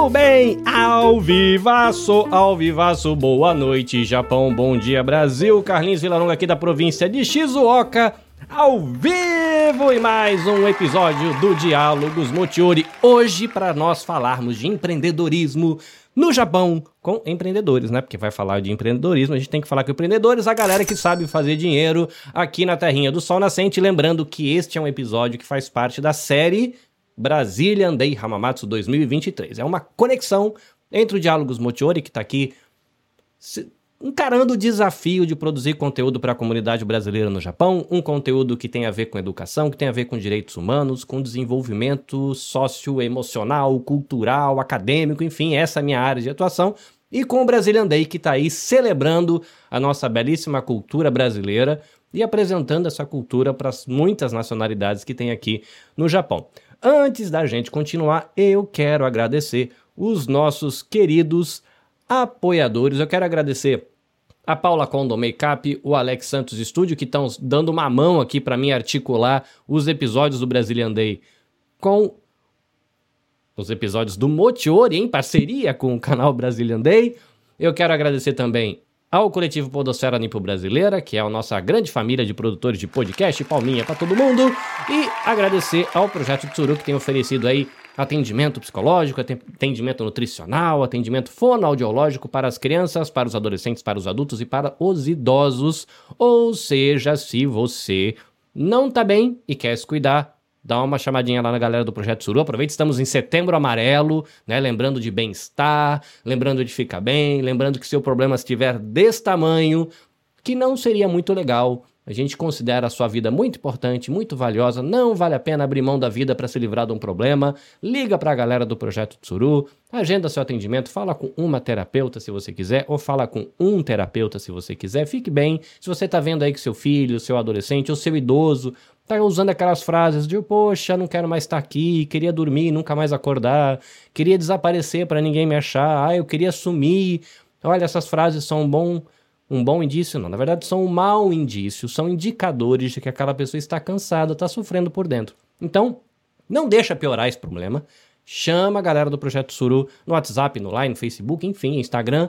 Muito bem, ao vivaço, ao vivaço, boa noite Japão, bom dia Brasil, Carlinhos Vilaronga aqui da província de Shizuoka, ao vivo e mais um episódio do Diálogos Motiori, hoje para nós falarmos de empreendedorismo no Japão com empreendedores, né? Porque vai falar de empreendedorismo, a gente tem que falar com empreendedores, a galera que sabe fazer dinheiro aqui na Terrinha do Sol Nascente, lembrando que este é um episódio que faz parte da série Brazilian Day Hamamatsu 2023. É uma conexão entre o Diálogos Mochiori, que está aqui encarando o desafio de produzir conteúdo para a comunidade brasileira no Japão, um conteúdo que tem a ver com educação, que tem a ver com direitos humanos, com desenvolvimento socioemocional, cultural, acadêmico, enfim, essa é a minha área de atuação. E com o Brazilian Day, que está aí celebrando a nossa belíssima cultura brasileira e apresentando essa cultura para as muitas nacionalidades que tem aqui no Japão. Antes da gente continuar, eu quero agradecer os nossos queridos apoiadores. Eu quero agradecer a Paula Condon Makeup, o Alex Santos Estúdio, que estão dando uma mão aqui para mim articular os episódios do Brazilian Day com os episódios do Motiori, em parceria com o canal Brazilian Day. Eu quero agradecer também ao coletivo Podosfera Nipo Brasileira, que é a nossa grande família de produtores de podcast, palminha para todo mundo, e agradecer ao Projeto Tsuru, que tem oferecido aí atendimento psicológico, atendimento nutricional, atendimento fonoaudiológico para as crianças, para os adolescentes, para os adultos e para os idosos. Ou seja, se você não está bem e quer se cuidar, dá uma chamadinha lá na galera do Projeto Suru. Aproveita, estamos em setembro amarelo, né? Lembrando de bem-estar, lembrando de ficar bem, lembrando que se o problema estiver desse tamanho, que não seria muito legal. A gente considera a sua vida muito importante, muito valiosa, não vale a pena abrir mão da vida para se livrar de um problema. Liga para a galera do Projeto Tsuru, agenda seu atendimento, fala com uma terapeuta se você quiser, ou fala com um terapeuta se você quiser. Fique bem. Se você está vendo aí que seu filho, seu adolescente ou seu idoso tá usando aquelas frases de poxa, não quero mais estar aqui, queria dormir, nunca mais acordar, queria desaparecer para ninguém me achar, ah, eu queria sumir. Olha, essas frases são um bom um bom indício, não. Na verdade, são um mau indício, são indicadores de que aquela pessoa está cansada, está sofrendo por dentro. Então, não deixa piorar esse problema. Chama a galera do Projeto Suru no WhatsApp, no Line, no Facebook, enfim, Instagram.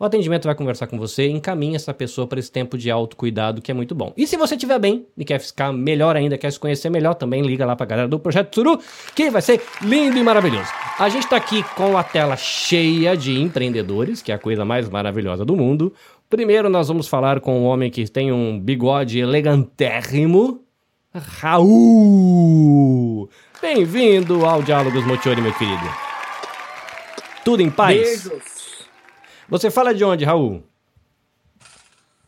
O atendimento vai conversar com você encaminha essa pessoa para esse tempo de autocuidado que é muito bom. E se você estiver bem e quer ficar melhor ainda, quer se conhecer melhor, também liga lá para a galera do Projeto Tsuru, que vai ser lindo e maravilhoso. A gente está aqui com a tela cheia de empreendedores, que é a coisa mais maravilhosa do mundo. Primeiro nós vamos falar com um homem que tem um bigode elegantérrimo, Raul. Bem-vindo ao Diálogos Motiori, meu querido. Tudo em paz? Beijos. Você fala de onde, Raul?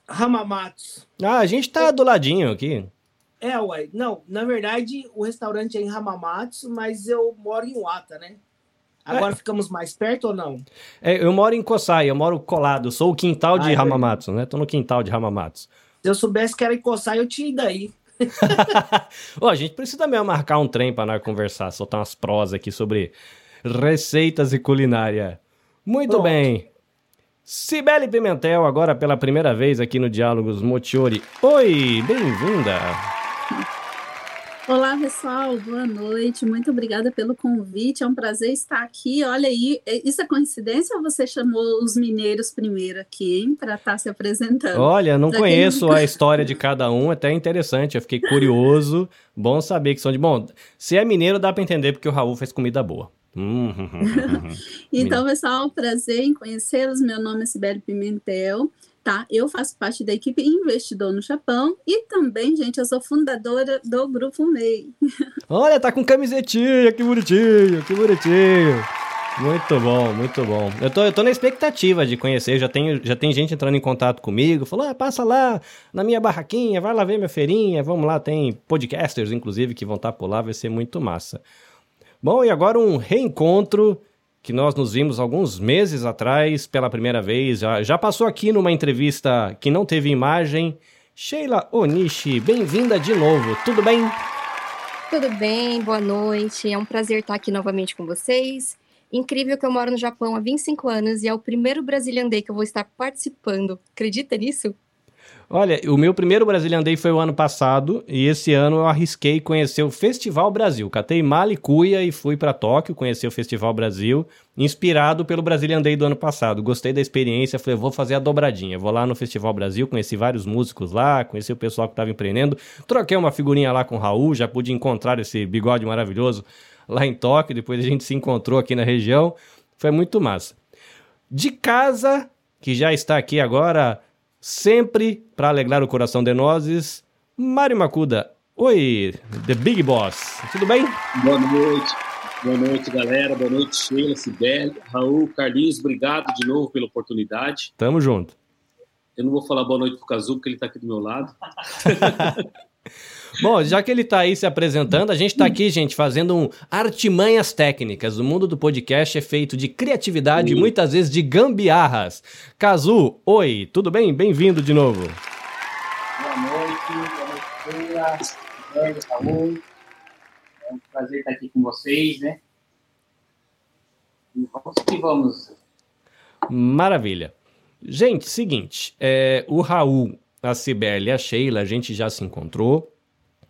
Hamamatsu. Ah, a gente tá do ladinho aqui. É, ué. Não, na verdade, o restaurante é em Hamamatsu, mas eu moro em Wata, né? Agora é. ficamos mais perto ou não? É, eu moro em Kosai, eu moro colado. Sou o quintal de ah, é Hamamatsu, né? Tô no quintal de Hamamatsu. Se eu soubesse que era em Kosai, eu tinha ido aí. oh, a gente precisa mesmo marcar um trem para nós conversar, soltar umas prosas aqui sobre receitas e culinária. Muito Pronto. bem. Cibele Pimentel, agora pela primeira vez aqui no Diálogos Motiori. Oi, bem-vinda! Olá, pessoal, boa noite. Muito obrigada pelo convite. É um prazer estar aqui. Olha aí, é, isso é coincidência ou você chamou os mineiros primeiro aqui, hein, para estar tá se apresentando? Olha, não pra conheço quem... a história de cada um, é até interessante. Eu fiquei curioso. Bom saber que são de. Bom, se é mineiro, dá para entender porque o Raul fez comida boa. Hum, hum, hum, então, pessoal, prazer em conhecê-los. Meu nome é Sibeli Pimentel, tá? Eu faço parte da equipe Investidor no Japão e também, gente, eu sou fundadora do Grupo MEI. Olha, tá com camisetinha, que bonitinho, que bonitinho. Muito bom, muito bom. Eu tô, eu tô na expectativa de conhecer, já, tenho, já tem gente entrando em contato comigo, falou, ah, passa lá na minha barraquinha, vai lá ver minha feirinha, vamos lá, tem podcasters, inclusive, que vão estar tá por lá, vai ser muito massa. Bom, e agora um reencontro que nós nos vimos alguns meses atrás pela primeira vez. Já, já passou aqui numa entrevista que não teve imagem. Sheila Onishi, bem-vinda de novo. Tudo bem? Tudo bem, boa noite. É um prazer estar aqui novamente com vocês. Incrível que eu moro no Japão há 25 anos e é o primeiro Brazilian Day que eu vou estar participando. Acredita nisso? Olha, o meu primeiro Brasilian Day foi o ano passado e esse ano eu arrisquei conhecer o Festival Brasil. Catei mala e cuia e fui para Tóquio conhecer o Festival Brasil, inspirado pelo Brasilian Day do ano passado. Gostei da experiência, falei, vou fazer a dobradinha. Vou lá no Festival Brasil, conheci vários músicos lá, conheci o pessoal que estava empreendendo, troquei uma figurinha lá com o Raul, já pude encontrar esse bigode maravilhoso lá em Tóquio, depois a gente se encontrou aqui na região. Foi muito massa. De casa, que já está aqui agora sempre para alegrar o coração de nós, Mário Macuda. Oi, The Big Boss. Tudo bem? Boa noite. Boa noite, galera. Boa noite, Sheila, Sibeli, Raul, Carlinhos. Obrigado de novo pela oportunidade. Tamo junto. Eu não vou falar boa noite pro Cazu, porque ele está aqui do meu lado. Bom, já que ele está aí se apresentando, a gente está aqui, gente, fazendo um artimanhas técnicas. O mundo do podcast é feito de criatividade e muitas vezes de gambiarras. Cazu, oi, tudo bem? Bem-vindo de novo. Boa noite, boa noite, Raul. É um prazer estar aqui com vocês, né? E vamos que vamos. Maravilha. Gente, seguinte, é, o Raul, a Cibele e a Sheila, a gente já se encontrou.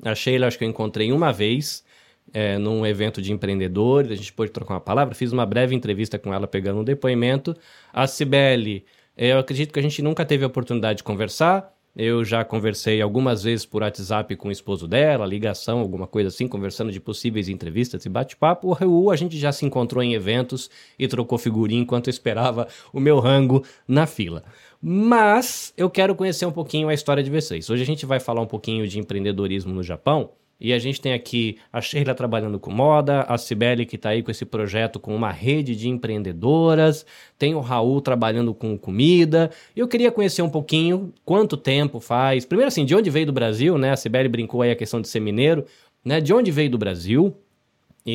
A Sheila, acho que eu encontrei uma vez é, num evento de empreendedores, a gente pôde trocar uma palavra, fiz uma breve entrevista com ela pegando um depoimento. A Cibele, eu acredito que a gente nunca teve a oportunidade de conversar. Eu já conversei algumas vezes por WhatsApp com o esposo dela, ligação, alguma coisa assim, conversando de possíveis entrevistas e bate-papo. O Raul, a gente já se encontrou em eventos e trocou figurinha enquanto esperava o meu rango na fila. Mas eu quero conhecer um pouquinho a história de vocês. Hoje a gente vai falar um pouquinho de empreendedorismo no Japão. E a gente tem aqui a Sheila trabalhando com moda, a Cibele que está aí com esse projeto com uma rede de empreendedoras, tem o Raul trabalhando com comida. Eu queria conhecer um pouquinho quanto tempo faz. Primeiro assim, de onde veio do Brasil, né? A Cibele brincou aí a questão de ser mineiro, né? De onde veio do Brasil?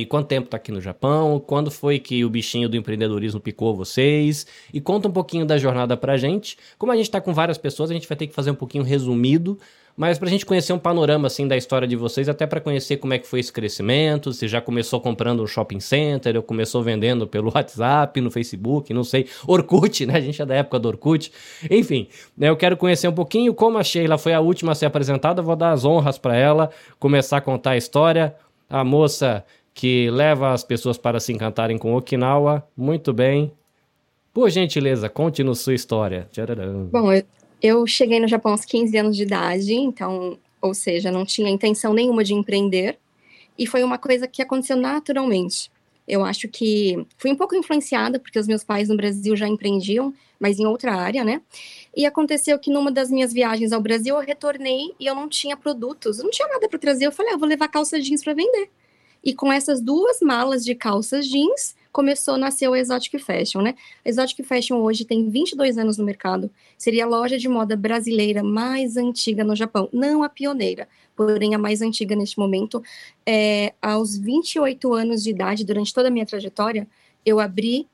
E quanto tempo está aqui no Japão? Quando foi que o bichinho do empreendedorismo picou vocês? E conta um pouquinho da jornada pra gente. Como a gente está com várias pessoas, a gente vai ter que fazer um pouquinho resumido, mas pra gente conhecer um panorama assim da história de vocês, até para conhecer como é que foi esse crescimento, se já começou comprando um shopping center, ou começou vendendo pelo WhatsApp, no Facebook, não sei, Orkut, né? A gente é da época do Orkut. Enfim, né, eu quero conhecer um pouquinho como a Sheila foi a última a ser apresentada, vou dar as honras para ela, começar a contar a história. A moça que leva as pessoas para se encantarem com Okinawa. Muito bem. Por gentileza, conte-nos sua história. Tcharam. Bom, eu, eu cheguei no Japão aos 15 anos de idade, então, ou seja, não tinha intenção nenhuma de empreender. E foi uma coisa que aconteceu naturalmente. Eu acho que fui um pouco influenciada, porque os meus pais no Brasil já empreendiam, mas em outra área, né? E aconteceu que numa das minhas viagens ao Brasil, eu retornei e eu não tinha produtos, eu não tinha nada para trazer. Eu falei, ah, vou levar calça jeans para vender. E com essas duas malas de calças jeans, começou a nascer o Exotic Fashion, né? A Exotic Fashion hoje tem 22 anos no mercado. Seria a loja de moda brasileira mais antiga no Japão. Não a pioneira, porém a mais antiga neste momento. É, aos 28 anos de idade, durante toda a minha trajetória, eu abri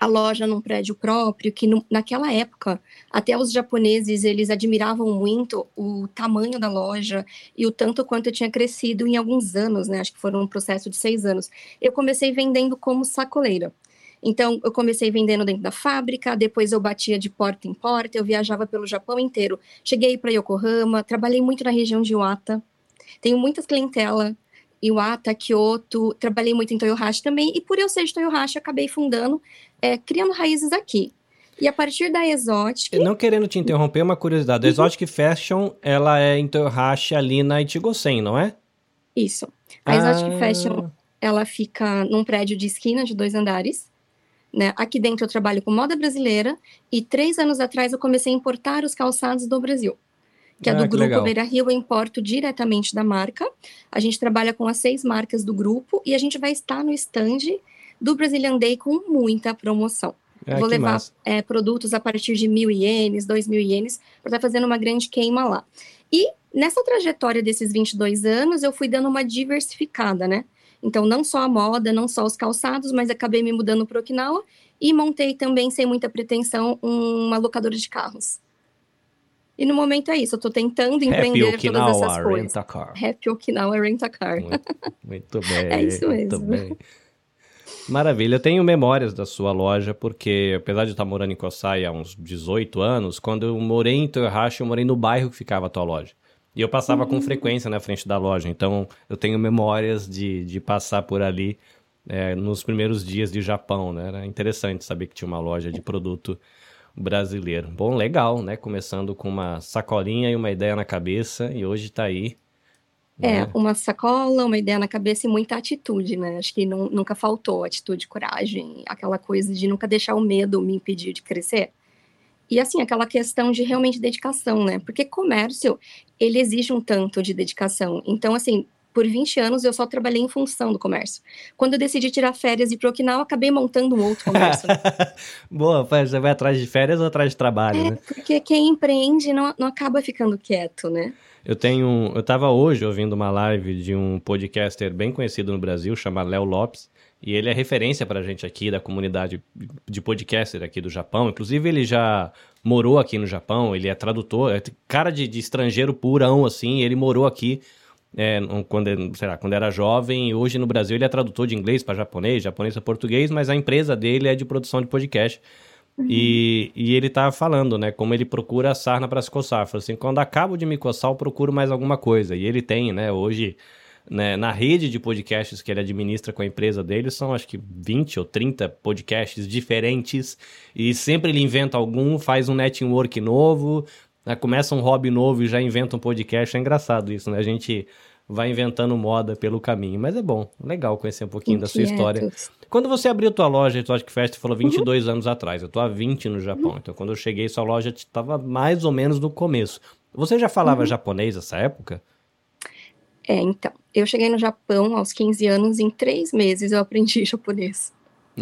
a loja num prédio próprio, que no, naquela época, até os japoneses, eles admiravam muito o tamanho da loja e o tanto quanto tinha crescido em alguns anos, né? Acho que foram um processo de seis anos. Eu comecei vendendo como sacoleira. Então, eu comecei vendendo dentro da fábrica, depois eu batia de porta em porta, eu viajava pelo Japão inteiro. Cheguei para Yokohama, trabalhei muito na região de Iwata. Tenho muitas clientela Iwata, Kyoto, trabalhei muito em Toyohashi também, e por eu ser de Toyohashi, acabei fundando, é, criando raízes aqui. E a partir da Exotic... Não querendo te interromper, uma curiosidade. A uhum. Exotic Fashion, ela é em Toyohashi, ali na Ichigosen, não é? Isso. A Exotic ah. Fashion, ela fica num prédio de esquina de dois andares. Né? Aqui dentro eu trabalho com moda brasileira e três anos atrás eu comecei a importar os calçados do Brasil que é ah, é do grupo legal. Beira Rio, eu importo diretamente da marca. A gente trabalha com as seis marcas do grupo e a gente vai estar no stand do Brazilian Day com muita promoção. Ah, Vou levar é, produtos a partir de mil ienes, dois mil ienes, para estar tá fazendo uma grande queima lá. E nessa trajetória desses 22 anos, eu fui dando uma diversificada, né? Então, não só a moda, não só os calçados, mas acabei me mudando para Okinawa e montei também, sem muita pretensão, uma locadora de carros. E no momento é isso, eu tô tentando empreender Happy Okinawa, todas essas coisas. Rent a car. Happy Okinawa Rent a Car. Muito, muito bem. é isso mesmo. Bem. Maravilha. Eu tenho memórias da sua loja, porque apesar de estar morando em Coçai há uns 18 anos, quando eu morei em Toyohashi, eu morei no bairro que ficava a tua loja. E eu passava com frequência na frente da loja, então eu tenho memórias de, de passar por ali é, nos primeiros dias de Japão, né? Era interessante saber que tinha uma loja de produto brasileiro. Bom, legal, né? Começando com uma sacolinha e uma ideia na cabeça, e hoje está aí é, né? uma sacola, uma ideia na cabeça e muita atitude, né? Acho que não, nunca faltou atitude, coragem, aquela coisa de nunca deixar o medo me impedir de crescer. E assim, aquela questão de realmente dedicação, né? Porque comércio, ele exige um tanto de dedicação. Então, assim, por 20 anos eu só trabalhei em função do comércio. Quando eu decidi tirar férias e ir para Okinawa, acabei montando um outro comércio. Boa, você vai atrás de férias ou atrás de trabalho, é, né? Porque quem empreende não, não acaba ficando quieto, né? Eu tenho. Eu estava hoje ouvindo uma live de um podcaster bem conhecido no Brasil, chamado Léo Lopes, e ele é referência para a gente aqui da comunidade de podcaster aqui do Japão. Inclusive, ele já morou aqui no Japão, ele é tradutor, é cara de, de estrangeiro purão, assim, ele morou aqui. É, quando, sei lá, quando era jovem, hoje no Brasil ele é tradutor de inglês para japonês, japonês para português, mas a empresa dele é de produção de podcast. Uhum. E, e ele tá falando, né, como ele procura a sarna para se coçar. Falou assim, quando acabo de me coçar, eu procuro mais alguma coisa. E ele tem, né, hoje, né, na rede de podcasts que ele administra com a empresa dele, são acho que 20 ou 30 podcasts diferentes. E sempre ele inventa algum, faz um network novo, né, começa um hobby novo e já inventa um podcast. É engraçado isso, né? A gente vai inventando moda pelo caminho. Mas é bom, legal conhecer um pouquinho da sua história. Quando você abriu tua loja, tu acho que Fest falou 22 uhum. anos atrás. Eu tô há 20 no Japão. Uhum. Então, quando eu cheguei, sua loja estava mais ou menos no começo. Você já falava uhum. japonês nessa época? É, então. Eu cheguei no Japão aos 15 anos. Em três meses eu aprendi japonês.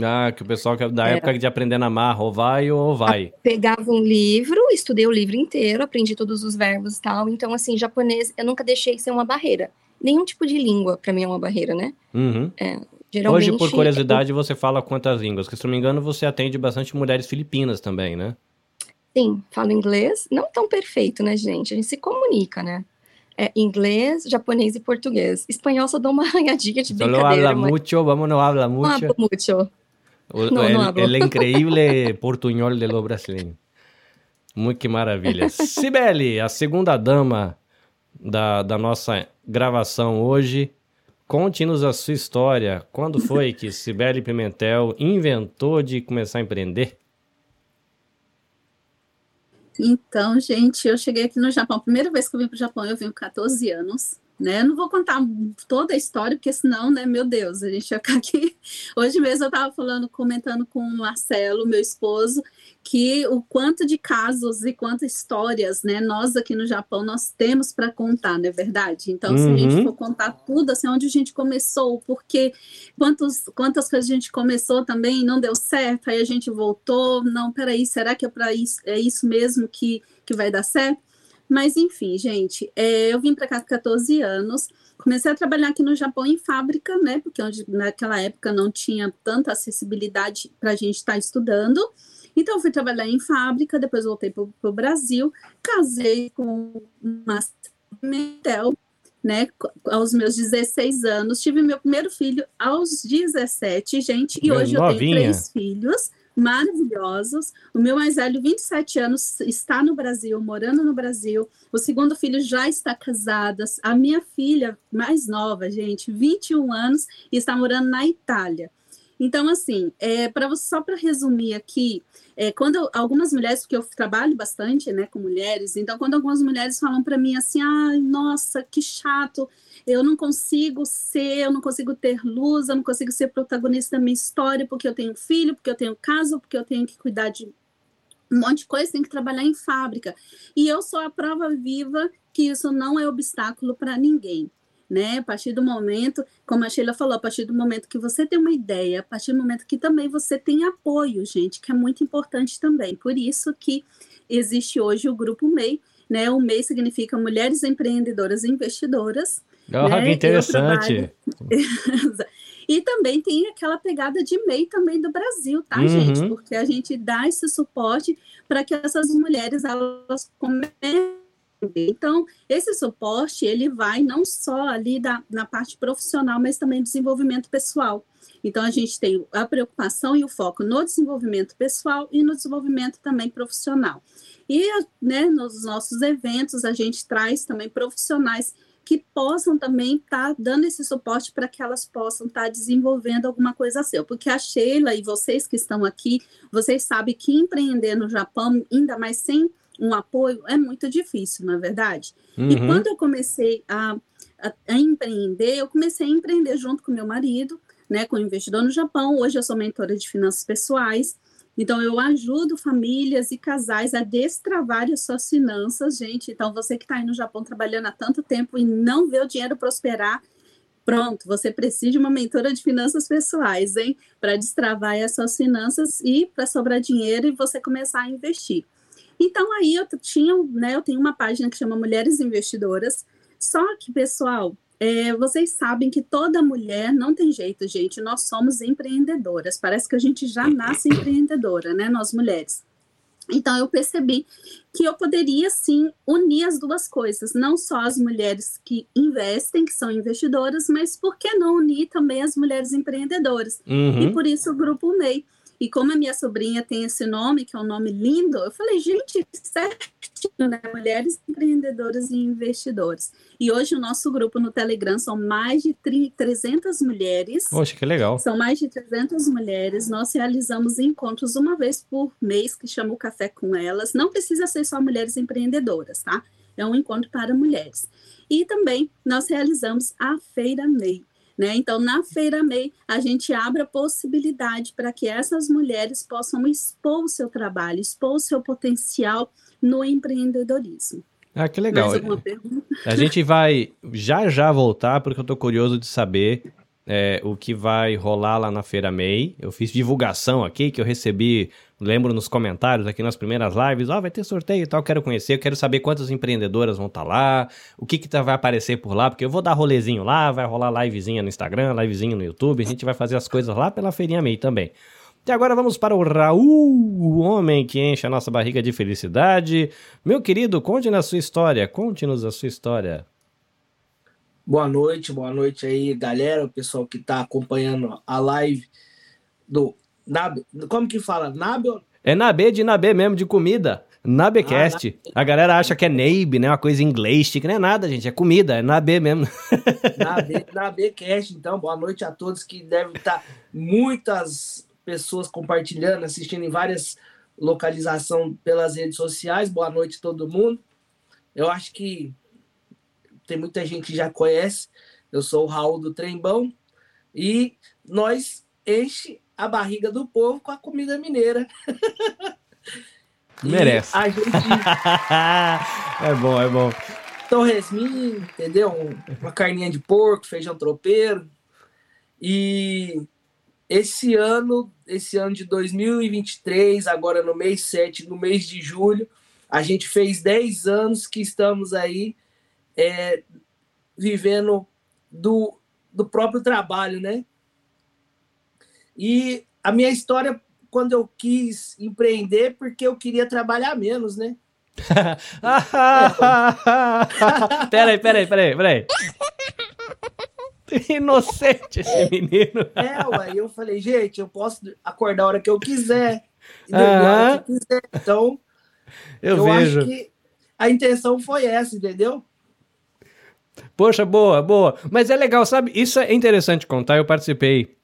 Ah, que o pessoal é da época de aprender na marra, ou vai ou vai. Pegava um livro, estudei o livro inteiro, aprendi todos os verbos e tal. Então, assim, japonês eu nunca deixei ser uma barreira. Nenhum tipo de língua para mim é uma barreira, né? Uhum. É, Hoje, por curiosidade, você fala quantas línguas? Porque, se não me engano, você atende bastante mulheres filipinas também, né? Sim, falo inglês. Não tão perfeito, né, gente? A gente se comunica, né? É inglês, japonês e português. Espanhol só dou uma arranhadinha de brincadeira. Só habla mas... mucho, vamos, não habla mucho. Não hablo mucho. No, el, no el, increíble portunhol de lo brasileño. Muito que maravilha. Cibele, a segunda dama da, da nossa gravação hoje. Conte-nos a sua história. Quando foi que Cibele Pimentel inventou de começar a empreender? Então, gente, eu cheguei aqui no Japão. A primeira vez que eu vim para o Japão, eu vim com 14 anos né? Não vou contar toda a história, porque senão, né, meu Deus, a gente vai ficar aqui. Hoje mesmo eu estava falando, comentando com o Marcelo, meu esposo, que o quanto de casos e quantas histórias, né, nós aqui no Japão nós temos para contar, não é verdade? Então, uhum. se a gente uhum. for contar tudo, assim, onde a gente começou, porque quantos, quantas coisas a gente começou também não deu certo, aí a gente voltou, não, peraí, será que é para isso, é isso mesmo que, que vai dar certo? Mas, enfim, gente, é, eu vim para cá com 14 anos, comecei a trabalhar aqui no Japão em fábrica, né? Porque onde, naquela época não tinha tanta acessibilidade para a gente estar tá estudando. Então, fui trabalhar em fábrica, depois voltei para o Brasil, casei com uma Mentel, né, aos meus 16 anos, tive meu primeiro filho aos 17, gente, e hoje novinha. eu tenho três filhos maravilhosos. O meu mais velho, 27 anos, está no Brasil, morando no Brasil. O segundo filho já está casado. A minha filha mais nova, gente, 21 anos, está morando na Itália. Então, assim, é, para só para resumir aqui, é, quando algumas mulheres, porque eu trabalho bastante né, com mulheres, então quando algumas mulheres falam para mim assim, ai, nossa, que chato, eu não consigo ser, eu não consigo ter luz, eu não consigo ser protagonista da minha história porque eu tenho filho, porque eu tenho casa, porque eu tenho que cuidar de um monte de coisa, tem que trabalhar em fábrica. E eu sou a prova viva que isso não é obstáculo para ninguém. Né? A partir do momento, como a Sheila falou, a partir do momento que você tem uma ideia, a partir do momento que também você tem apoio, gente, que é muito importante também. Por isso que existe hoje o Grupo MEI, né? O MEI significa Mulheres Empreendedoras e Investidoras, Oh, né? que interessante. E também tem aquela pegada de MEI também do Brasil, tá, uhum. gente? Porque a gente dá esse suporte para que essas mulheres elas comecem Então, esse suporte, ele vai não só ali da, na parte profissional, mas também desenvolvimento pessoal. Então, a gente tem a preocupação e o foco no desenvolvimento pessoal e no desenvolvimento também profissional. E né, nos nossos eventos, a gente traz também profissionais que possam também estar tá dando esse suporte para que elas possam estar tá desenvolvendo alguma coisa seu. Porque a Sheila e vocês que estão aqui, vocês sabem que empreender no Japão, ainda mais sem um apoio, é muito difícil, não é verdade? Uhum. E quando eu comecei a, a, a, empreender, eu comecei a empreender junto com meu marido, né, com o investidor no Japão. Hoje eu sou mentora de finanças pessoais. Então, eu ajudo famílias e casais a destravar as suas finanças, gente. Então, você que está aí no Japão trabalhando há tanto tempo e não vê o dinheiro prosperar, pronto, você precisa de uma mentora de finanças pessoais, hein? Para destravar as suas finanças e para sobrar dinheiro e você começar a investir. Então, aí eu tinha, né? Eu tenho uma página que chama Mulheres Investidoras. Só que, pessoal, é, vocês sabem que toda mulher não tem jeito, gente. Nós somos empreendedoras. Parece que a gente já nasce empreendedora, né? Nós mulheres. Então eu percebi que eu poderia sim unir as duas coisas, não só as mulheres que investem, que são investidoras, mas por que não unir também as mulheres empreendedoras? Uhum. E por isso o grupo MEI. E como a minha sobrinha tem esse nome, que é um nome lindo, eu falei, gente, certinho, né? Mulheres empreendedoras e investidores. E hoje o nosso grupo no Telegram são mais de 300 mulheres. Poxa, que legal. São mais de 300 mulheres. Nós realizamos encontros uma vez por mês, que chama o Café com Elas. Não precisa ser só mulheres empreendedoras, tá? É um encontro para mulheres. E também nós realizamos a Feira MEI. Né? Então, na Feira MEI, a gente abre a possibilidade para que essas mulheres possam expor o seu trabalho, expor o seu potencial no empreendedorismo. Ah, que legal. A gente vai já já voltar, porque eu estou curioso de saber é, o que vai rolar lá na Feira MEI. Eu fiz divulgação aqui, que eu recebi, lembro nos comentários aqui nas primeiras lives, ó, oh, vai ter sorteio e tal, quero conhecer, eu quero saber quantas empreendedoras vão estar tá lá, o que que tá, vai aparecer por lá, porque eu vou dar rolezinho lá, vai rolar livezinha no Instagram, livezinho no YouTube, a gente vai fazer as coisas lá pela Feirinha MEI também. E agora vamos para o Raul, o homem que enche a nossa barriga de felicidade. Meu querido, conte-nos a sua história, conte-nos a sua história. Boa noite, boa noite aí, galera, o pessoal que está acompanhando a live do Nabe. Como que fala? Nabe? É Nabe de Nabe mesmo, de comida. Nabecast. Ah, a galera acha que é Nabe, né? Uma coisa em inglês, que não é nada, gente. É comida, é Nabe mesmo. Nabe, Nabecast, então. Boa noite a todos que devem estar muitas pessoas compartilhando, assistindo em várias localizações pelas redes sociais. Boa noite todo mundo. Eu acho que tem muita gente que já conhece. Eu sou o Raul do Trembão e nós enche a barriga do povo com a comida mineira. Merece. a gente é bom, é bom. Torresminho, entendeu? Uma carninha de porco, feijão tropeiro. E esse ano, esse ano de 2023, agora no mês 7, no mês de julho, a gente fez 10 anos que estamos aí é, vivendo do, do próprio trabalho, né? E a minha história, quando eu quis empreender, porque eu queria trabalhar menos, né? peraí, peraí, peraí, peraí. Inocente esse menino. É, ué, eu falei, gente, eu posso acordar a hora que eu quiser. Uhum. -huh. que eu quiser. Então, eu, eu vejo. acho que a intenção foi essa, entendeu? Poxa, boa, boa. Mas é legal, sabe? Isso é interessante contar. Eu participei.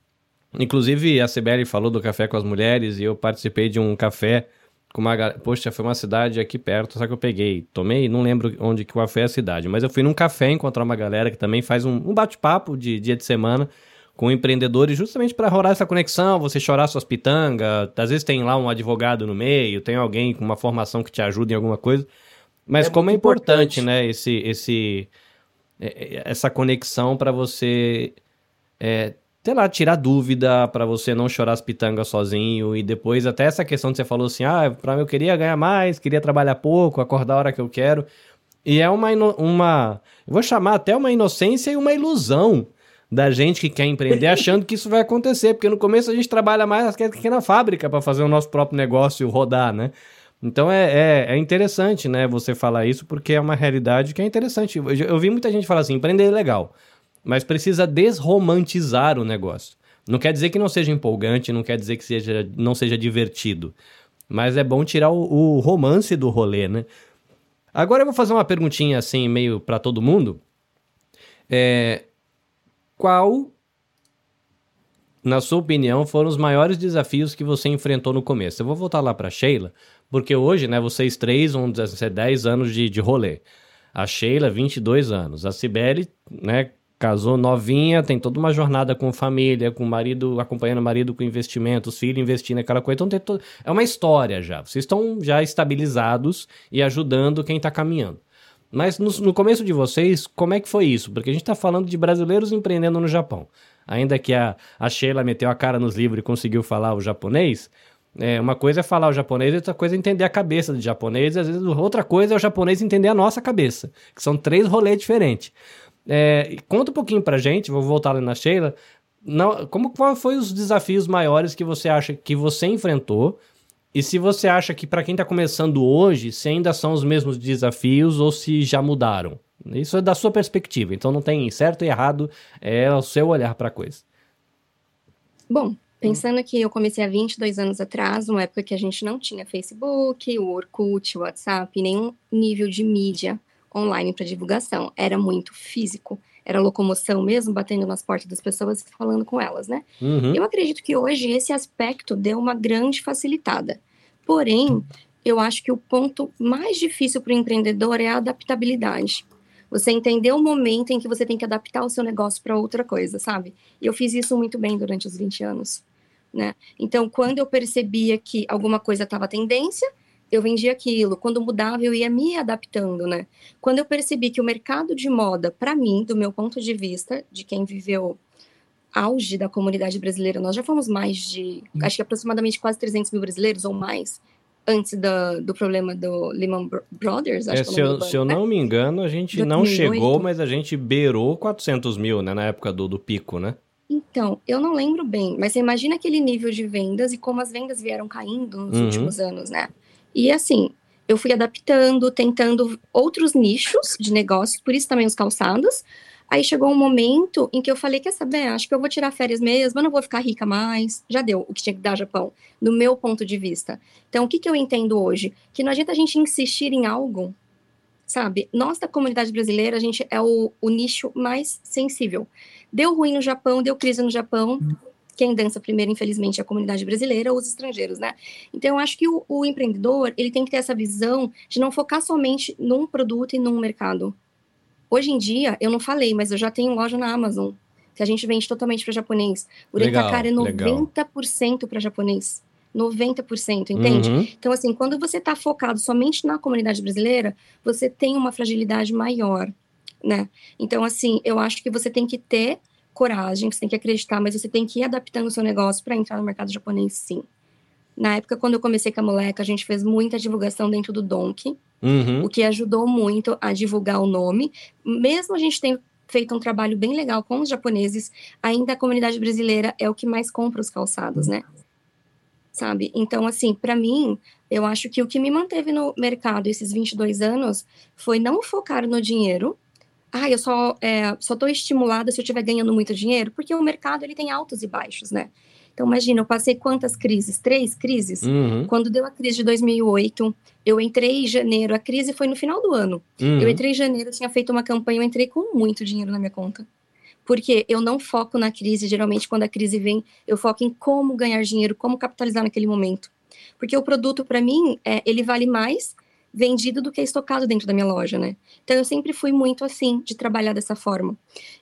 Inclusive, a CBL falou do café com as mulheres e eu participei de um café com uma. Poxa, foi uma cidade aqui perto, só que eu peguei. Tomei, não lembro onde que foi a cidade, mas eu fui num café encontrar uma galera que também faz um, um bate-papo de dia de semana com empreendedores, justamente para rolar essa conexão, você chorar suas pitangas. Às vezes tem lá um advogado no meio, tem alguém com uma formação que te ajuda em alguma coisa. Mas é como é importante, importante, né, esse, esse é, é, essa conexão para você, é, sei lá, tirar dúvida, para você não chorar as pitangas sozinho. E depois, até essa questão que você falou assim: ah, mim eu queria ganhar mais, queria trabalhar pouco, acordar a hora que eu quero. E é uma, uma eu vou chamar até uma inocência e uma ilusão da gente que quer empreender achando que isso vai acontecer, porque no começo a gente trabalha mais que na fábrica para fazer o nosso próprio negócio rodar, né? Então é, é, é, interessante, né, você falar isso, porque é uma realidade que é interessante. Eu, eu vi muita gente falar assim, empreender é legal, mas precisa desromantizar o negócio. Não quer dizer que não seja empolgante, não quer dizer que seja, não seja divertido. Mas é bom tirar o, o romance do rolê, né? Agora eu vou fazer uma perguntinha assim, meio para todo mundo. É, qual, na sua opinião, foram os maiores desafios que você enfrentou no começo? Eu vou voltar lá para Sheila, porque hoje, né, vocês três vão ser 10 anos de, de rolê. A Sheila, 22 anos. A Cibele, né, casou novinha, tem toda uma jornada com família, com o marido, acompanhando o marido com investimentos, filho investindo, aquela coisa. Então tem todo... é uma história já. Vocês estão já estabilizados e ajudando quem está caminhando. Mas no, no, começo de vocês, como é que foi isso? Porque a gente está falando de brasileiros empreendendo no Japão. Ainda que a, a Sheila meteu a cara nos livros e conseguiu falar o japonês, é, uma coisa é falar o japonês, outra coisa é entender a cabeça do japonês, e às vezes outra coisa é o japonês entender a nossa cabeça, que são três rolês diferentes. É, conta um pouquinho pra gente, vou voltar ali na Sheila. Não, como qual foi os desafios maiores que você acha que você enfrentou? E se você acha que para quem está começando hoje, se ainda são os mesmos desafios ou se já mudaram? Isso é da sua perspectiva, então não tem certo e errado, é o seu olhar para a coisa. Bom, pensando que eu comecei há 22 anos atrás, numa época que a gente não tinha Facebook, o Orkut, o WhatsApp, nenhum nível de mídia online para divulgação. Era muito físico, era locomoção mesmo, batendo nas portas das pessoas e falando com elas, né? Uhum. Eu acredito que hoje esse aspecto deu uma grande facilitada. Porém, eu acho que o ponto mais difícil para o empreendedor é a adaptabilidade. Você entender o momento em que você tem que adaptar o seu negócio para outra coisa, sabe? E eu fiz isso muito bem durante os 20 anos. Né? Então, quando eu percebia que alguma coisa estava tendência, eu vendia aquilo. Quando mudava, eu ia me adaptando, né? Quando eu percebi que o mercado de moda, para mim, do meu ponto de vista, de quem viveu auge da comunidade brasileira, nós já fomos mais de, hum. acho que aproximadamente quase 300 mil brasileiros ou mais, antes do, do problema do Lehman Brothers. É, se, eu, se eu né? não me engano, a gente 2008. não chegou, mas a gente beirou 400 mil, né, na época do, do pico, né? Então, eu não lembro bem, mas você imagina aquele nível de vendas e como as vendas vieram caindo nos uhum. últimos anos, né? E assim, eu fui adaptando, tentando outros nichos de negócio, por isso também os calçados. Aí chegou um momento em que eu falei, quer saber, acho que eu vou tirar férias mesmo, eu não vou ficar rica mais. Já deu o que tinha que dar Japão, no meu ponto de vista. Então, o que, que eu entendo hoje? Que não adianta a gente insistir em algo, sabe? Nós da comunidade brasileira, a gente é o, o nicho mais sensível. Deu ruim no Japão, deu crise no Japão, quem dança primeiro, infelizmente, é a comunidade brasileira ou os estrangeiros, né? Então, eu acho que o, o, empreendedor, ele tem que ter essa visão de não focar somente num produto e num mercado. Hoje em dia, eu não falei, mas eu já tenho loja na Amazon, que a gente vende totalmente para japonês. O Rentacar é 90% para japonês. 90%, entende? Uhum. Então, assim, quando você está focado somente na comunidade brasileira, você tem uma fragilidade maior, né? Então, assim, eu acho que você tem que ter coragem, você tem que acreditar, mas você tem que ir adaptando o seu negócio para entrar no mercado japonês, sim. Na época, quando eu comecei com a moleca, a gente fez muita divulgação dentro do Donk, uhum. o que ajudou muito a divulgar o nome. Mesmo a gente tendo feito um trabalho bem legal com os japoneses, ainda a comunidade brasileira é o que mais compra os calçados, né? Sabe? Então, assim, para mim, eu acho que o que me manteve no mercado esses 22 anos foi não focar no dinheiro, ah, eu só é, só estou estimulada se eu estiver ganhando muito dinheiro, porque o mercado ele tem altos e baixos, né? Então, imagina, eu passei quantas crises? Três crises? Uhum. Quando deu a crise de 2008, eu entrei em janeiro, a crise foi no final do ano. Uhum. Eu entrei em janeiro, tinha feito uma campanha, eu entrei com muito dinheiro na minha conta. Porque eu não foco na crise, geralmente quando a crise vem, eu foco em como ganhar dinheiro, como capitalizar naquele momento. Porque o produto, para mim, é, ele vale mais vendido do que é estocado dentro da minha loja, né? Então eu sempre fui muito assim de trabalhar dessa forma.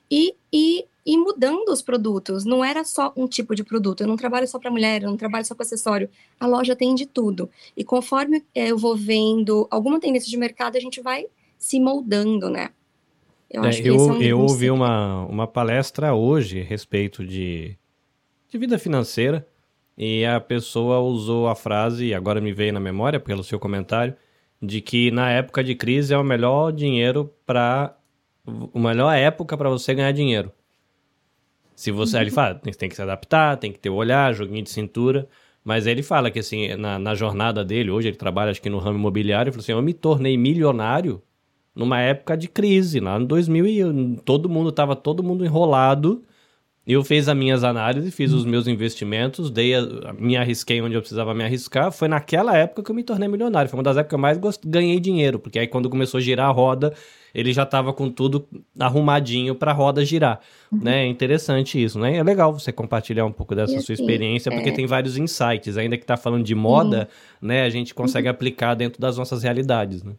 E, e, e mudando os produtos, não era só um tipo de produto. Eu não trabalho só para mulher, eu não trabalho só com acessório. A loja tem de tudo. E conforme é, eu vou vendo alguma tendência de mercado, a gente vai se moldando, né? Eu, é, eu, é um eu ouvi uma, uma palestra hoje a respeito de, de vida financeira e a pessoa usou a frase, agora me veio na memória pelo seu comentário, de que na época de crise é o melhor dinheiro para a melhor época para você ganhar dinheiro. Se você, uhum. ele fala, tem, tem que se adaptar, tem que ter o olhar, joguinho de cintura, Mas ele fala que, assim, na, na jornada dele, hoje ele trabalha, acho que no ramo imobiliário, ele falou assim: eu me tornei milionário numa época de crise, lá em 2000, e todo mundo estava todo mundo enrolado. Eu fiz as minhas análises, fiz os meus investimentos, dei a, me arrisquei onde eu precisava me arriscar. Foi naquela época que eu me tornei milionário. Foi uma das épocas que eu mais gost... ganhei dinheiro, porque aí quando começou a girar a roda, ele já estava com tudo arrumadinho para a roda girar, uhum. né? É interessante isso, né? É legal você compartilhar um pouco dessa assim, sua experiência, porque é... tem vários insights. Ainda que tá falando de moda, uhum. né? A gente consegue uhum. aplicar dentro das nossas realidades, né?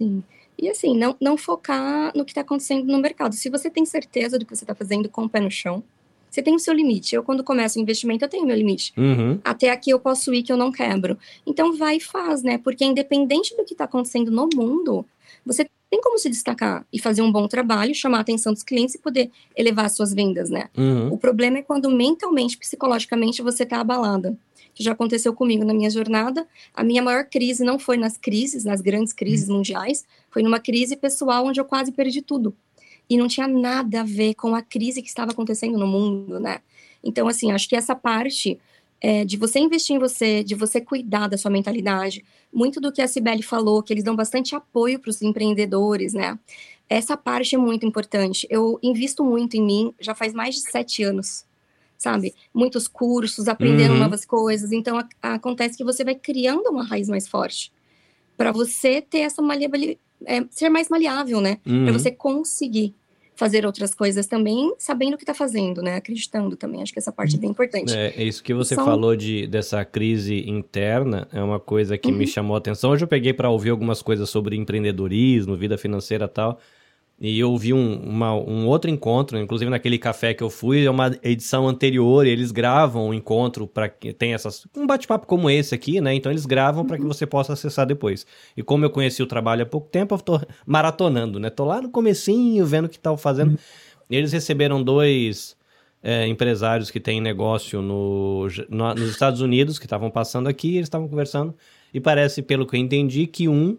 Sim. E assim, não, não focar no que está acontecendo no mercado. Se você tem certeza do que você está fazendo com o pé no chão, você tem o seu limite. Eu, quando começo o investimento, eu tenho meu limite. Uhum. Até aqui eu posso ir que eu não quebro. Então vai e faz, né? Porque independente do que está acontecendo no mundo, você tem como se destacar e fazer um bom trabalho, chamar a atenção dos clientes e poder elevar suas vendas, né? Uhum. O problema é quando mentalmente, psicologicamente, você está abalada que já aconteceu comigo na minha jornada. A minha maior crise não foi nas crises, nas grandes crises uhum. mundiais, foi numa crise pessoal onde eu quase perdi tudo. E não tinha nada a ver com a crise que estava acontecendo no mundo, né? Então, assim, acho que essa parte é, de você investir em você, de você cuidar da sua mentalidade, muito do que a Cibele falou, que eles dão bastante apoio para os empreendedores, né? Essa parte é muito importante. Eu invisto muito em mim, já faz mais de sete anos sabe? Muitos cursos, aprendendo uhum. novas coisas. Então, a, a, acontece que você vai criando uma raiz mais forte para você ter essa maleabilidade, é, ser mais maleável, né? Uhum. Para você conseguir fazer outras coisas também, sabendo o que está fazendo, né? Acreditando também. Acho que essa parte é bem importante. É, é isso que você falou de, dessa crise interna, é uma coisa que uhum. me chamou a atenção. Hoje eu peguei para ouvir algumas coisas sobre empreendedorismo, vida financeira e tal. E eu vi um, uma, um outro encontro, inclusive naquele café que eu fui, é uma edição anterior, e eles gravam o um encontro para que tem essas um bate-papo como esse aqui, né? Então eles gravam para que você possa acessar depois. E como eu conheci o trabalho há pouco tempo, eu tô maratonando, né? Tô lá no comecinho vendo o que estão fazendo. Eles receberam dois é, empresários que têm negócio no, no nos Estados Unidos que estavam passando aqui, eles estavam conversando e parece, pelo que eu entendi, que um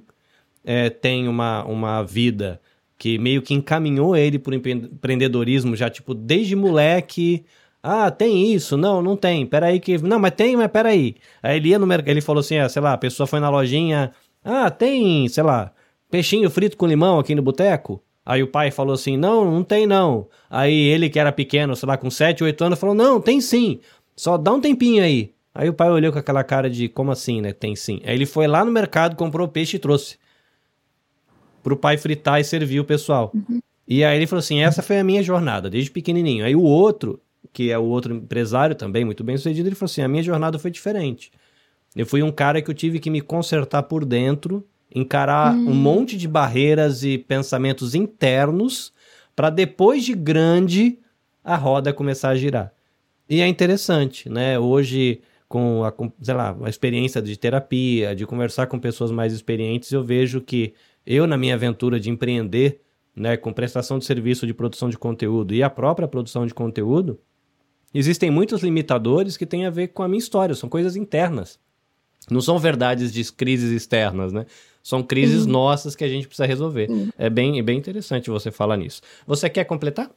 é, tem uma, uma vida que meio que encaminhou ele por empreendedorismo já, tipo, desde moleque. Ah, tem isso? Não, não tem. Peraí que. Não, mas tem, mas peraí. Aí ele ia no mercado, ele falou assim, ah, sei lá, a pessoa foi na lojinha. Ah, tem, sei lá, peixinho frito com limão aqui no boteco? Aí o pai falou assim: não, não tem não. Aí ele, que era pequeno, sei lá, com 7, 8 anos, falou: não, tem sim. Só dá um tempinho aí. Aí o pai olhou com aquela cara de: como assim, né? Tem sim. Aí ele foi lá no mercado, comprou peixe e trouxe pro pai fritar e servir o pessoal. Uhum. E aí ele falou assim: essa foi a minha jornada, desde pequenininho. Aí o outro, que é o outro empresário também, muito bem sucedido, ele falou assim: a minha jornada foi diferente. Eu fui um cara que eu tive que me consertar por dentro, encarar uhum. um monte de barreiras e pensamentos internos, para depois de grande a roda começar a girar. E é interessante, né? Hoje, com a, sei lá, a experiência de terapia, de conversar com pessoas mais experientes, eu vejo que eu, na minha aventura de empreender, né, com prestação de serviço de produção de conteúdo e a própria produção de conteúdo, existem muitos limitadores que têm a ver com a minha história, são coisas internas. Não são verdades de crises externas, né? São crises uhum. nossas que a gente precisa resolver. Uhum. É bem, é bem interessante você falar nisso. Você quer completar?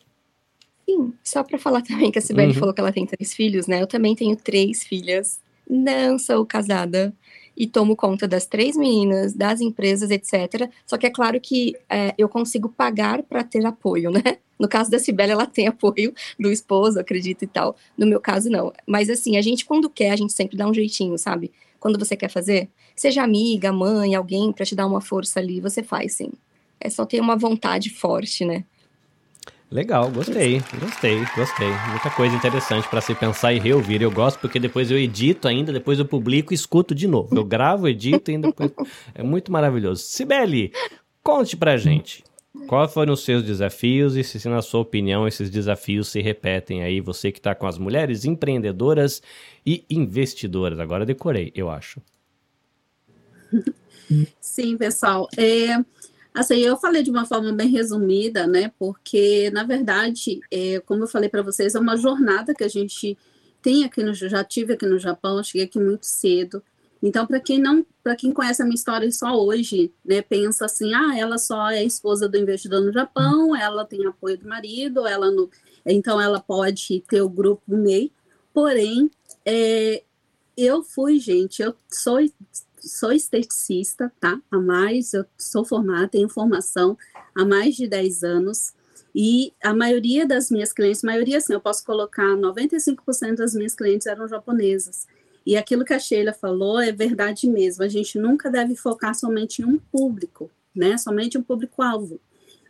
Sim, só para falar também que a Sibeli uhum. falou que ela tem três filhos, né? Eu também tenho três filhas. Não sou casada e tomo conta das três meninas, das empresas, etc. Só que é claro que é, eu consigo pagar para ter apoio, né? No caso da Cibele, ela tem apoio do esposo, acredito e tal. No meu caso, não. Mas assim, a gente, quando quer, a gente sempre dá um jeitinho, sabe? Quando você quer fazer, seja amiga, mãe, alguém para te dar uma força ali, você faz, sim. É só ter uma vontade forte, né? Legal, gostei, gostei, gostei. Muita coisa interessante para se pensar e reouvir. Eu gosto porque depois eu edito ainda, depois eu publico e escuto de novo. Eu gravo, edito e ainda. É muito maravilhoso. Sibeli, conte pra gente. Quais foram os seus desafios e se, na sua opinião, esses desafios se repetem aí? Você que está com as mulheres empreendedoras e investidoras. Agora decorei, eu acho. Sim, pessoal. É, Assim, eu falei de uma forma bem resumida, né? Porque, na verdade, é, como eu falei para vocês, é uma jornada que a gente tem aqui no já tive aqui no Japão, cheguei aqui muito cedo. Então, para quem não, para quem conhece a minha história só hoje, né, pensa assim, ah, ela só é esposa do investidor no Japão, ela tem apoio do marido, ela no, então ela pode ter o grupo MEI. Porém, é, eu fui, gente, eu sou, sou esteticista, tá? Há mais, eu sou formada, tenho formação há mais de 10 anos. E a maioria das minhas clientes, maioria assim, eu posso colocar 95% das minhas clientes eram japonesas. E aquilo que a Sheila falou é verdade mesmo. A gente nunca deve focar somente em um público, né? Somente um público-alvo.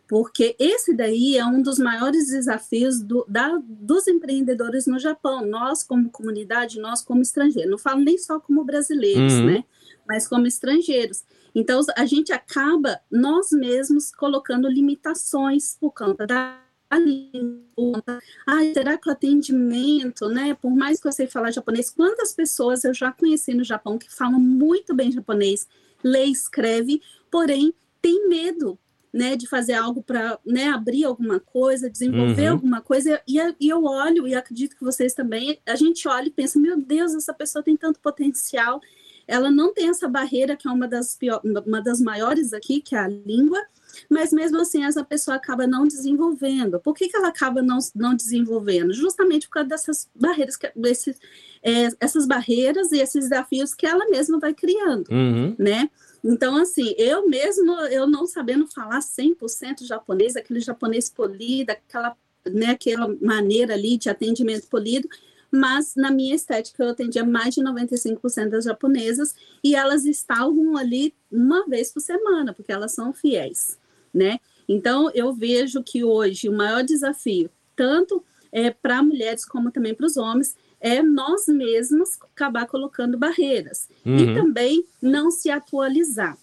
Porque esse daí é um dos maiores desafios do, da, dos empreendedores no Japão. Nós, como comunidade, nós, como estrangeiros. Não falo nem só como brasileiros, uhum. né? Mas como estrangeiros. Então, a gente acaba, nós mesmos, colocando limitações por conta da ah, será que o atendimento, né? Por mais que eu sei falar japonês, quantas pessoas eu já conheci no Japão que falam muito bem japonês, lê, escreve, porém tem medo, né, de fazer algo para, né, abrir alguma coisa, desenvolver uhum. alguma coisa. E, e eu olho e acredito que vocês também, a gente olha e pensa, meu Deus, essa pessoa tem tanto potencial. Ela não tem essa barreira que é uma das pior, uma das maiores aqui, que é a língua mas mesmo assim essa pessoa acaba não desenvolvendo. Por que, que ela acaba não, não desenvolvendo? Justamente por causa dessas barreiras, que, desses, é, essas barreiras e esses desafios que ela mesma vai criando, uhum. né? Então, assim, eu mesmo, eu não sabendo falar 100% japonês, aquele japonês polido, aquela, né, aquela maneira ali de atendimento polido, mas na minha estética eu atendia mais de 95% das japonesas e elas estavam ali uma vez por semana, porque elas são fiéis né? Então, eu vejo que hoje o maior desafio, tanto é, para mulheres como também para os homens, é nós mesmos acabar colocando barreiras uhum. e também não se atualizar.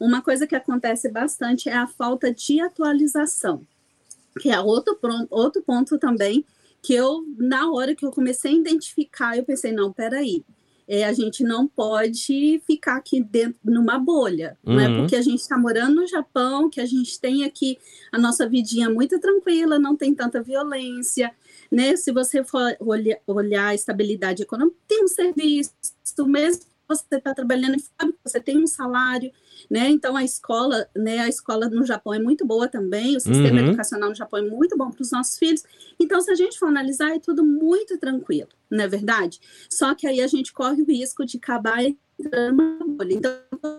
Uma coisa que acontece bastante é a falta de atualização, que é outro, outro ponto também que eu, na hora que eu comecei a identificar, eu pensei, não, peraí, é, a gente não pode ficar aqui dentro numa bolha, uhum. não é uhum. porque a gente está morando no Japão que a gente tem aqui a nossa vidinha muito tranquila, não tem tanta violência, né? Se você for olhar, olhar a estabilidade econômica, tem um serviço, mesmo você está trabalhando em fábrica, você tem um salário, né? Então a escola, né? A escola no Japão é muito boa também, o sistema uhum. educacional no Japão é muito bom para os nossos filhos. Então, se a gente for analisar, é tudo muito tranquilo, não é verdade? Só que aí a gente corre o risco de acabar entrando numa bolha. Então,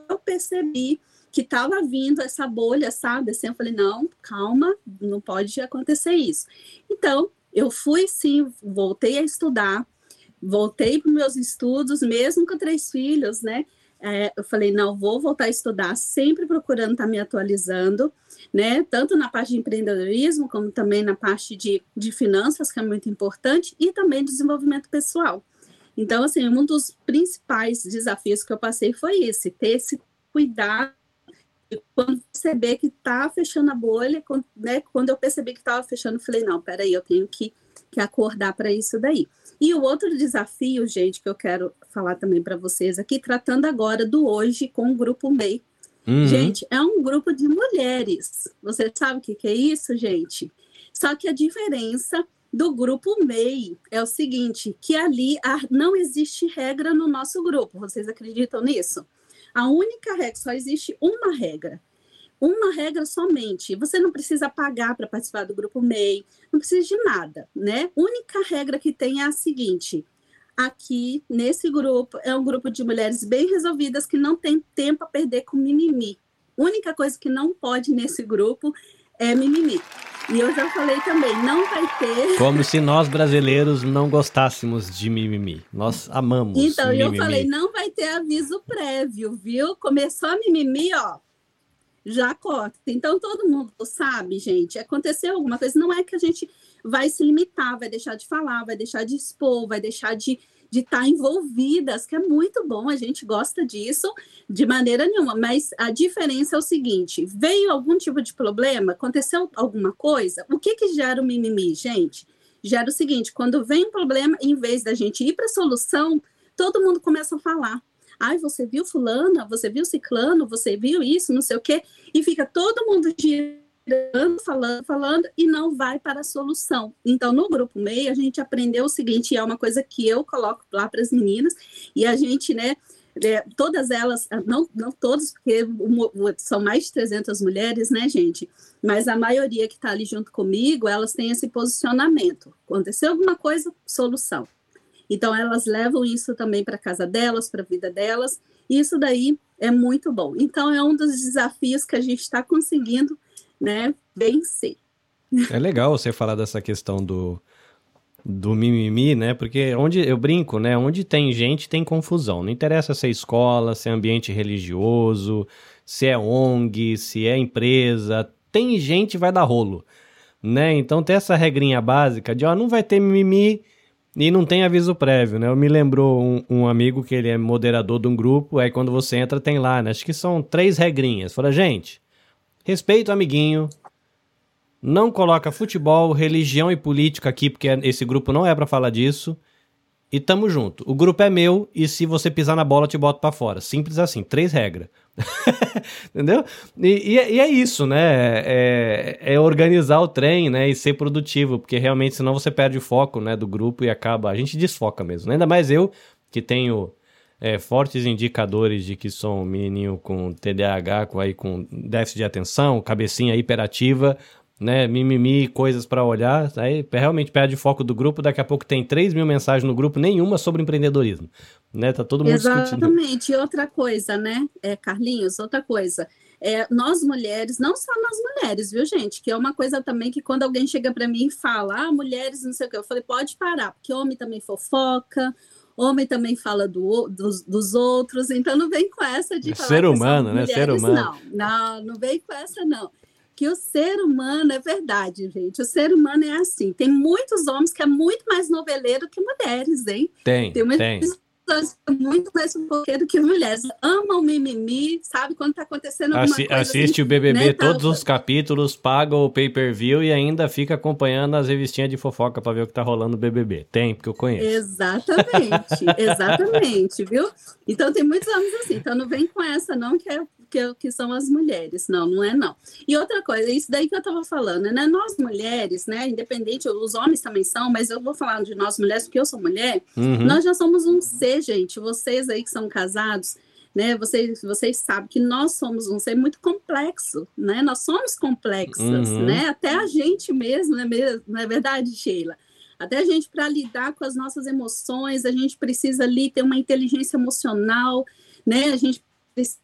eu percebi que estava vindo essa bolha, sabe? Assim, eu falei, não, calma, não pode acontecer isso. Então, eu fui sim, voltei a estudar, voltei para meus estudos, mesmo com três filhos, né? É, eu falei, não, vou voltar a estudar, sempre procurando estar tá me atualizando, né? Tanto na parte de empreendedorismo, como também na parte de, de finanças, que é muito importante, e também desenvolvimento pessoal. Então, assim, um dos principais desafios que eu passei foi esse, ter esse cuidado quando perceber que está fechando a bolha, quando, né, quando eu percebi que estava fechando, eu falei, não, peraí, eu tenho que, que acordar para isso daí. E o outro desafio, gente, que eu quero falar também para vocês aqui, tratando agora do hoje com o grupo MEI. Uhum. Gente, é um grupo de mulheres. Você sabe o que, que é isso, gente? Só que a diferença do grupo MEI é o seguinte, que ali não existe regra no nosso grupo. Vocês acreditam nisso? A única regra, só existe uma regra, uma regra somente. Você não precisa pagar para participar do grupo MEI, não precisa de nada, né? Única regra que tem é a seguinte: aqui nesse grupo é um grupo de mulheres bem resolvidas que não tem tempo a perder com mimimi. Única coisa que não pode nesse grupo é mimimi. E eu já falei também, não vai ter. Como se nós brasileiros não gostássemos de mimimi. Nós amamos. Então, mimimi. eu falei, não vai ter aviso prévio, viu? Começou a mimimi, ó já corta. Então, todo mundo sabe, gente, aconteceu alguma coisa, não é que a gente vai se limitar, vai deixar de falar, vai deixar de expor, vai deixar de de estar tá envolvidas, que é muito bom, a gente gosta disso de maneira nenhuma, mas a diferença é o seguinte: veio algum tipo de problema, aconteceu alguma coisa, o que que gera o mimimi, gente? Gera o seguinte: quando vem um problema, em vez da gente ir para a solução, todo mundo começa a falar. Ai, você viu fulana, você viu ciclano, você viu isso, não sei o quê, e fica todo mundo girando, falando, falando, e não vai para a solução. Então, no grupo MEI, a gente aprendeu o seguinte, e é uma coisa que eu coloco lá para as meninas, e a gente, né, é, todas elas, não, não todas, porque são mais de 300 mulheres, né, gente? Mas a maioria que está ali junto comigo, elas têm esse posicionamento. Aconteceu alguma coisa, solução. Então elas levam isso também para casa delas, para a vida delas. E isso daí é muito bom. Então é um dos desafios que a gente está conseguindo, né, vencer. É legal você falar dessa questão do do mimimi, né? Porque onde eu brinco, né? Onde tem gente tem confusão. Não interessa se é escola, se é ambiente religioso, se é ONG, se é empresa, tem gente vai dar rolo, né? Então tem essa regrinha básica de ó, não vai ter mimimi e não tem aviso prévio, né? Eu me lembrou um, um, amigo que ele é moderador de um grupo, aí quando você entra tem lá, né? Acho que são três regrinhas. Fala, gente, respeito amiguinho, não coloca futebol, religião e política aqui, porque esse grupo não é para falar disso. E tamo junto. O grupo é meu e se você pisar na bola, eu te boto para fora. Simples assim, três regras. Entendeu? E, e, é, e, é isso, né? É, é, organizar o trem, né? E ser produtivo, porque realmente senão você perde o foco, né? Do grupo e acaba. A gente desfoca mesmo. Né? Ainda mais eu, que tenho é, fortes indicadores de que sou um menininho com TDAH, com, aí, com déficit de atenção, cabecinha hiperativa né, mimimi, coisas para olhar, aí realmente perde foco do grupo, daqui a pouco tem 3 mil mensagens no grupo, nenhuma sobre empreendedorismo, né, tá todo mundo Exatamente, discutindo. e outra coisa, né, é, Carlinhos, outra coisa, é, nós mulheres, não só nós mulheres, viu, gente, que é uma coisa também que quando alguém chega para mim e fala, ah, mulheres, não sei o que, eu falei, pode parar, porque homem também fofoca, homem também fala do, dos, dos outros, então não vem com essa de é falar Ser humano, né, mulheres, ser humano. Não, não, não vem com essa não que o ser humano é verdade, gente. O ser humano é assim. Tem muitos homens que é muito mais noveleiro que mulheres, hein? Tem, tem. tem. É muito mais fofoqueiro que mulheres. Amam mimimi, sabe quando tá acontecendo alguma Assi coisa. Assiste assim, o BBB né? todos tá... os capítulos, paga o pay-per-view e ainda fica acompanhando as revistinhas de fofoca para ver o que tá rolando no BBB. Tem, porque eu conheço. Exatamente, exatamente, viu? Então tem muitos homens assim. Então não vem com essa não, que é que, que são as mulheres. Não, não é não. E outra coisa, isso daí que eu estava falando, né? Nós mulheres, né? Independente, os homens também são, mas eu vou falar de nós mulheres porque eu sou mulher. Uhum. Nós já somos um ser, gente. Vocês aí que são casados, né? Vocês, vocês sabem que nós somos um ser muito complexo, né? Nós somos complexas, uhum. né? Até a gente mesmo, né? Não é verdade, Sheila? Até a gente, para lidar com as nossas emoções, a gente precisa ali ter uma inteligência emocional, né? A gente precisa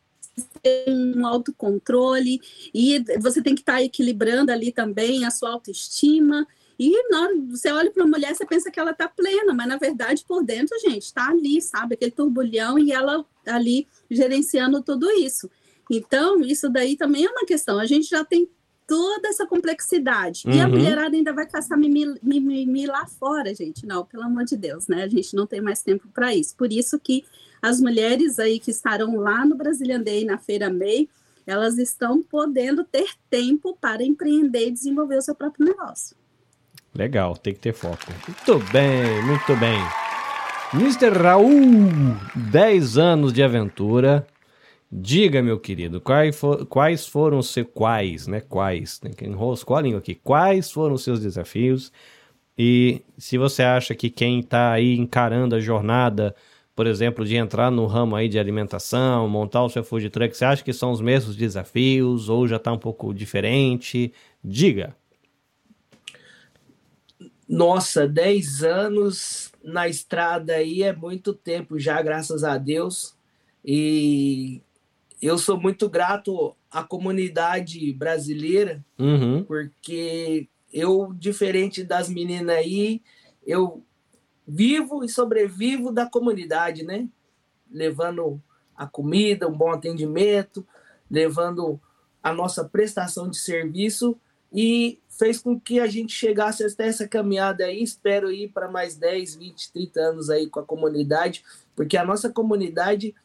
um autocontrole e você tem que estar tá equilibrando ali também a sua autoestima. E na hora você olha para a mulher, você pensa que ela está plena, mas na verdade por dentro, gente, está ali, sabe? Aquele turbulhão e ela ali gerenciando tudo isso. Então, isso daí também é uma questão. A gente já tem toda essa complexidade. Uhum. E a uhum. mulherada ainda vai caçar mimimi, mimimi lá fora, gente. Não, pelo amor de Deus, né? A gente não tem mais tempo para isso. Por isso que as mulheres aí que estarão lá no Brazilian Day, na Feira MEI, elas estão podendo ter tempo para empreender e desenvolver o seu próprio negócio. Legal, tem que ter foco. Muito bem, muito bem. Mr. Raul, 10 anos de aventura. Diga, meu querido, quais, for, quais foram os seus quais, né? Quais, tem que enroscar a língua aqui. Quais foram os seus desafios? E se você acha que quem está aí encarando a jornada por exemplo, de entrar no ramo aí de alimentação, montar o seu food truck, você acha que são os mesmos desafios ou já está um pouco diferente? Diga. Nossa, 10 anos na estrada aí é muito tempo já, graças a Deus. E eu sou muito grato à comunidade brasileira, uhum. porque eu, diferente das meninas aí, eu vivo e sobrevivo da comunidade, né? Levando a comida, um bom atendimento, levando a nossa prestação de serviço e fez com que a gente chegasse até essa caminhada aí. Espero ir para mais 10, 20, 30 anos aí com a comunidade, porque a nossa comunidade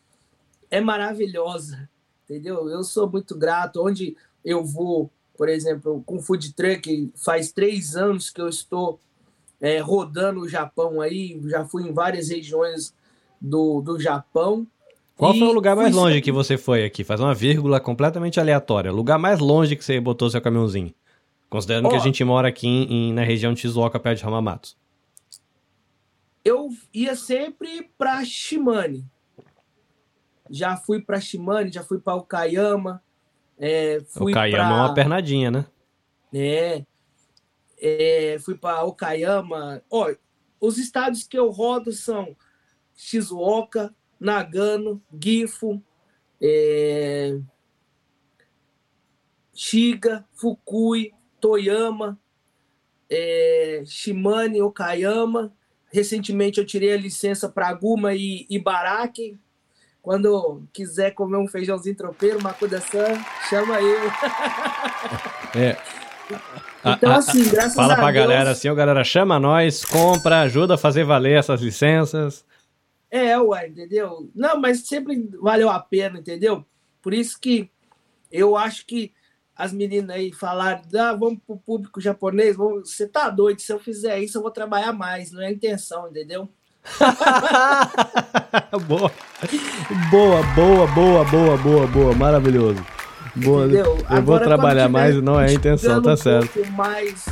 é maravilhosa, entendeu? Eu sou muito grato. Onde eu vou, por exemplo, com food truck, faz três anos que eu estou é, rodando o Japão aí, já fui em várias regiões do, do Japão. Qual foi o lugar mais longe sempre... que você foi aqui? Faz uma vírgula completamente aleatória. O lugar mais longe que você botou seu caminhãozinho? Considerando Ó, que a gente mora aqui em, na região de Shizuoka, perto de Hamamatsu. Eu ia sempre para Shimane. Já fui para Shimane, já fui para Okayama. É, fui Okayama pra... é uma pernadinha, né? É é, fui para Okayama. Ó, os estados que eu rodo são Shizuoka, Nagano, Gifu, é... Shiga, Fukui, Toyama, é... Shimane, Okayama. Recentemente eu tirei a licença para Guma e Ibaraki. Quando quiser comer um feijãozinho tropeiro, Makuda-san, chama eu. É. Então, assim, graças Fala a pra Deus... galera assim, ó, galera, chama nós, compra, ajuda a fazer valer essas licenças. É, ué, entendeu? Não, mas sempre valeu a pena, entendeu? Por isso que eu acho que as meninas aí falaram, ah, vamos pro público japonês, vamos... você tá doido, se eu fizer isso eu vou trabalhar mais, não é a intenção, entendeu? boa. Boa, boa, boa, boa, boa, boa, maravilhoso. Entendeu? Eu vou Agora, trabalhar quando mais, não é a intenção, tá um certo. pouco mais,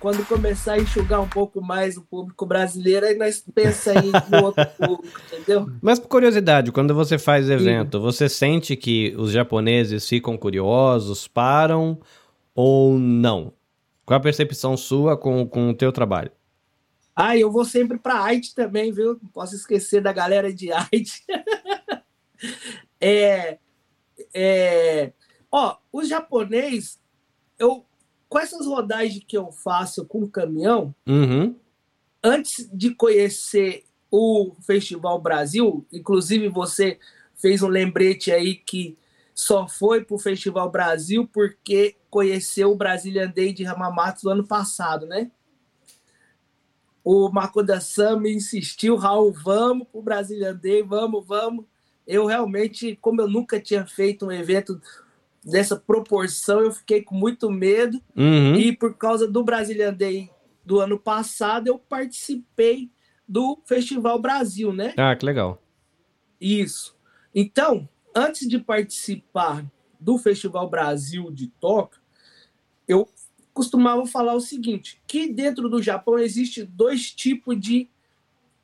quando começar a enxugar um pouco mais o público brasileiro, aí nós pensamos em outro público, entendeu? Mas por curiosidade, quando você faz evento, você sente que os japoneses ficam curiosos, param ou não? Qual a percepção sua com, com o teu trabalho? Ah, eu vou sempre para Haiti também, viu? Não posso esquecer da galera de Haiti. é, é, ó, os japonês, eu, com essas rodagens que eu faço com o caminhão, Uhum. antes de conhecer o Festival Brasil, inclusive você fez um lembrete aí que só foi para o Festival Brasil porque conheceu o Brazilian Day de Hamamatsu no ano passado, né? O Makoda Sam me insistiu, Raul, vamos para o Brazilian Day, vamos, vamos. Eu realmente, como eu nunca tinha feito um evento dessa proporção, eu fiquei com muito medo. Uhum. E por causa do Brazilian Day do ano passado, eu participei do Festival Brasil, né? Ah, que legal. Isso. Então, antes de participar do Festival Brasil de Tóquio, eu costumava falar o seguinte, que dentro do Japão existe dois tipos de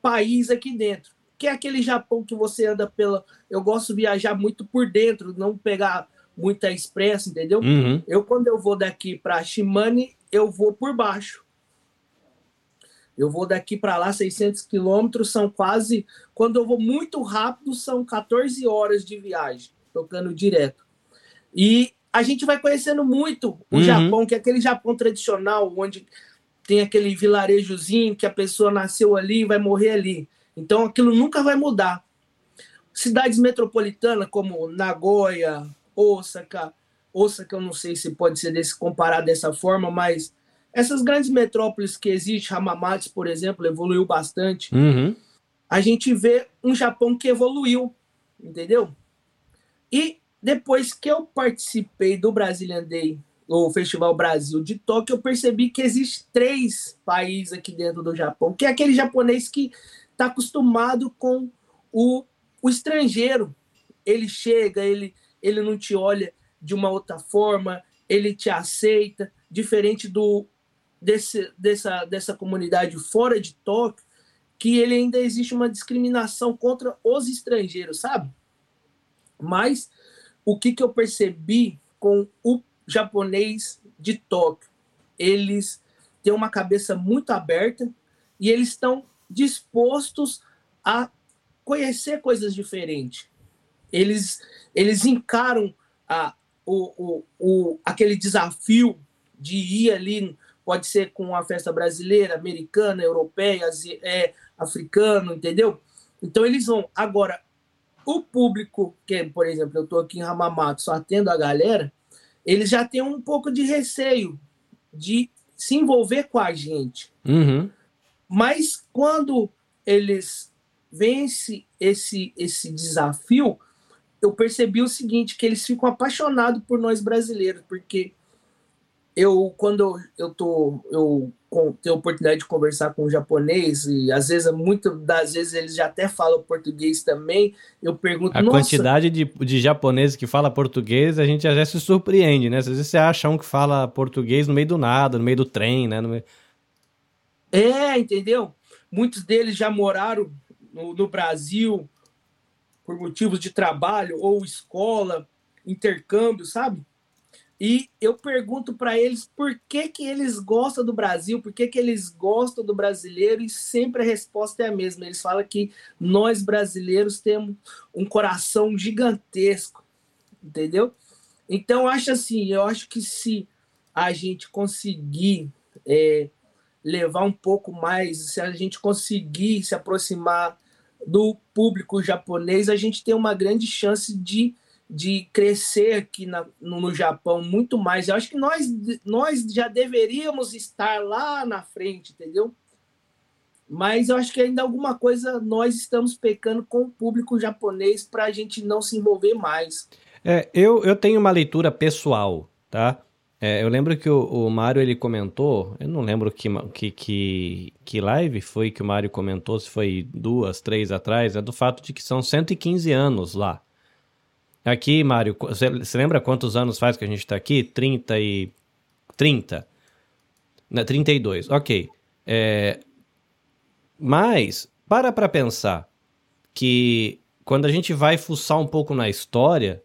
país aqui dentro. Que é aquele Japão que você anda pela... Eu gosto de viajar muito por dentro, não pegar muita expressa, entendeu? Uhum. Eu, quando eu vou daqui para Shimane, eu vou por baixo. Eu vou daqui para lá 600 quilômetros, são quase. Quando eu vou muito rápido, são 14 horas de viagem, tocando direto. E a gente vai conhecendo muito o Uhum. Japão, que é aquele Japão tradicional, onde tem aquele vilarejozinho que a pessoa nasceu ali e vai morrer ali. Então aquilo nunca vai mudar. Cidades metropolitanas como Nagoya, Osaka, Osaka eu não sei se pode ser desse, comparado dessa forma, mas essas grandes metrópoles que existem, Hamamatsu, por exemplo, evoluiu bastante. Uhum. A gente vê um Japão que evoluiu, entendeu? E depois que eu participei do Brazilian Day, o Festival Brasil de Tóquio, eu percebi que existe três países aqui dentro do Japão, que é aquele japonês que está acostumado com o, o estrangeiro. Ele chega, ele, ele não te olha de uma outra forma, ele te aceita, diferente do desse, dessa, dessa comunidade fora de Tóquio, que ele ainda existe uma discriminação contra os estrangeiros, sabe? Mas o que, que eu percebi com o japonês de Tóquio? Eles têm uma cabeça muito aberta e eles estão dispostos a conhecer coisas diferentes. Eles, eles encaram a, o, o, o, aquele desafio de ir ali, pode ser com a festa brasileira, americana, europeia, é, africano, entendeu? Então eles vão. Agora, o público, que, por exemplo, eu estou aqui em Ramamato, só atendo a galera, eles já têm um pouco de receio de se envolver com a gente. Uhum. Mas quando eles vencem esse, esse desafio, eu percebi o seguinte, que eles ficam apaixonados por nós brasileiros, porque eu, quando eu tô, eu tenho a oportunidade de conversar com um japonês, e às vezes, muitas das vezes, eles já até falam português também, eu pergunto... A quantidade de, de japoneses que fala português, a gente já se surpreende, né? Às vezes você acha um que fala português no meio do nada, no meio do trem, né? Meio... É, entendeu? Muitos deles já moraram no, no Brasil por motivos de trabalho ou escola, intercâmbio, sabe? E eu pergunto para eles por que, que eles gostam do Brasil, por que, que eles gostam do brasileiro, e sempre a resposta é a mesma. Eles falam que nós brasileiros temos um coração gigantesco, entendeu? Então, eu acho assim, eu acho que se a gente conseguir é, levar um pouco mais, se a gente conseguir se aproximar do público japonês, a gente tem uma grande chance de de crescer aqui na, no, no, Japão muito mais. Eu acho que nós, nós já deveríamos estar lá na frente, entendeu? Mas eu acho que ainda alguma coisa nós estamos pecando com o público japonês para a gente não se envolver mais. É, eu, eu tenho uma leitura pessoal, tá? É, eu lembro que o, o Mário ele comentou, eu não lembro que, que, que, que live foi que o Mário comentou, se foi duas, três atrás, é do fato de que são 115 anos lá. Aqui, Mário, você lembra quantos anos faz que a gente está aqui? 30 e... 30. Não, 32, ok. É... Mas, para para pensar que quando a gente vai fuçar um pouco na história,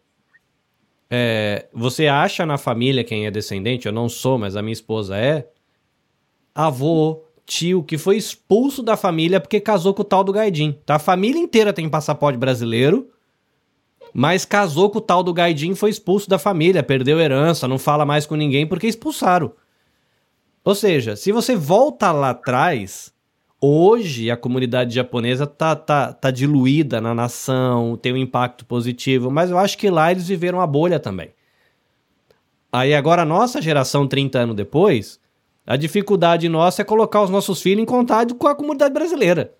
é... você acha na família quem é descendente, eu não sou, mas a minha esposa é, avô, tio, que foi expulso da família porque casou com o tal do Gaidin. Tá? A família inteira tem passaporte brasileiro, mas casou com o tal do Gaidin, foi expulso da família, perdeu herança, não fala mais com ninguém porque expulsaram. Ou seja, se você volta lá atrás, hoje a comunidade japonesa tá, tá, tá diluída na nação, tem um impacto positivo, mas eu acho que lá eles viveram a bolha também. Aí agora a nossa geração, 30 anos depois, a dificuldade nossa é colocar os nossos filhos em contato com a comunidade brasileira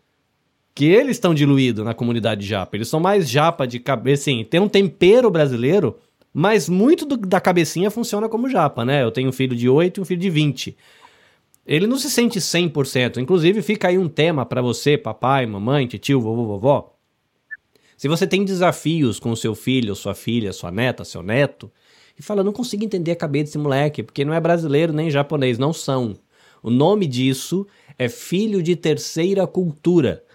que eles estão diluídos na comunidade japa. Eles são mais japa de cabeça, assim, tem um tempero brasileiro, mas muito do, da cabecinha funciona como japa, né? Eu tenho um filho de 8 e um filho de 20. Ele não se sente 100%. Inclusive, fica aí um tema para você, papai, mamãe, tio, vovô, vovó. Se você tem desafios com seu filho, sua filha, sua neta, seu neto, e fala, não consigo entender a cabeça desse moleque, porque não é brasileiro nem japonês, não são. O nome disso é filho de terceira cultura.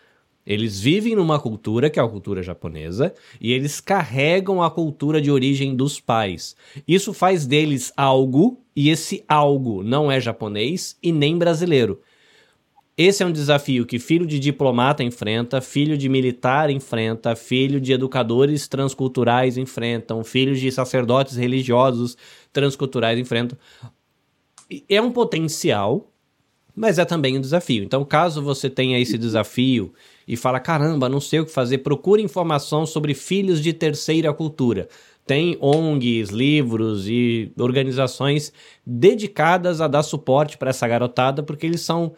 Eles vivem numa cultura que é a cultura japonesa e eles carregam a cultura de origem dos pais. Isso faz deles algo e esse algo não é japonês e nem brasileiro. Esse é um desafio que filho de diplomata enfrenta, filho de militar enfrenta, filho de educadores transculturais enfrentam, filhos de sacerdotes religiosos transculturais enfrentam. É um potencial, mas é também um desafio. Então, caso você tenha esse desafio e fala: caramba, não sei o que fazer, procure informação sobre filhos de terceira cultura. Tem ONGs, livros e organizações dedicadas a dar suporte para essa garotada, porque eles são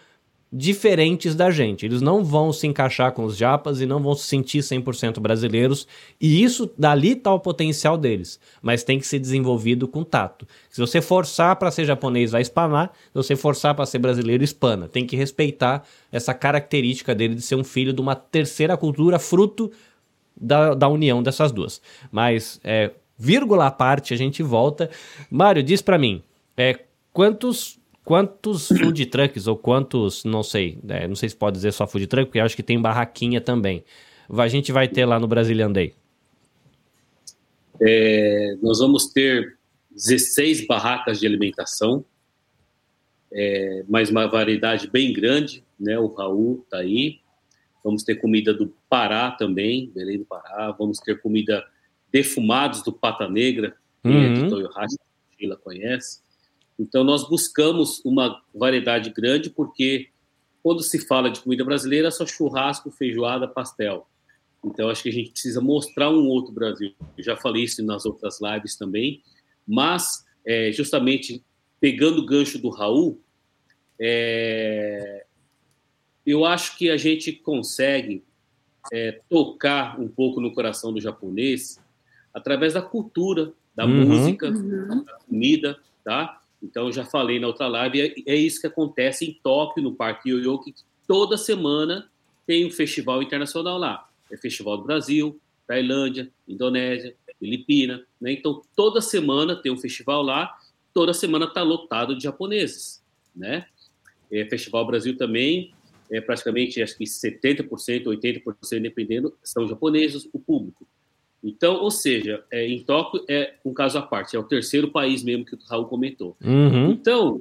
diferentes da gente. Eles não vão se encaixar com os japas e não vão se sentir 100% brasileiros. E isso, dali está o potencial deles. Mas tem que ser desenvolvido com tato. Se você forçar para ser japonês, vai espanar. Se você forçar para ser brasileiro, espana. Tem que respeitar essa característica dele de ser um filho de uma terceira cultura, fruto da, da união dessas duas. Mas, é, vírgula à parte, a gente volta. Mário, diz para mim, é, quantos quantos food trucks ou quantos, não sei, é, não sei se pode dizer só food truck, porque acho que tem barraquinha também. A gente vai ter lá no Brazilian Day. É, nós vamos ter 16 barracas de alimentação, é, mais uma variedade bem grande, né? O Raul tá aí. Vamos ter comida do Pará também, Belém do Pará. Vamos ter comida defumados do Pata Negra, que uhum. é de Toyohashi, que Sheila conhece. Então, nós buscamos uma variedade grande, porque quando se fala de comida brasileira, é só churrasco, feijoada, pastel. Então, acho que a gente precisa mostrar um outro Brasil. Eu já falei isso nas outras lives também, mas, é, justamente pegando o gancho do Raul, é, eu acho que a gente consegue é, tocar um pouco no coração do japonês através da cultura, da uhum. música, uhum. da comida, tá? Então, já falei na outra live, é, é isso que acontece em Tóquio, no Parque Yoyoki, toda semana tem um festival internacional lá. É Festival do Brasil, Tailândia, Indonésia, Filipina, né? Então, toda semana tem um festival lá, toda semana está lotado de japoneses, né? É, festival Brasil também, é praticamente, acho que 70%, 80%, dependendo, são japoneses, o público. Então, ou seja, é, em Tóquio é um caso à parte, é o terceiro país mesmo que o Raul comentou. Uhum. Então,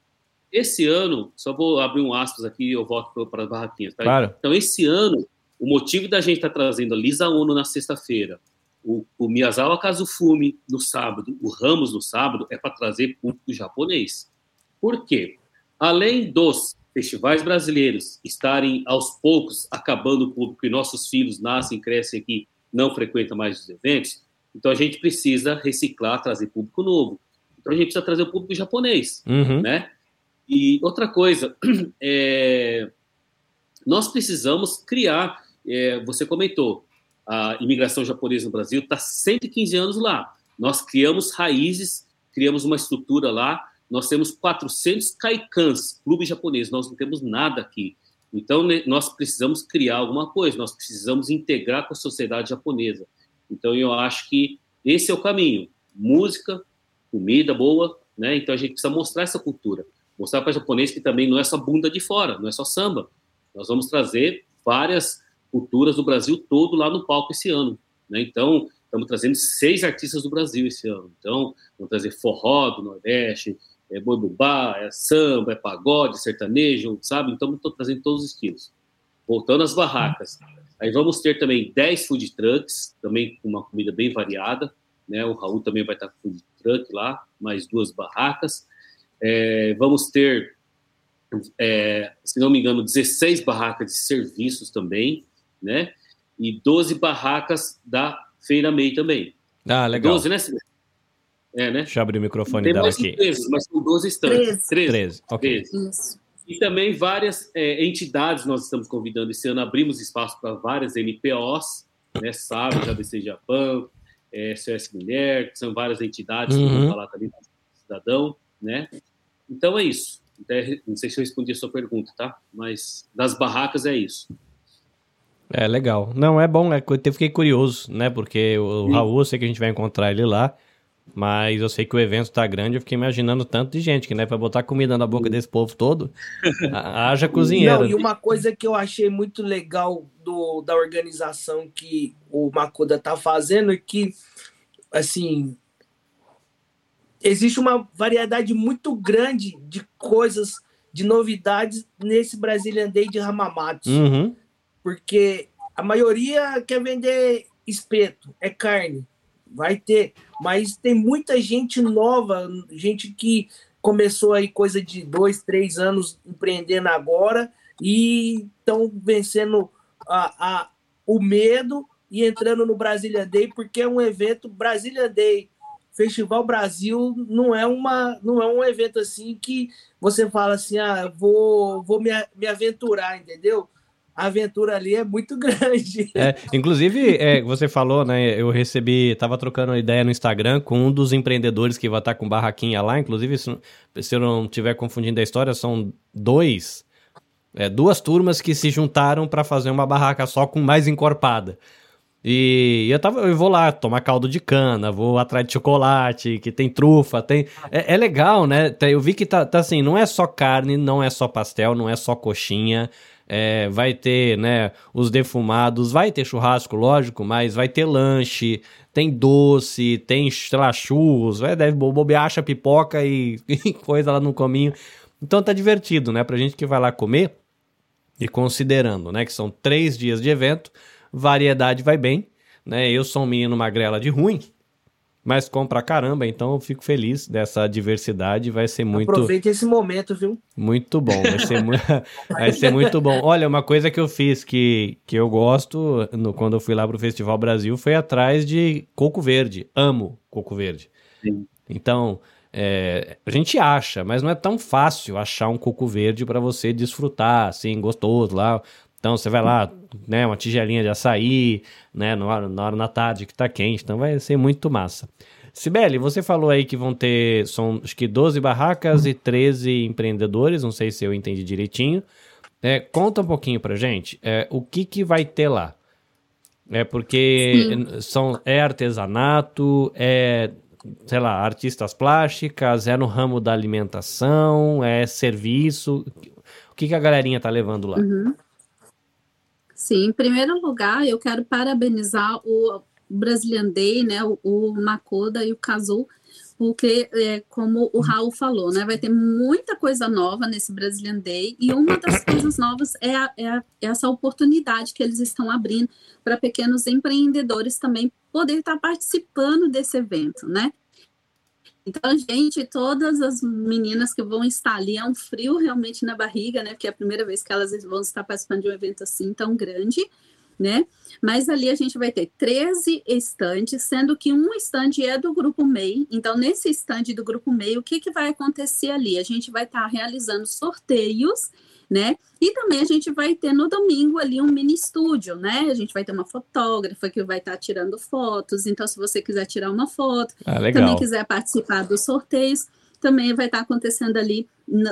esse ano, só vou abrir um aspas aqui e eu volto para as barraquinhas. Tá? Claro. Então, esse ano, o motivo da gente estar tá trazendo a Lisa Ono na sexta-feira, o, o Miyazawa Kazufumi no sábado, o Ramos no sábado, é para trazer público japonês. Por quê? Além dos festivais brasileiros estarem aos poucos acabando o público e nossos filhos nascem, crescem aqui, não frequentam mais os eventos, então a gente precisa reciclar, trazer público novo. Então a gente precisa trazer o público japonês, Uhum. né? E outra coisa, é, nós precisamos criar, é, você comentou, a imigração japonesa no Brasil está 115 anos lá. Nós criamos raízes, criamos uma estrutura lá, nós temos 400 kaikans, clubes japoneses, nós não temos nada aqui. Então, nós precisamos criar alguma coisa, nós precisamos integrar com a sociedade japonesa. Então, eu acho que esse é o caminho. Música, comida boa, né? Então, a gente precisa mostrar essa cultura. Mostrar para o japonês que também não é só bunda de fora, não é só samba. Nós vamos trazer várias culturas do Brasil todo lá no palco esse ano. Né? Então, estamos trazendo seis artistas do Brasil esse ano. Então, vamos trazer forró do Nordeste, é boi bubá, é samba, é pagode, sertanejo, sabe? Então, estou trazendo todos os estilos. Voltando às barracas. Aí vamos ter também 10 food trucks, também com uma comida bem variada. Né? O Raul também vai estar com food truck lá, mais duas barracas. É, vamos ter, é, se não me engano, 16 barracas de serviços também, né? E 12 barracas da Feira MEI também. Ah, legal. 12, né, Silvia? É, né? Deixa eu abrir o microfone Tem dela mais aqui. empresas, mas são 12 estantes. 13. 13, ok. 13. Isso. E também várias é, entidades nós estamos convidando esse ano, abrimos espaço para várias NPOs, né, SAB, JBC Japão, é, SOS Mulher, que são várias entidades que Uhum. vão falar também o cidadão, né? Então é isso. Até- Não sei se eu respondi a sua pergunta, tá? Mas das barracas é isso. É legal. Não, é bom, é, que eu fiquei curioso, né? Porque o, o Sim. Raul, eu sei que a gente vai encontrar ele lá, mas eu sei que o evento tá grande, eu fiquei imaginando tanto de gente, que né, pra botar comida na boca desse povo todo, ha- haja cozinheiro. Não, e uma coisa que eu achei muito legal do, da organização que o Makuda tá fazendo é que, assim, existe uma variedade muito grande de coisas, de novidades nesse Brazilian Day de Hamamatsu. Uhum. porque a maioria quer vender espeto, é carne, vai ter, mas tem muita gente nova, gente que começou aí coisa de dois, três anos empreendendo agora e estão vencendo a, a- o medo e entrando no Brasília Day, porque é um evento Brasília Day. Festival Brasil não é uma não é um evento assim que você fala assim, ah, vou vou me, me aventurar, entendeu? A aventura ali é muito grande. É, inclusive, é, você falou, né? Eu recebi, tava trocando uma ideia no Instagram com um dos empreendedores que vai estar com barraquinha lá. Inclusive, se, se eu não estiver confundindo a história, são dois, é, duas turmas que se juntaram para fazer uma barraca só com mais encorpada. E eu, tava, eu vou lá tomar caldo de cana, vou atrás de chocolate, que tem trufa, tem. É, é legal, né? Tá- Eu vi que tá, tá assim, não é só carne, não é só pastel, não é só coxinha. É, vai ter, né, os defumados, vai ter churrasco, lógico, mas vai ter lanche, tem doce, tem, churros, vai, deve bo- bobear, acha pipoca e, e coisa lá no cominho. Então tá divertido, né? Pra gente que vai lá comer, e considerando, né, que são três dias de evento, variedade vai bem, né? Eu sou um menino magrela de ruim, mas como pra caramba, então eu fico feliz dessa diversidade, vai ser muito Aproveite esse momento, viu? muito bom, vai ser, mu vai ser muito bom. Olha, uma coisa que eu fiz que, que eu gosto no, quando eu fui lá pro Festival Brasil foi atrás de coco verde. Amo coco verde. Sim. Então, é, a gente acha, mas não é tão fácil achar um coco verde para você desfrutar, assim, gostoso lá. Então você vai lá, né, uma tigelinha de açaí, né, na hora, na hora da tarde que tá quente, então vai ser muito massa. Sibeli, você falou aí que vão ter, são acho que 12 barracas e 13 empreendedores, não sei se eu entendi direitinho. É, conta um pouquinho pra gente, é, o que que vai ter lá? É porque são, é artesanato, é, sei lá, artistas plásticas, é no ramo da alimentação, é serviço. O que, que a galerinha tá levando lá? Sim, em primeiro lugar, eu quero parabenizar o, Brazilian Day, né? O, Makoda e o Kazu, porque, é, como o Raul falou, né? Vai ter muita coisa nova nesse Brazilian Day, e uma das coisas novas é, a, é, a, é essa oportunidade que eles estão abrindo para pequenos empreendedores também poder estar participando desse evento, né? Então, gente, todas as meninas que vão estar ali, é um frio realmente na barriga, né? Porque é a primeira vez que elas vão estar participando de um evento assim tão grande, né? Mas ali a gente vai ter 13 estantes, sendo que um estande é do Grupo MEI. Então, nesse estande do Grupo MEI, o que, que vai acontecer ali? A gente vai estar realizando sorteios né? E também a gente vai ter no domingo ali um mini estúdio, né? A gente vai ter uma fotógrafa que vai estar tá tirando fotos. Então, se você quiser tirar uma foto, ah, também quiser participar dos sorteios, também vai estar tá acontecendo ali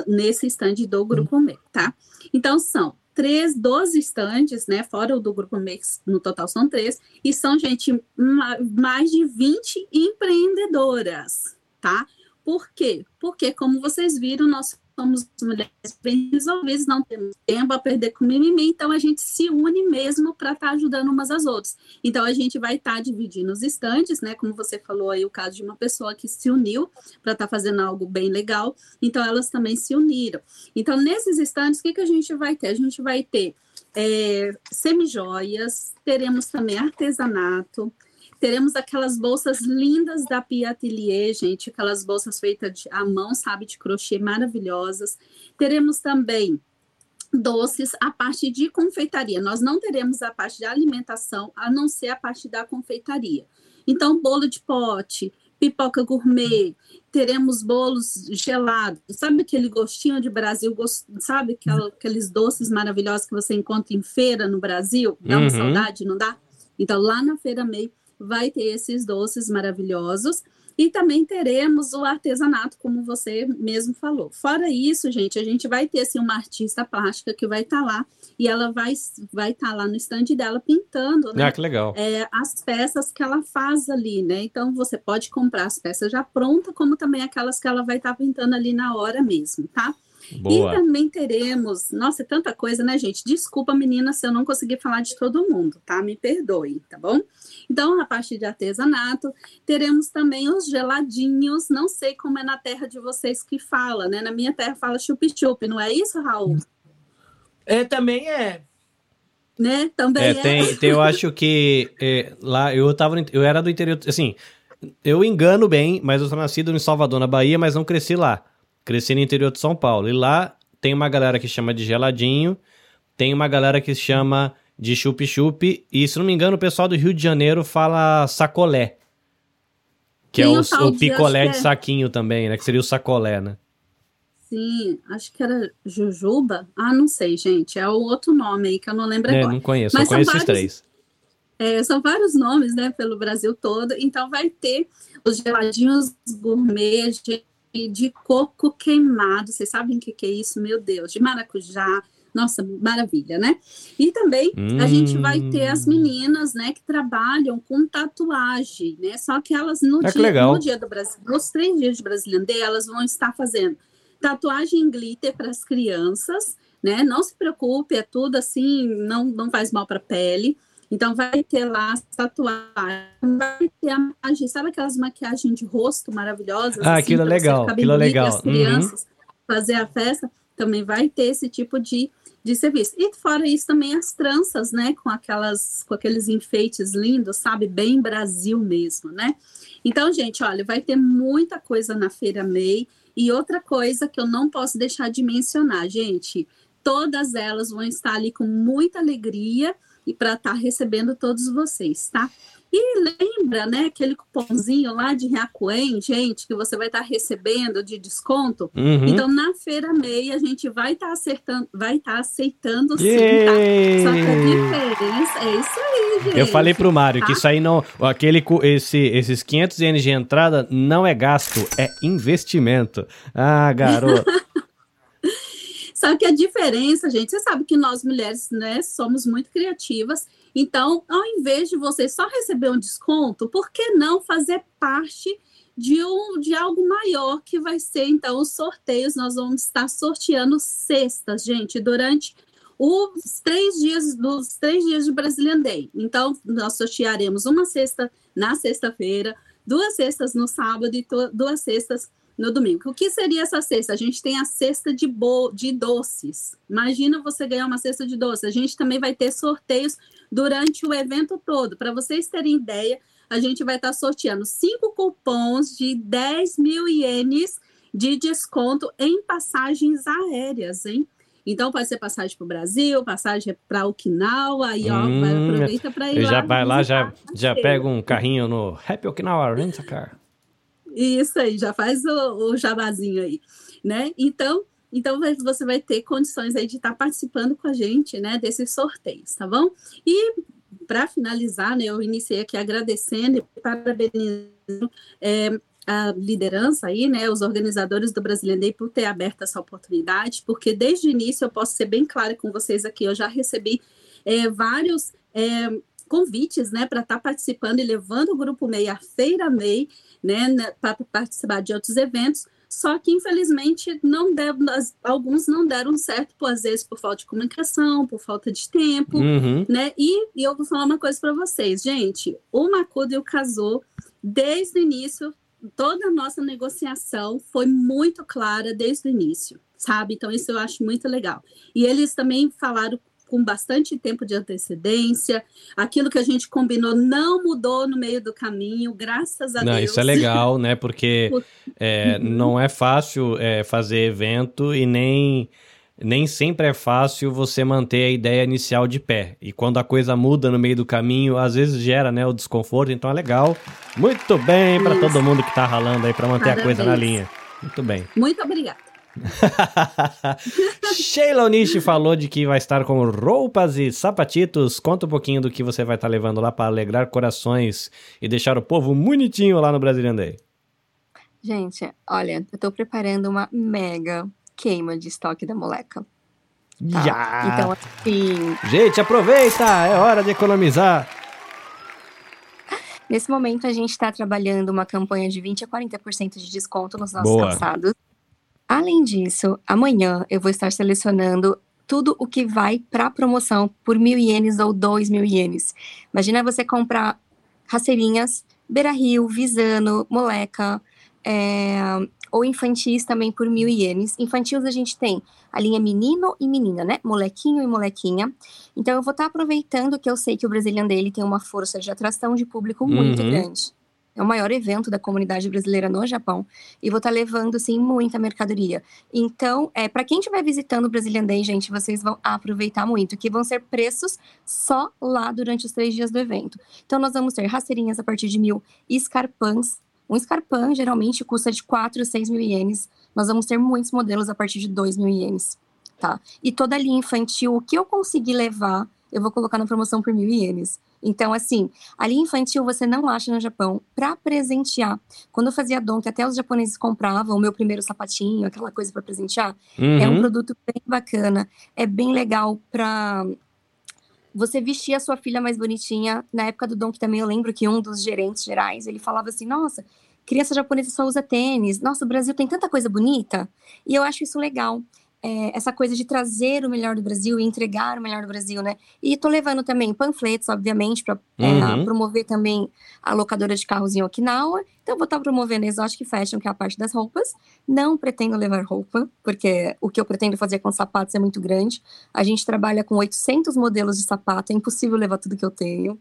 nesse stand do Grupo MEI, tá? Então, são três, 12 estandes, né? Fora o do Grupo MEI, no total são três, e são, gente, mais de 20 empreendedoras, tá? Por quê? Porque, como vocês viram, nós somos mulheres bem resolvidas, não temos tempo a perder com mimimi, então a gente se une mesmo para estar tá ajudando umas às outras. Então a gente vai estar tá dividindo os estantes, né? Como você falou aí, o caso de uma pessoa que se uniu para estar tá fazendo algo bem legal, então elas também se uniram. Então, nesses estantes, o que, que a gente vai ter? A gente vai ter é, semijoias, teremos também artesanato, Teremos aquelas bolsas lindas da Pia Atelier, gente, aquelas bolsas feitas de, à mão, sabe, de crochê maravilhosas. Teremos também doces, a parte de confeitaria. Nós não teremos a parte de alimentação, a não ser a parte da confeitaria. Então, bolo de pote, pipoca gourmet, teremos bolos gelados, sabe aquele gostinho de Brasil, sabe aquela, aqueles doces maravilhosos que você encontra em feira no Brasil? Dá uma uhum. saudade, não dá? Então, lá na Feira Meio vai ter esses doces maravilhosos. E também teremos o artesanato, como você mesmo falou. Fora isso, gente, a gente vai ter assim, uma artista plástica que vai estar tá lá e ela vai vai estar tá lá no stand dela pintando, né? Ah, que legal. É, as peças que ela faz ali, né? Então você pode comprar as peças já prontas, como também aquelas que ela vai estar tá pintando ali na hora mesmo, tá? Boa. E também teremos, nossa, é tanta coisa, né, gente? Desculpa, meninas, se eu não conseguir falar de todo mundo, tá? Me perdoe, tá bom? Então, na parte de artesanato, teremos também os geladinhos. Não sei como é na terra de vocês que fala, né? Na minha terra fala chup-chup, não é isso, Raul? É, também é. Né? Também é. é. Tem, tem, eu acho que é, lá eu tava, eu era do interior, assim, eu engano bem, mas eu sou nascido em Salvador, na Bahia, mas não cresci lá. Cresci no interior de São Paulo. E lá tem uma galera que chama de geladinho, tem uma galera que chama de chup-chup. E, se não me engano, o pessoal do Rio de Janeiro fala sacolé. Que é o, o picolé de, é... saquinho também, né? Que seria o sacolé, né? Sim, acho que era Jujuba. Ah, não sei, gente. É o outro nome aí que eu não lembro é, agora. Não conheço, Mas eu conheço vários, esses três. É, são vários nomes, né, pelo Brasil todo. Então vai ter os geladinhos gourmet de coco queimado. Vocês sabem o que, que é isso? Meu Deus, de maracujá, nossa, maravilha, né? E também hum. a gente vai ter as meninas, né, que trabalham com tatuagem, né? Só que elas no, é dia, no dia do Brasil, nos três dias de Brasileiro elas vão estar fazendo tatuagem em glitter para as crianças, né? Não se preocupe, é tudo assim, não, não faz mal para a pele. Então vai ter lá as tatuagens, vai ter a maquiagem, sabe aquelas maquiagens de rosto maravilhosas? Ah, assim, aquilo é legal, aquilo é legal. As crianças uhum. fazer a festa, também vai ter esse tipo de de serviço. E fora isso também as tranças, né, com aquelas com aqueles enfeites lindos, sabe, bem Brasil mesmo, né? Então, gente, olha, vai ter muita coisa na Feira MEI e outra coisa que eu não posso deixar de mencionar, gente, todas elas vão estar ali com muita alegria e para estar tá recebendo todos vocês, tá? E lembra, né, aquele cupomzinho lá de Reacuém, gente, que você vai estar tá recebendo de desconto? Uhum. Então, na Feira Meia, a gente vai estar tá acertando, vai estar tá aceitando sim, tá? Só que a diferença é isso aí, gente. Eu falei pro Mário tá? que isso aí não, aquele, esse, esses 500 ienes de entrada não é gasto, é investimento. Ah, garoto. Só que a diferença, gente, você sabe que nós mulheres, né, somos muito criativas. Então, ao invés de você só receber um desconto, por que não fazer parte de, um, de algo maior que vai ser, então, os sorteios? Nós vamos estar sorteando cestas, gente, durante os três dias dos três dias de Brazilian Day. Então, nós sortearemos uma cesta na sexta-feira, duas cestas no sábado e duas cestas no domingo. O que seria essa cesta? A gente tem a cesta de, bo de doces. Imagina você ganhar uma cesta de doces. A gente também vai ter sorteios durante o evento todo. Para vocês terem ideia, a gente vai estar sorteando cinco cupons de 10 mil ienes de desconto em passagens aéreas, hein? Então pode ser passagem para o Brasil, passagem para Okinawa, aí ó, hum, vai, aproveita para ir lá. Já vai lá, já, já pega um carrinho no Happy Okinawa Rent a Car. Isso aí, já faz o, o jabazinho aí, né? Então, então você vai ter condições aí de estar participando com a gente, né, desses sorteios, tá bom? E para finalizar, né, eu iniciei aqui agradecendo e parabenizando é, a liderança aí, né, os organizadores do Brasilian Day por ter aberto essa oportunidade, porque desde o início eu posso ser bem clara com vocês aqui, eu já recebi é, vários é, convites, né, para estar tá participando e levando o Grupo MEI à Feira MEI, né, né para participar de outros eventos, só que infelizmente não deram, alguns não deram certo, por, às vezes por falta de comunicação, por falta de tempo, uhum. né? E, e, eu vou falar uma coisa para vocês, gente. O Macudo e o Casou, desde o início, toda a nossa negociação foi muito clara desde o início, sabe? Então isso eu acho muito legal. E eles também falaram com bastante tempo de antecedência. Aquilo que a gente combinou não mudou no meio do caminho, graças a não, Deus. Isso é legal, né? Porque é, não é fácil é, fazer evento e nem. Nem sempre é fácil você manter a ideia inicial de pé. E quando a coisa muda no meio do caminho, às vezes gera né, o desconforto. Então é legal. Muito bem para todo mundo que está ralando aí para manter Parabéns. a coisa na linha. Muito bem. Muito obrigada. Sheila Onishi falou de que vai estar com roupas e sapatitos. Conta um pouquinho do que você vai estar levando lá para alegrar corações e deixar o povo bonitinho lá no Brazilian Day. Gente, olha, eu tô preparando uma mega queima de estoque da moleca. Tá? Já! Então, assim. Gente, aproveita! É hora de economizar! Nesse momento, a gente está trabalhando uma campanha de 20 a 40% de desconto nos nossos Boa. calçados. Além disso, amanhã eu vou estar selecionando tudo o que vai para promoção por mil ienes ou dois mil ienes. Imagina você comprar raceirinhas, Beira Rio, Visano, Moleca, é, ou infantis também por mil ienes. Infantis a gente tem a linha menino e menina, né? Molequinho e molequinha. Então eu vou estar aproveitando que eu sei que o Brazilian dele tem uma força de atração de público muito uhum. grande é o maior evento da comunidade brasileira no Japão e vou estar tá levando sim muita mercadoria. Então, é para quem estiver visitando o Brazilian Day, gente, vocês vão aproveitar muito, que vão ser preços só lá durante os três dias do evento. Então, nós vamos ter rasteirinhas a partir de mil, escarpãs. Um escarpão geralmente custa de 4 a 6 mil ienes. Nós vamos ter muitos modelos a partir de 2 mil ienes, tá? E toda a linha infantil, o que eu conseguir levar, eu vou colocar na promoção por mil ienes. Então, assim, a linha infantil você não acha no Japão para presentear. Quando eu fazia dom, que até os japoneses compravam o meu primeiro sapatinho, aquela coisa para presentear, uhum. é um uhum. produto bem bacana, é bem legal para você vestir a sua filha mais bonitinha. Na época do Dom, que também eu lembro que um dos gerentes gerais, ele falava assim: "Nossa, criança japonesa só usa tênis. Nossa, o Brasil tem tanta coisa bonita". E eu acho isso legal é, essa coisa de trazer o melhor do Brasil e entregar o melhor do Brasil, né? E tô levando também panfletos, obviamente, para é, uhum. é, promover também a locadora de carros em Okinawa. Então, vou estar tá promovendo a Exotic Fashion, que é a parte das roupas. Não pretendo levar roupa, porque o que eu pretendo fazer com sapatos é muito grande. A gente trabalha com 800 modelos de sapato, é impossível levar tudo que eu tenho.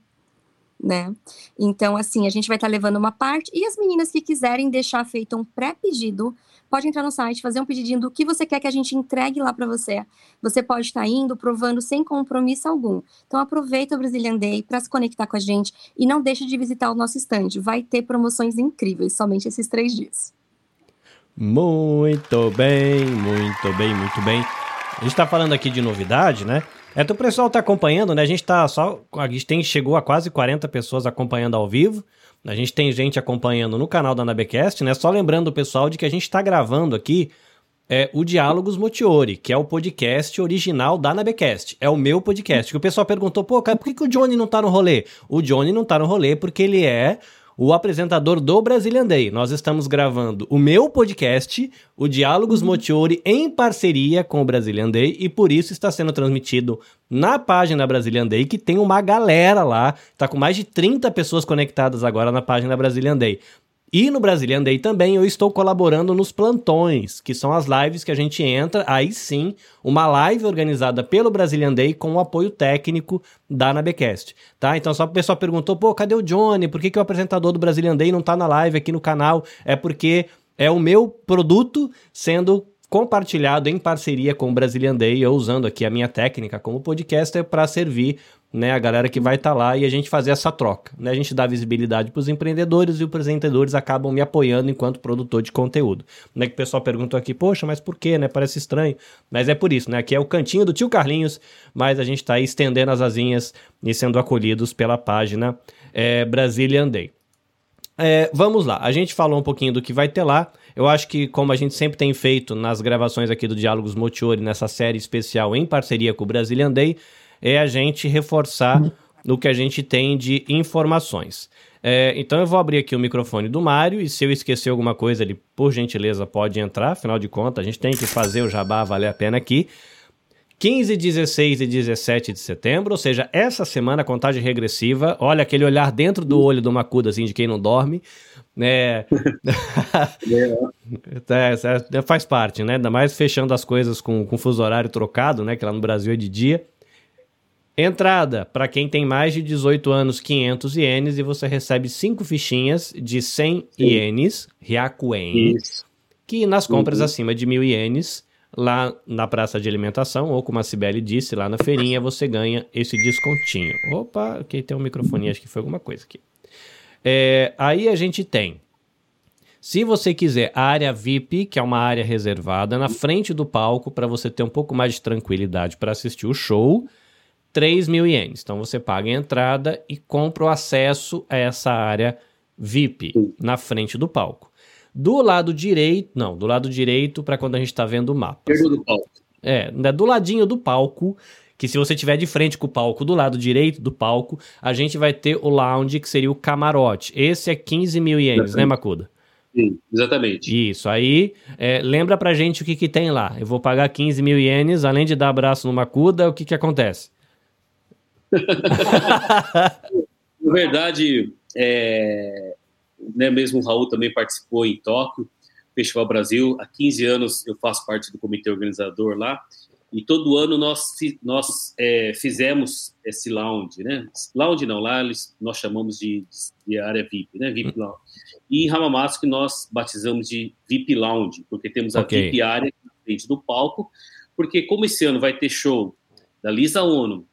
Né? Então, assim, a gente vai estar tá levando uma parte, e as meninas que quiserem deixar feito um pré-pedido, pode entrar no site, fazer um pedidinho do que você quer que a gente entregue lá para você. Você pode estar indo, provando sem compromisso algum. Então aproveita o Brazilian Day para se conectar com a gente e não deixe de visitar o nosso stand. Vai ter promoções incríveis somente esses três dias. Muito bem, muito bem, muito bem. A gente está falando aqui de novidade, né? É, o pessoal tá acompanhando, né? A gente tá só. A gente tem, chegou a quase 40 pessoas acompanhando ao vivo. A gente tem gente acompanhando no canal da Nabecast, né? Só lembrando o pessoal de que a gente está gravando aqui é o Diálogos Motiori, que é o podcast original da Nabecast. É o meu podcast. Que o pessoal perguntou, pô, cara, por que, que o Johnny não tá no rolê? O Johnny não tá no rolê porque ele é o apresentador do Brazilian Day. Nós estamos gravando o meu podcast, o Diálogos Uhum. Motiori, em parceria com o Brazilian Day, e por isso está sendo transmitido na página Brazilian Day, que tem uma galera lá, tá com mais de 30 pessoas conectadas agora na página Brazilian Day. E no Brazilian Day também eu estou colaborando nos plantões, que são as lives que a gente entra, aí sim, uma live organizada pelo Brazilian Day com o apoio técnico da Nabecast, tá? Então só o pessoal perguntou, pô, cadê o Johnny? Por que, que o apresentador do Brazilian Day não tá na live aqui no canal? É porque é o meu produto sendo compartilhado em parceria com o Brazilian Day, eu usando aqui a minha técnica como podcaster para servir né, a galera que vai estar lá e a gente fazer essa troca. Né? A gente dá visibilidade para os empreendedores e os empreendedores acabam me apoiando enquanto produtor de conteúdo. Né, que o pessoal perguntou aqui, poxa, mas por quê? Né? Parece estranho. Mas é por isso, né? Aqui é o cantinho do tio Carlinhos, mas a gente está estendendo as asinhas e sendo acolhidos pela página é, Brazilian Day. É, vamos lá, a gente falou um pouquinho do que vai ter lá. Eu acho que, como a gente sempre tem feito nas gravações aqui do Diálogos Motiori, nessa série especial em parceria com o Brazilian Day, é a gente reforçar o que a gente tem de informações. É, então eu vou abrir aqui o microfone do Mário e se eu esquecer alguma coisa, ele, por gentileza, pode entrar. Afinal de contas, a gente tem que fazer o jabá valer a pena aqui. 15, 16 e 17 de setembro, ou seja, essa semana, contagem regressiva. Olha aquele olhar dentro do olho do Macuda, assim, de quem não dorme. É, é, é, faz parte, né? Ainda mais fechando as coisas com, com fuso horário trocado, né? Que lá no Brasil é de dia. Entrada, para quem tem mais de 18 anos, 500 ienes e você recebe 5 fichinhas de 100 Sim. ienes, ryakuen, que nas compras Uhum. acima de 1.000 ienes, lá na praça de alimentação, ou como a Cibele disse, lá na feirinha, você ganha esse descontinho. Opa, aqui tem um microfone, acho que foi alguma coisa aqui. É, aí a gente tem, se você quiser a área VIP, que é uma área reservada na frente do palco, para você ter um pouco mais de tranquilidade para assistir o show, 3 mil ienes. Então você paga a entrada e compra o acesso a essa área VIP na frente do palco. Do lado direito, não, do lado direito para quando a gente está vendo o mapa. Do palco. É, né, do ladinho do palco, que se você tiver de frente com o palco, do lado direito do palco, a gente vai ter o lounge, que seria o camarote. Esse é 15 mil ienes, né, Macuda? Sim, exatamente. Isso, aí é, lembra pra gente o que, que tem lá. Eu vou pagar 15 mil ienes, além de dar abraço no Macuda, o que, que acontece? Na verdade, é, né, mesmo o Raul também participou em Tóquio, Festival Brasil. Há 15 anos eu faço parte do comitê organizador lá. E todo ano nós, nós é, fizemos esse lounge, né? Lounge não, lá nós chamamos de, de área VIP, né? VIP Lounge. E em Hamamatsu que nós batizamos de VIP Lounge, porque temos a Ok. VIP área na frente do palco, porque como esse ano vai ter show da Lisa Ono,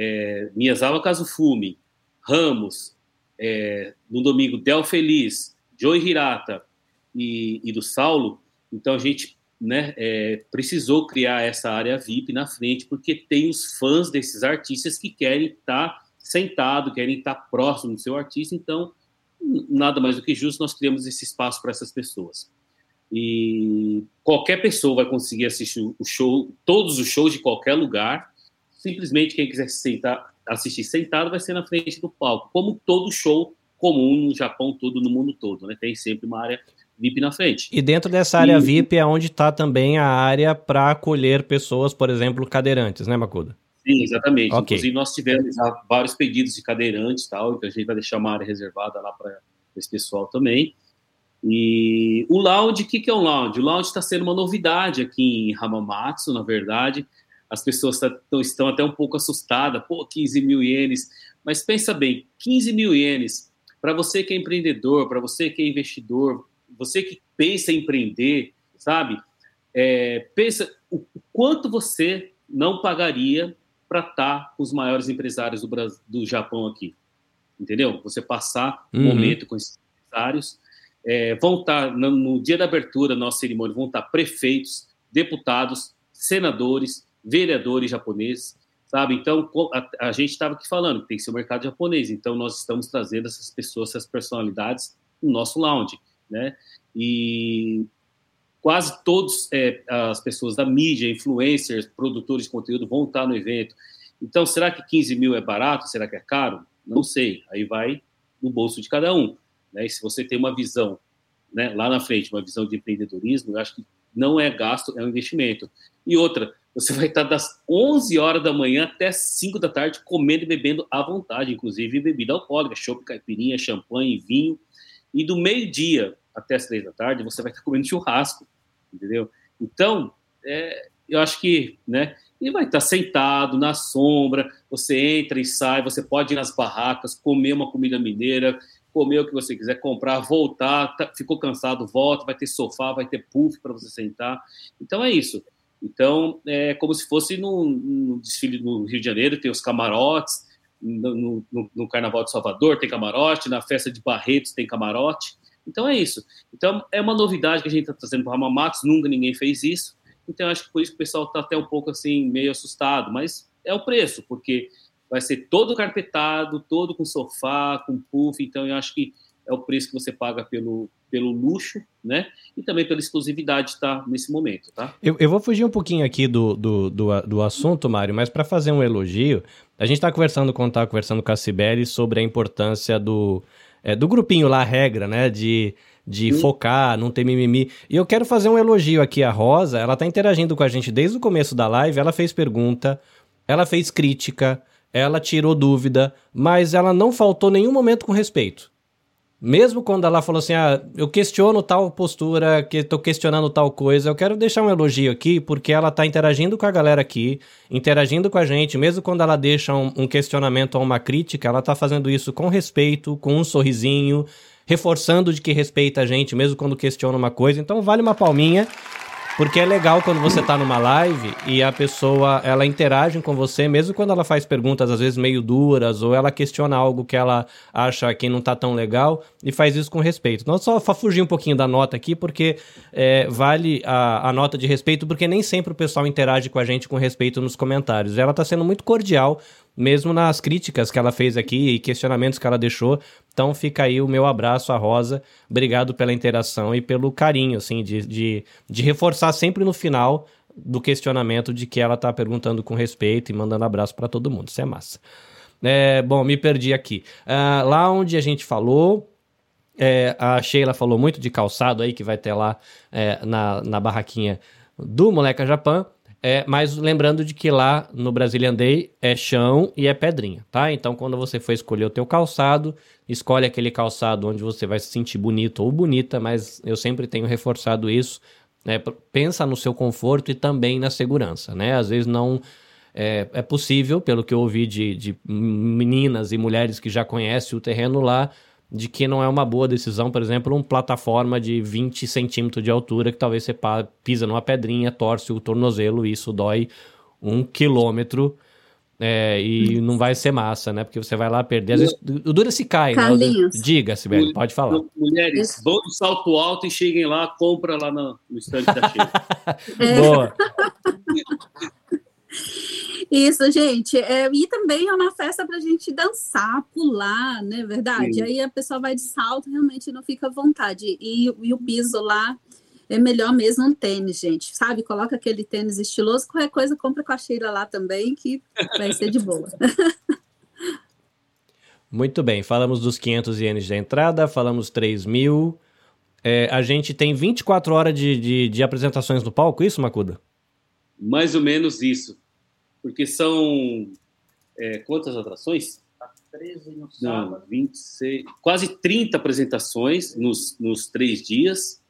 é, Miyazawa Kazufumi, Ramos, é, no domingo Del Feliz, Joey Hirata e, e do Saulo, então a gente né, é, precisou criar essa área VIP na frente, porque tem os fãs desses artistas que querem estar sentado, querem estar próximo do seu artista, então nada mais do que justo nós criamos esse espaço para essas pessoas. E qualquer pessoa vai conseguir assistir o show, todos os shows de qualquer lugar, simplesmente quem quiser se sentar, assistir sentado vai ser na frente do palco, como todo show comum no Japão todo, no mundo todo, né? Tem sempre uma área VIP na frente. E dentro dessa área E- VIP é onde está também a área para acolher pessoas, por exemplo, cadeirantes, né, Macuda? Sim, exatamente. Ok. Inclusive, nós tivemos vários pedidos de cadeirantes e tal, então a gente vai deixar uma área reservada lá para esse pessoal também. E o lounge, o que, que é um lounge? O lounge está sendo uma novidade aqui em Hamamatsu, na verdade. As pessoas tá- tão- estão até um pouco assustadas, pô, 15 mil ienes. Mas pensa bem, 15 mil ienes, para você que é empreendedor, para você que é investidor, você que pensa em empreender, sabe? É, pensa o quanto você não pagaria para estar com os maiores empresários do, Brasil, do Japão aqui. Entendeu? Você passar um Uhum. momento com esses empresários. É, vão estar, no, no dia da abertura da nossa cerimônia, vão estar prefeitos, deputados, senadores, vereadores japoneses, sabe? Então, a, a gente estava aqui falando que tem que ser o mercado japonês, então nós estamos trazendo essas pessoas, essas personalidades no nosso lounge, né? E quase todos é, as pessoas da mídia, influencers, produtores de conteúdo vão estar no evento. Então, será que 15 mil é barato? Será que é caro? Não sei. Aí vai no bolso de cada um. Né? E se você tem uma visão, né, lá na frente, uma visão de empreendedorismo, eu acho que não é gasto, é um investimento. E outra, você vai estar das 11 horas da manhã até 5 da tarde comendo e bebendo à vontade, inclusive bebida alcoólica, chopp, caipirinha, champanhe, vinho. E do meio-dia até as 3 da tarde, você vai estar comendo churrasco, entendeu? Então, é, eu acho que, né, e vai estar sentado na sombra, você entra e sai, você pode ir nas barracas, comer uma comida mineira, comer o que você quiser, comprar, voltar, tá, ficou cansado, volta, vai ter sofá, vai ter puff para você sentar. Então é isso. Então é como se fosse no, desfile no Rio de Janeiro, tem os camarotes, no, no, no, Carnaval de Salvador tem camarote, na festa de Barretos tem camarote. Então é isso. Então é uma novidade que a gente está trazendo para o Ramamatos, nunca ninguém fez isso. Então, acho que por isso que o pessoal está até um pouco assim, meio assustado, mas é o preço, porque vai ser todo carpetado, todo com sofá, com puff, então eu acho que é o preço que você paga pelo, pelo luxo, né? E também pela exclusividade tá nesse momento, tá? Eu, eu vou fugir um pouquinho aqui do, do, do, do assunto, Mário, mas para fazer um elogio, a gente está conversando, quando tá conversando com a Cibele sobre a importância do, é, do grupinho lá, a regra, né? De de Sim. focar, não ter mimimi. E eu quero fazer um elogio aqui à Rosa, ela tá interagindo com a gente desde o começo da live, ela fez pergunta, ela fez crítica, ela tirou dúvida, mas ela não faltou nenhum momento com respeito. Mesmo quando ela falou assim, ah, eu questiono tal postura, que tô questionando tal coisa, eu quero deixar um elogio aqui, porque ela tá interagindo com a galera aqui, interagindo com a gente, mesmo quando ela deixa um, um questionamento ou uma crítica, ela tá fazendo isso com respeito, com um sorrisinho, reforçando de que respeita a gente, mesmo quando questiona uma coisa. Então vale uma palminha, porque é legal quando você tá numa live e a pessoa, ela interage com você, mesmo quando ela faz perguntas às vezes meio duras, ou ela questiona algo que ela acha que não tá tão legal, e faz isso com respeito. Não só fugir um pouquinho da nota aqui, porque é, vale a, a nota de respeito, porque nem sempre o pessoal interage com a gente com respeito nos comentários. Ela tá sendo muito cordial, mesmo nas críticas que ela fez aqui e questionamentos que ela deixou. Então fica aí o meu abraço à Rosa. Obrigado pela interação e pelo carinho, assim, de, de, de reforçar sempre no final do questionamento de que ela tá perguntando com respeito e mandando abraço para todo mundo. Isso é massa. É, bom, me perdi aqui. Uh, lá onde a gente falou, é, a Sheila falou muito de calçado aí que vai ter lá é, na, na barraquinha do Moleca Japão. É, mas lembrando de que lá no Brazilian Day é chão e é pedrinha, tá? Então quando você for escolher o teu calçado, escolhe aquele calçado onde você vai se sentir bonito ou bonita, mas eu sempre tenho reforçado isso, né? Pensa no seu conforto e também na segurança, né? Às vezes não é, é possível, pelo que eu ouvi de, de meninas e mulheres que já conhecem o terreno lá, de que não é uma boa decisão, por exemplo, uma plataforma de 20 centímetros de altura que talvez você pisa numa pedrinha, torce o tornozelo e isso dói um quilômetro é, e não vai ser massa, né? Porque você vai lá perder. Às vezes o dura se cai. Né? Diga, Sibeli, pode falar. Mulheres, vão do salto alto e cheguem lá, compra lá no, no estande da Chile. Boa. Isso, gente. É, e também é uma festa para a gente dançar, pular, né? Verdade? Sim. Aí a pessoa vai de salto, realmente não fica à vontade. E, e o piso lá é melhor mesmo um tênis, gente. Sabe? Coloca aquele tênis estiloso, qualquer coisa compra com a Sheila lá também, que vai ser de boa. Muito bem, falamos dos 500 ienes da entrada, falamos 3 mil. É, a gente tem 24 horas de, de, de apresentações no palco, isso, Macuda? Mais ou menos isso porque são é, quantas atrações? 13 no sábado. Não, 26, quase 30 apresentações nos, nos três dias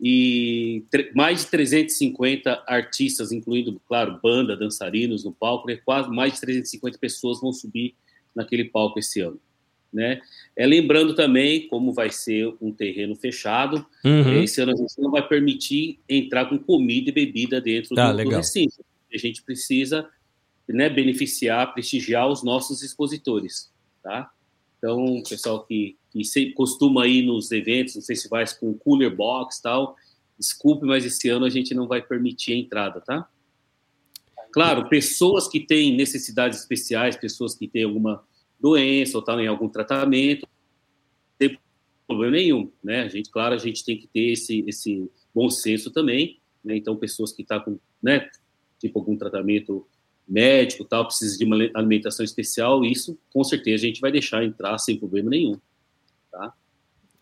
e mais de 350 artistas, incluindo, claro, banda, dançarinos no palco, né? quase mais de 350 pessoas vão subir naquele palco esse ano. Né? É, lembrando também como vai ser um terreno fechado, uhum. esse ano a gente não vai permitir entrar com comida e bebida dentro tá, do, do recinto a gente precisa né, beneficiar, prestigiar os nossos expositores, tá? Então, pessoal que, que costuma ir nos eventos, se vai com cooler box tal, desculpe, mas esse ano a gente não vai permitir a entrada, tá? Claro, pessoas que têm necessidades especiais, pessoas que têm alguma doença ou estão em algum tratamento, não tem problema nenhum, né? A gente, claro, a gente tem que ter esse, esse bom senso também, né? Então, pessoas que estão tá com, né, tipo algum tratamento médico, tal, precisa de uma alimentação especial, isso com certeza a gente vai deixar entrar sem problema nenhum, tá?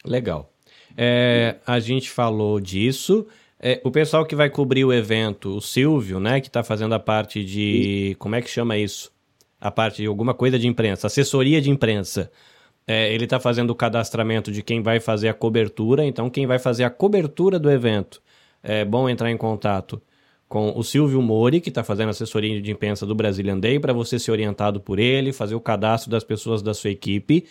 Legal. É, a gente falou disso. É, o pessoal que vai cobrir o evento, o Silvio, né, que está fazendo a parte de. Como é que chama isso? A parte de alguma coisa de imprensa, assessoria de imprensa. É, ele está fazendo o cadastramento de quem vai fazer a cobertura, então quem vai fazer a cobertura do evento é bom entrar em contato com o Silvio Mori, que está fazendo assessoria de imprensa do Brazilian Day, para você ser orientado por ele, fazer o cadastro das pessoas da sua equipe.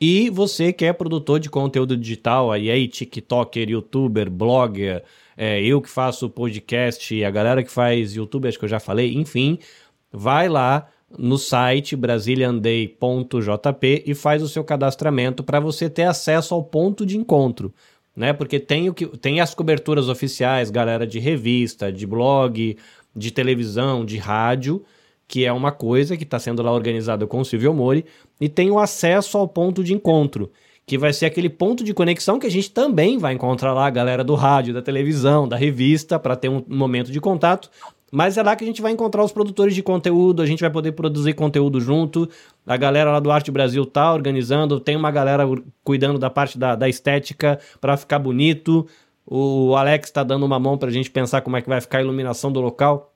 E você que é produtor de conteúdo digital, aí, aí TikToker, YouTuber, blogger, é, eu que faço podcast, a galera que faz YouTube, acho que eu já falei, enfim, vai lá no site brasilianday.jp e faz o seu cadastramento para você ter acesso ao ponto de encontro, né? Porque tem o que tem as coberturas oficiais, galera de revista, de blog, de televisão, de rádio, que é uma coisa que está sendo lá organizada com o Silvio Mori, e tem o acesso ao ponto de encontro, que vai ser aquele ponto de conexão que a gente também vai encontrar lá a galera do rádio, da televisão, da revista, para ter um momento de contato. Mas é lá que a gente vai encontrar os produtores de conteúdo, a gente vai poder produzir conteúdo junto. A galera lá do Arte Brasil tá organizando, tem uma galera cuidando da parte da, da estética para ficar bonito. O Alex está dando uma mão para a gente pensar como é que vai ficar a iluminação do local.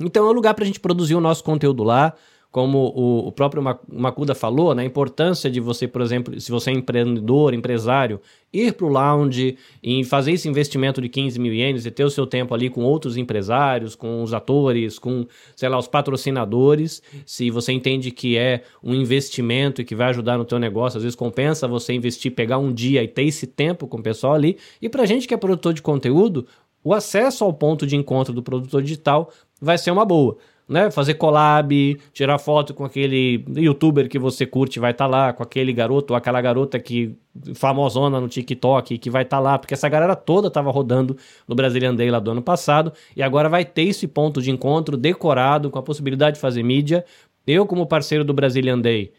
Então é um lugar para a gente produzir o nosso conteúdo lá como o, o próprio Macuda falou, né, a importância de você, por exemplo, se você é empreendedor, empresário, ir para o lounge e fazer esse investimento de 15 mil ienes e ter o seu tempo ali com outros empresários, com os atores, com, sei lá, os patrocinadores, se você entende que é um investimento e que vai ajudar no teu negócio, às vezes compensa você investir, pegar um dia e ter esse tempo com o pessoal ali. E para gente que é produtor de conteúdo, o acesso ao ponto de encontro do produtor digital vai ser uma boa né? Fazer collab, tirar foto com aquele youtuber que você curte, vai estar tá lá, com aquele garoto ou aquela garota que famosona no TikTok, que vai estar tá lá, porque essa galera toda estava rodando no Brazilian Day lá do ano passado, e agora vai ter esse ponto de encontro decorado, com a possibilidade de fazer mídia. Eu, como parceiro do Brazilian Day,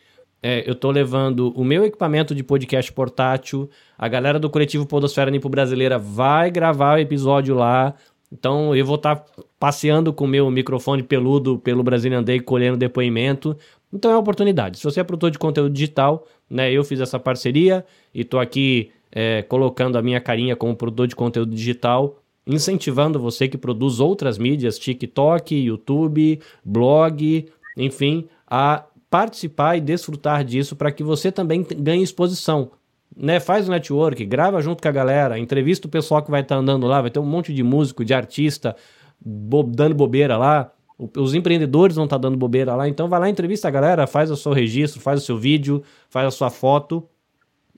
é, eu tô levando o meu equipamento de podcast portátil, a galera do coletivo Podosfera Nipo Brasileira vai gravar o episódio lá, então eu vou estar tá passeando com o meu microfone peludo pelo Brazilian Day, colhendo depoimento. Então é uma oportunidade. Se você é produtor de conteúdo digital, né, eu fiz essa parceria e estou aqui é, colocando a minha carinha como produtor de conteúdo digital, incentivando você que produz outras mídias, TikTok, YouTube, blog, enfim, a participar e desfrutar disso para que você também ganhe exposição né, faz o network, grava junto com a galera, entrevista o pessoal que vai estar tá andando lá, vai ter um monte de músico, de artista bo dando bobeira lá. Os empreendedores vão estar tá dando bobeira lá, então vai lá, entrevista a galera, faz o seu registro, faz o seu vídeo, faz a sua foto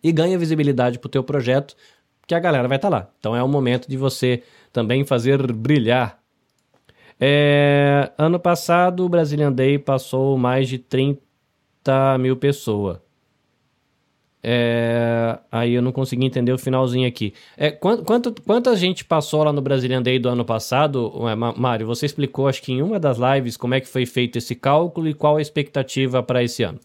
e ganha visibilidade para o teu projeto, que a galera vai estar tá lá. Então é o momento de você também fazer brilhar. É, ano passado o Brazilian Day passou mais de 30 mil pessoas. É, aí eu não consegui entender o finalzinho aqui. É, quanto, quanta gente passou lá no Brazilian Day do ano passado? Mário, você explicou, acho que em uma das lives, como é que foi feito esse cálculo e qual a expectativa para esse ano.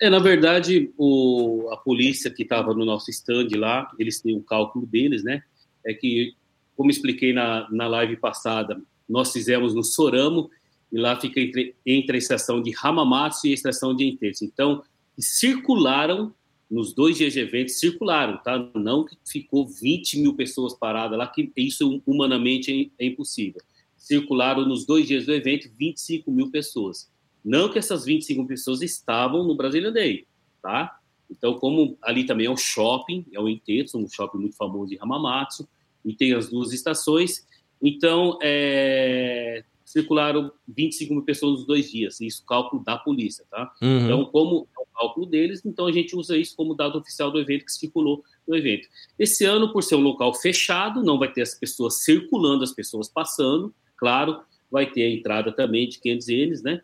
É, na verdade, o, a polícia que estava no nosso stand lá, eles têm um cálculo deles, né? É que, como expliquei na, na live passada, nós fizemos no Soramo, e lá fica entre, entre a estação de Hamamatsu e a estação de Intense. Então, circularam nos dois dias de evento, circularam, tá? Não que ficou 20 mil pessoas paradas lá, que isso humanamente é, é impossível. Circularam nos dois dias do evento 25 mil pessoas. Não que essas 25 mil pessoas estavam no Brazilian Day, tá? Então, como ali também é um shopping, é o Intetsu, um shopping muito famoso de Hamamatsu, e tem as duas estações, então é, circularam 25 mil pessoas nos dois dias, isso cálculo da polícia, tá? Uhum. Então, como é o cálculo deles, então a gente usa isso como dado oficial do evento que circulou no evento. Esse ano, por ser um local fechado, não vai ter as pessoas circulando, as pessoas passando, claro, vai ter a entrada também de 500 eles, né?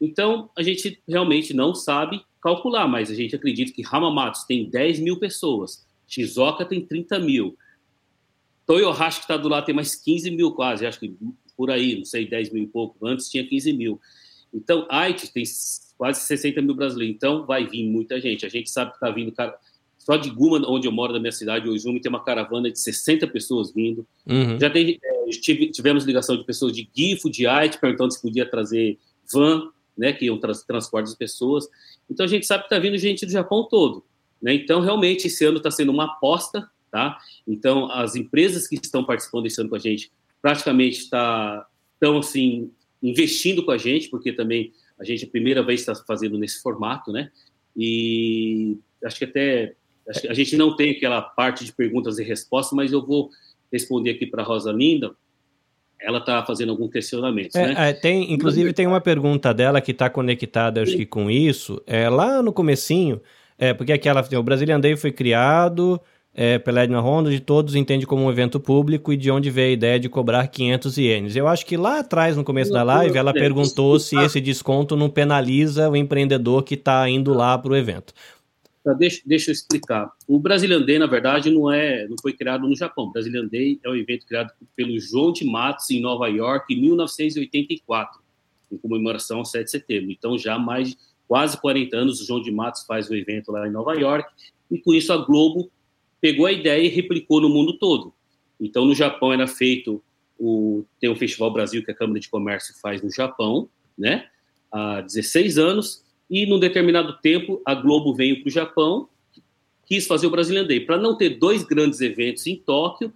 Então, a gente realmente não sabe calcular, mas a gente acredita que Hamamatsu tem 10 mil pessoas, Shizuoka tem 30 mil, Toyohashi, que está do lado, tem mais 15 mil quase, acho que por aí, não sei, 10 mil e pouco. Antes tinha 15 mil. Então, Haiti tem quase 60 mil brasileiros. Então, vai vir muita gente. A gente sabe que está vindo. Cara, só de Guma, onde eu moro, da minha cidade, Oizumi, tem uma caravana de 60 pessoas vindo. Uhum. Já tem, é, tivemos ligação de pessoas de Gifo, de Haiti, perguntando se podia trazer van, né, que iam trans, transporte as pessoas. Então, a gente sabe que está vindo gente do Japão todo. Né? Então, realmente, esse ano está sendo uma aposta, tá? Então, as empresas que estão participando desse ano com a gente praticamente tá, estão, assim, investindo com a gente, porque também a gente, a primeira vez, está fazendo nesse formato, né? E acho que até acho que a gente não tem aquela parte de perguntas e respostas, mas eu vou responder aqui para a Rosa Linda. Ela está fazendo algum questionamento, é, né? É, tem, inclusive tem uma pergunta dela que está conectada, acho que com isso. É, lá no comecinho, é, porque aquela, o Brazilian Day foi criado é, pela Edna Ronda, de todos entende como um evento público e de onde veio a ideia de cobrar 500 ienes. Eu acho que lá atrás, no começo da live, ela perguntou se esse desconto não penaliza o empreendedor que está indo lá para o evento. Tá, deixa, deixa eu explicar. O Brazilian Day, na verdade, não é, não foi criado no Japão. O Brazilian Day é um evento criado pelo João de Matos em Nova York em 1984, em comemoração ao 7 de setembro. Então, já há mais de quase 40 anos, o João de Matos faz o evento lá em Nova York, e com isso a Globo pegou a ideia e replicou no mundo todo. Então, no Japão era feito o tem o Festival Brasil que a Câmara de Comércio faz no Japão, né? Há 16 anos e num determinado tempo a Globo veio para o Japão, quis fazer o Brazilian Day para não ter dois grandes eventos em Tóquio,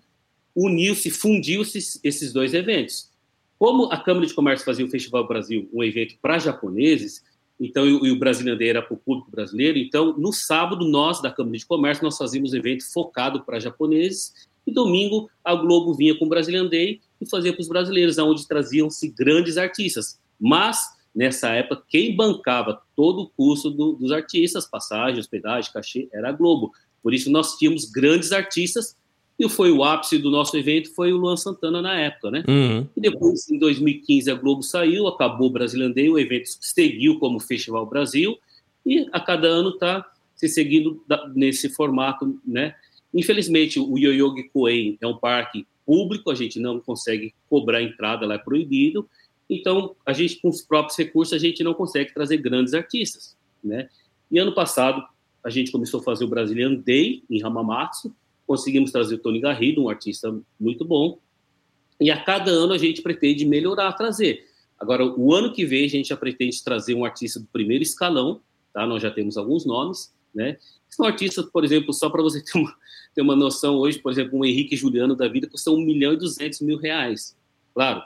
uniu-se, fundiu-se esses dois eventos. Como a Câmara de Comércio fazia o Festival Brasil, um evento para japoneses, então e, o Brazilian Day era para o público brasileiro, então no sábado nós da Câmara de Comércio nós fazíamos um evento focado para japoneses e domingo a Globo vinha com o Brazilian Day e fazia para os brasileiros, onde traziam-se grandes artistas. Mas nessa época, quem bancava todo o custo do, dos artistas, passagem, hospedagem, cachê, era a Globo. Por isso nós tínhamos grandes artistas e foi o ápice do nosso evento foi o Luan Santana na época, né? Uhum. E depois, em 2015, a Globo saiu, acabou o Brasilandei, o evento seguiu como Festival Brasil e a cada ano está se seguindo nesse formato, né? Infelizmente, o Yoyogi Koen é um parque público, a gente não consegue cobrar entrada, lá é proibido, então, a gente, com os próprios recursos, a gente não consegue trazer grandes artistas, né? E ano passado, a gente começou a fazer o Brazilian Day em Hamamatsu, conseguimos trazer o Tony Garrido, um artista muito bom, e a cada ano a gente pretende melhorar, trazer. Agora, o ano que vem, a gente já pretende trazer um artista do primeiro escalão, tá? Nós já temos alguns nomes, né? São artistas, por exemplo, só para você ter uma, ter uma noção, hoje, por exemplo, um Henrique Juliano da vida custa 1 milhão e 200 mil reais. Claro,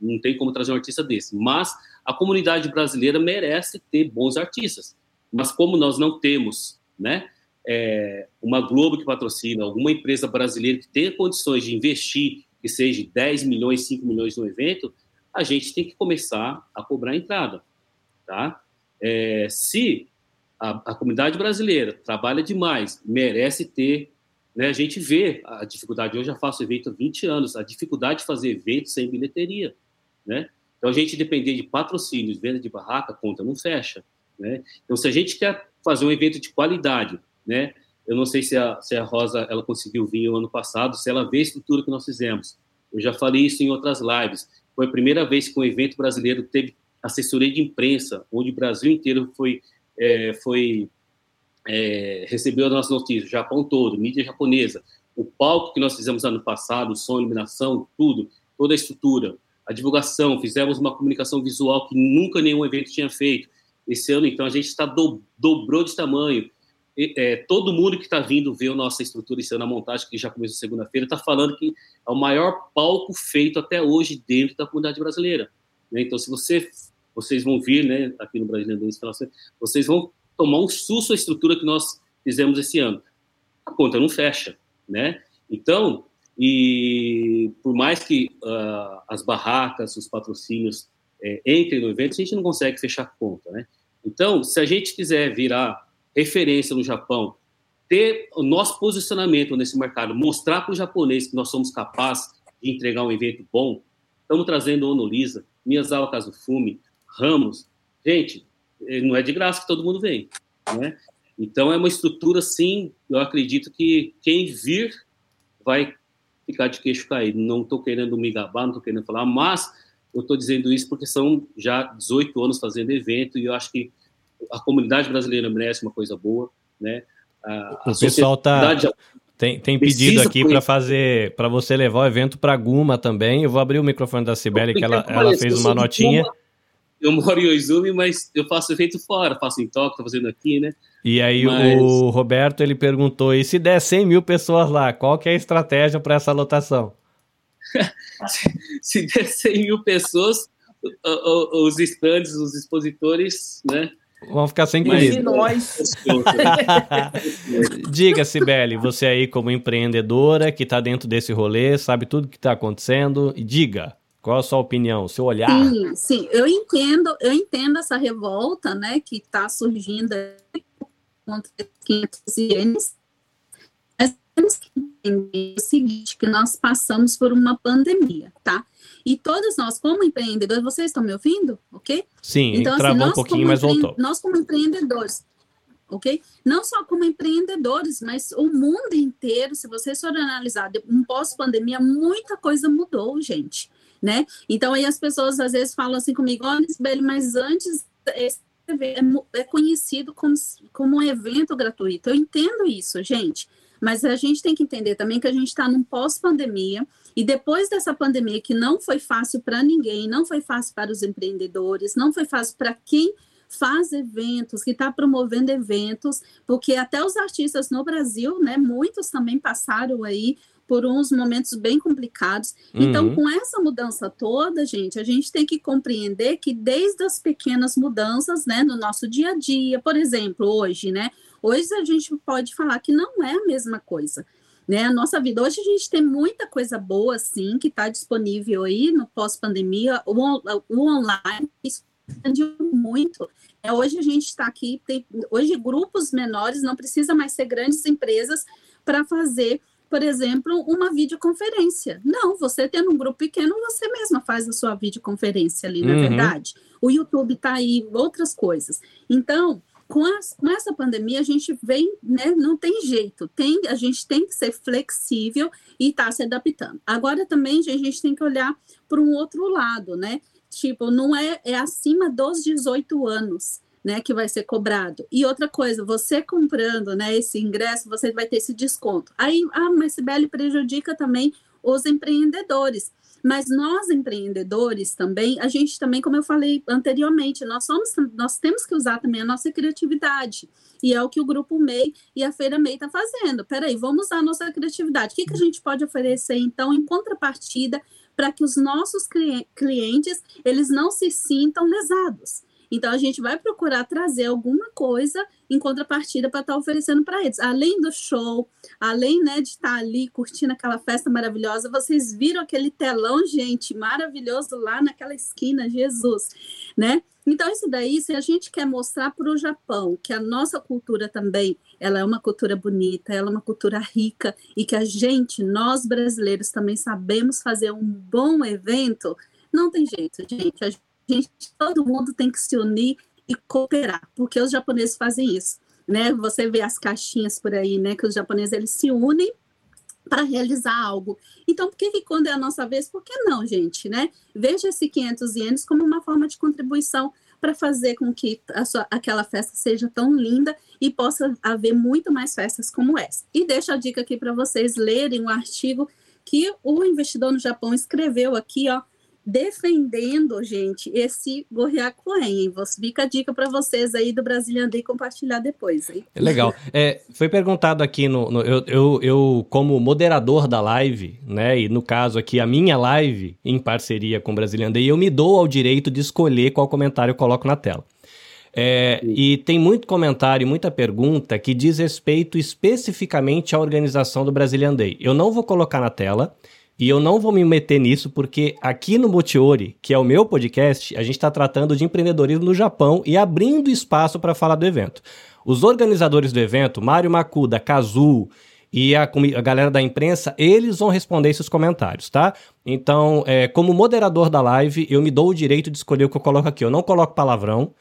não tem como trazer um artista desse. Mas a comunidade brasileira merece ter bons artistas. Mas como nós não temos, né, é, uma Globo que patrocina, alguma empresa brasileira que tenha condições de investir, que seja 10 milhões, 5 milhões no evento, a gente tem que começar a cobrar a entrada, tá? É, se a, a comunidade brasileira trabalha demais, merece ter né? A gente vê a dificuldade. Eu já faço evento há 20 anos, a dificuldade de fazer evento sem bilheteria. Né? Então, a gente depender de patrocínios, venda de barraca, conta não fecha. Né? Então, se a gente quer fazer um evento de qualidade, né? eu não sei se a, se a Rosa ela conseguiu vir o ano passado, se ela vê a estrutura que nós fizemos. Eu já falei isso em outras lives. Foi a primeira vez que um evento brasileiro teve assessoria de imprensa, onde o Brasil inteiro foi, é, foi é, recebeu as nossas notícias, Japão todo, mídia japonesa, o palco que nós fizemos ano passado, som, iluminação, tudo, toda a estrutura, a divulgação, fizemos uma comunicação visual que nunca nenhum evento tinha feito. Esse ano, então, a gente está do, dobrou de tamanho. É, todo mundo que está vindo ver a nossa estrutura esse ano, a montagem, que já começou segunda-feira, está falando que é o maior palco feito até hoje dentro da comunidade brasileira. Né? Então, se você, vocês vão vir né, aqui no Brasileiro vocês vão tomar um susto a estrutura que nós fizemos esse ano. A conta não fecha, né? Então, e por mais que uh, as barracas, os patrocínios é, entrem no evento, a gente não consegue fechar a conta, né? Então, se a gente quiser virar referência no Japão, ter o nosso posicionamento nesse mercado, mostrar para o japonês que nós somos capazes de entregar um evento bom, estamos trazendo Onolisa, Miyazawa Kazufumi, Ramos. Gente, não é de graça que todo mundo vem, né? Então é uma estrutura, sim, eu acredito que quem vir vai ficar de queixo caído. Não estou querendo me gabar, não estou querendo falar, mas eu estou dizendo isso porque são já 18 anos fazendo evento e eu acho que a comunidade brasileira merece uma coisa boa, né? A, o pessoal tá tem, tem pedido aqui para fazer para você levar o evento para Guma também. Eu vou abrir o microfone da Cibele que ela, ela fez uma notinha. Guma, eu moro em Oizumi, mas eu faço evento fora, faço em Tóquio, tô fazendo aqui, né? E aí Mas... o Roberto ele perguntou: e se der 100 mil pessoas lá, qual que é a estratégia para essa lotação? se, se der 100 mil pessoas, os estandes, os expositores, né? Vão ficar sem comida. nós. Diga, Sibeli, você aí como empreendedora que está dentro desse rolê, sabe tudo que está acontecendo, e diga, qual a sua opinião, seu olhar? Sim, sim, eu entendo, eu entendo essa revolta, né, que está surgindo contra 500 ienes, mas temos que entender o seguinte, que nós passamos por uma pandemia, tá? E todos nós, como empreendedores, vocês estão me ouvindo? Ok? Sim, então, assim, travou assim, um pouquinho, mas voltou. Nós, como empreendedores, ok? Não só como empreendedores, mas o mundo inteiro, se vocês forem analisar, um pós-pandemia, muita coisa mudou, gente, né? Então, aí as pessoas às vezes falam assim comigo, olha, Isabelle, mas antes é, é conhecido como, como um evento gratuito. Eu entendo isso, gente, mas a gente tem que entender também que a gente está num pós-pandemia, e depois dessa pandemia, que não foi fácil para ninguém, não foi fácil para os empreendedores, não foi fácil para quem faz eventos, que está promovendo eventos, porque até os artistas no Brasil, né, muitos também passaram aí por uns momentos bem complicados. Então, uhum. Então, com essa mudança toda, gente, a gente tem que compreender que desde as pequenas mudanças, né, no nosso dia a dia, por exemplo, hoje, né, hoje a gente pode falar que não é a mesma coisa né? A nossa vida hoje a gente tem muita coisa boa, sim, que está disponível aí no pós-pandemia, o, o, online, isso expandiu muito. É, hoje a gente está aqui, tem, hoje grupos menores não precisa mais ser grandes empresas para fazer, por exemplo, uma videoconferência. Não, você tendo um grupo pequeno, você mesma faz a sua videoconferência ali, na é uhum. verdade. O YouTube está aí, outras coisas. Então, com, as, com essa pandemia, a gente vem, né, não tem jeito, tem, a gente tem que ser flexível e estar tá se adaptando. Agora também a gente tem que olhar para um outro lado, né? Tipo, não é, é acima dos 18 anos. Né, que vai ser cobrado. E outra coisa, você comprando né, esse ingresso, você vai ter esse desconto. Aí, ah, mas Sibeli prejudica também os empreendedores. Mas nós empreendedores também, a gente também, como eu falei anteriormente, nós somos, nós temos que usar também a nossa criatividade. E é o que o grupo MEI e a Feira MEI está fazendo. Peraí, vamos usar a nossa criatividade. O que, que a gente pode oferecer, então, em contrapartida, para que os nossos clientes eles não se sintam lesados? Então, a gente vai procurar trazer alguma coisa em contrapartida para estar tá oferecendo para eles. Além do show, além né, de estar tá ali curtindo aquela festa maravilhosa, vocês viram aquele telão, gente, maravilhoso lá naquela esquina, Jesus, né? Então, isso daí, se a gente quer mostrar para o Japão que a nossa cultura também ela é uma cultura bonita, ela é uma cultura rica e que a gente, nós brasileiros, também sabemos fazer um bom evento, não tem jeito, gente. A gente, todo mundo tem que se unir e cooperar, porque os japoneses fazem isso, né? Você vê as caixinhas por aí, né? Que os japoneses eles se unem para realizar algo. Então, por que, que quando é a nossa vez, por que não, gente, né? Veja esse 500 ienes como uma forma de contribuição para fazer com que sua, aquela festa seja tão linda e possa haver muito mais festas como essa. E deixo a dica aqui para vocês lerem um artigo que o investidor no Japão escreveu aqui, ó, defendendo, gente, esse Gorriacoen. Fica a dica para vocês aí do Brazilian Day compartilhar depois. Hein? É legal. É, foi perguntado aqui no, no eu, eu, eu, como moderador da live, né? E no caso aqui a minha live em parceria com o Brazilian Day, eu me dou ao direito de escolher qual comentário eu coloco na tela. É, e tem muito comentário, muita pergunta que diz respeito especificamente à organização do Brazilian Day. Eu não vou colocar na tela, e eu não vou me meter nisso porque aqui no Motiori, que é o meu podcast, a gente está tratando de empreendedorismo no Japão e abrindo espaço para falar do evento. Os organizadores do evento, Mário Makuda, Kazu e a, a, galera da imprensa, eles vão responder esses comentários, tá? Então, é, como moderador da live, eu me dou o direito de escolher o que eu coloco aqui. Eu não coloco palavrão.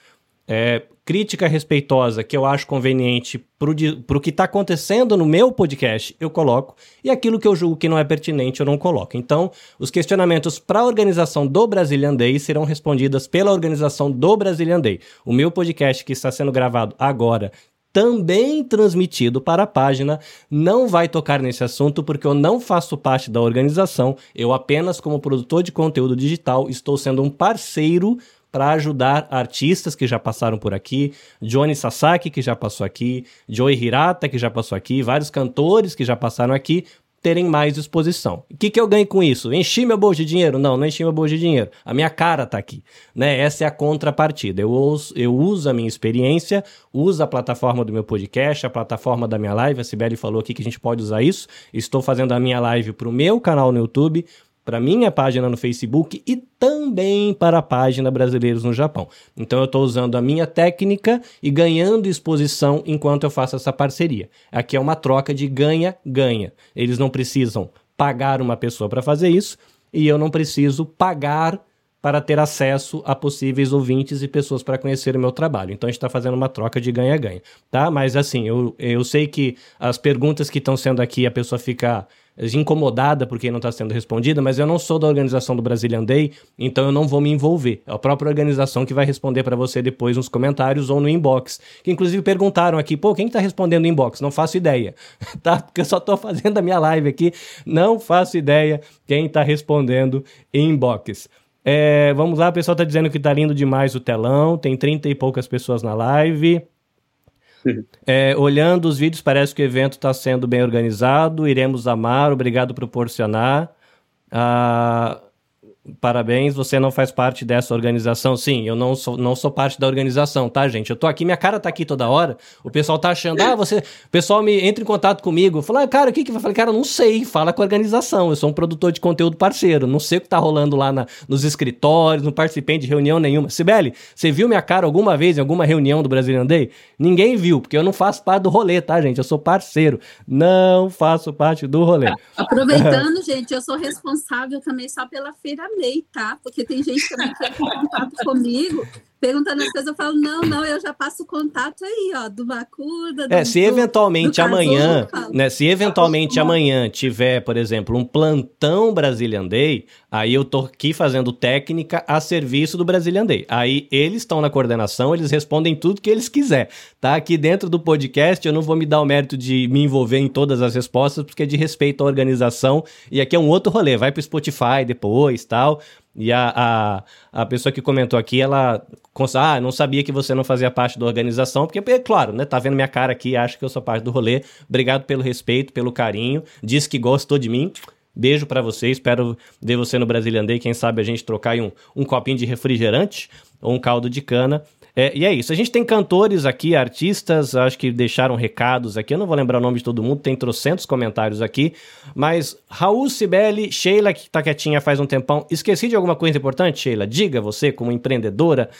É, crítica respeitosa que eu acho conveniente para o que está acontecendo no meu podcast, eu coloco, e aquilo que eu julgo que não é pertinente, eu não coloco. Então, os questionamentos para a organização do Brazilian Day serão respondidos pela organização do Brazilian Day. O meu podcast, que está sendo gravado agora, também transmitido para a página, não vai tocar nesse assunto porque eu não faço parte da organização, eu apenas, como produtor de conteúdo digital, estou sendo um parceiro para ajudar artistas que já passaram por aqui, Johnny Sasaki, que já passou aqui, Joey Hirata, que já passou aqui, vários cantores que já passaram aqui, terem mais exposição. O que, que eu ganho com isso? Enchi meu bolso de dinheiro? Não, não enchi meu bolso de dinheiro. A minha cara tá aqui. Né? Essa é a contrapartida. Eu uso, eu uso a minha experiência, uso a plataforma do meu podcast, a plataforma da minha live. A Sibeli falou aqui que a gente pode usar isso. Estou fazendo a minha live para o meu canal no YouTube, para minha página no Facebook e também para a página Brasileiros no Japão. Então eu estou usando a minha técnica e ganhando exposição enquanto eu faço essa parceria. Aqui é uma troca de ganha-ganha. Eles não precisam pagar uma pessoa para fazer isso e eu não preciso pagar para ter acesso a possíveis ouvintes e pessoas para conhecer o meu trabalho. Então a gente está fazendo uma troca de ganha-ganha, tá? Mas assim, eu, eu sei que as perguntas que estão sendo aqui a pessoa fica incomodada porque não está sendo respondida, mas eu não sou da organização do Brazilian Day, então eu não vou me envolver. É a própria organização que vai responder para você depois nos comentários ou no inbox. Que inclusive perguntaram aqui, pô, quem está respondendo no inbox? Não faço ideia, tá? Porque eu só estou fazendo a minha live aqui, não faço ideia quem está respondendo inbox. É, vamos lá, o pessoal está dizendo que está lindo demais o telão, tem 30 e poucas pessoas na live. É, olhando os vídeos, parece que o evento está sendo bem organizado. Iremos amar, obrigado por proporcionar. Ah, Parabéns, você não faz parte dessa organização. Sim, eu não sou, não sou parte da organização, tá, gente? Eu tô aqui, minha cara tá aqui toda hora. O pessoal tá achando, ah, você. O pessoal me entra em contato comigo. Fala, ah, cara, o que que vai falar? Cara, não sei, fala com a organização. Eu sou um produtor de conteúdo parceiro. Não sei o que tá rolando lá na, nos escritórios, não participei de reunião nenhuma. Sibeli, você viu minha cara alguma vez em alguma reunião do Brazilian Day? Ninguém viu, porque eu não faço parte do rolê, tá, gente? Eu sou parceiro. Não faço parte do rolê. Aproveitando, gente, eu sou responsável também só pela feira amei, tá? Porque tem gente também que entra em contato comigo, perguntando as coisas, eu falo, não, não, eu já passo o contato aí, ó, do Bacuda. É, se eventualmente amanhã, né, se eventualmente amanhã tiver, por exemplo, um plantão Brazilian Day, aí eu tô aqui fazendo técnica a serviço do Brazilian Day. Aí eles estão na coordenação, eles respondem tudo que eles quiser, tá? Aqui dentro do podcast eu não vou me dar o mérito de me envolver em todas as respostas, porque é de respeito à organização, e aqui é um outro rolê, vai pro Spotify depois, tal. E a, a, a pessoa que comentou aqui, ela. Ah, não sabia que você não fazia parte da organização, porque, é claro, né? Tá vendo minha cara aqui, acha que eu sou parte do rolê. Obrigado pelo respeito, pelo carinho. Diz que gostou de mim. Beijo para você, espero ver você no Brazilian Day. Quem sabe a gente trocar um, um copinho de refrigerante ou um caldo de cana. É, e é isso. A gente tem cantores aqui, artistas, acho que deixaram recados aqui. Eu não vou lembrar o nome de todo mundo, tem trocentos comentários aqui. Mas Raul Cibele, Sheila, que tá quietinha faz um tempão. Esqueci de alguma coisa importante, Sheila? Diga você, como empreendedora.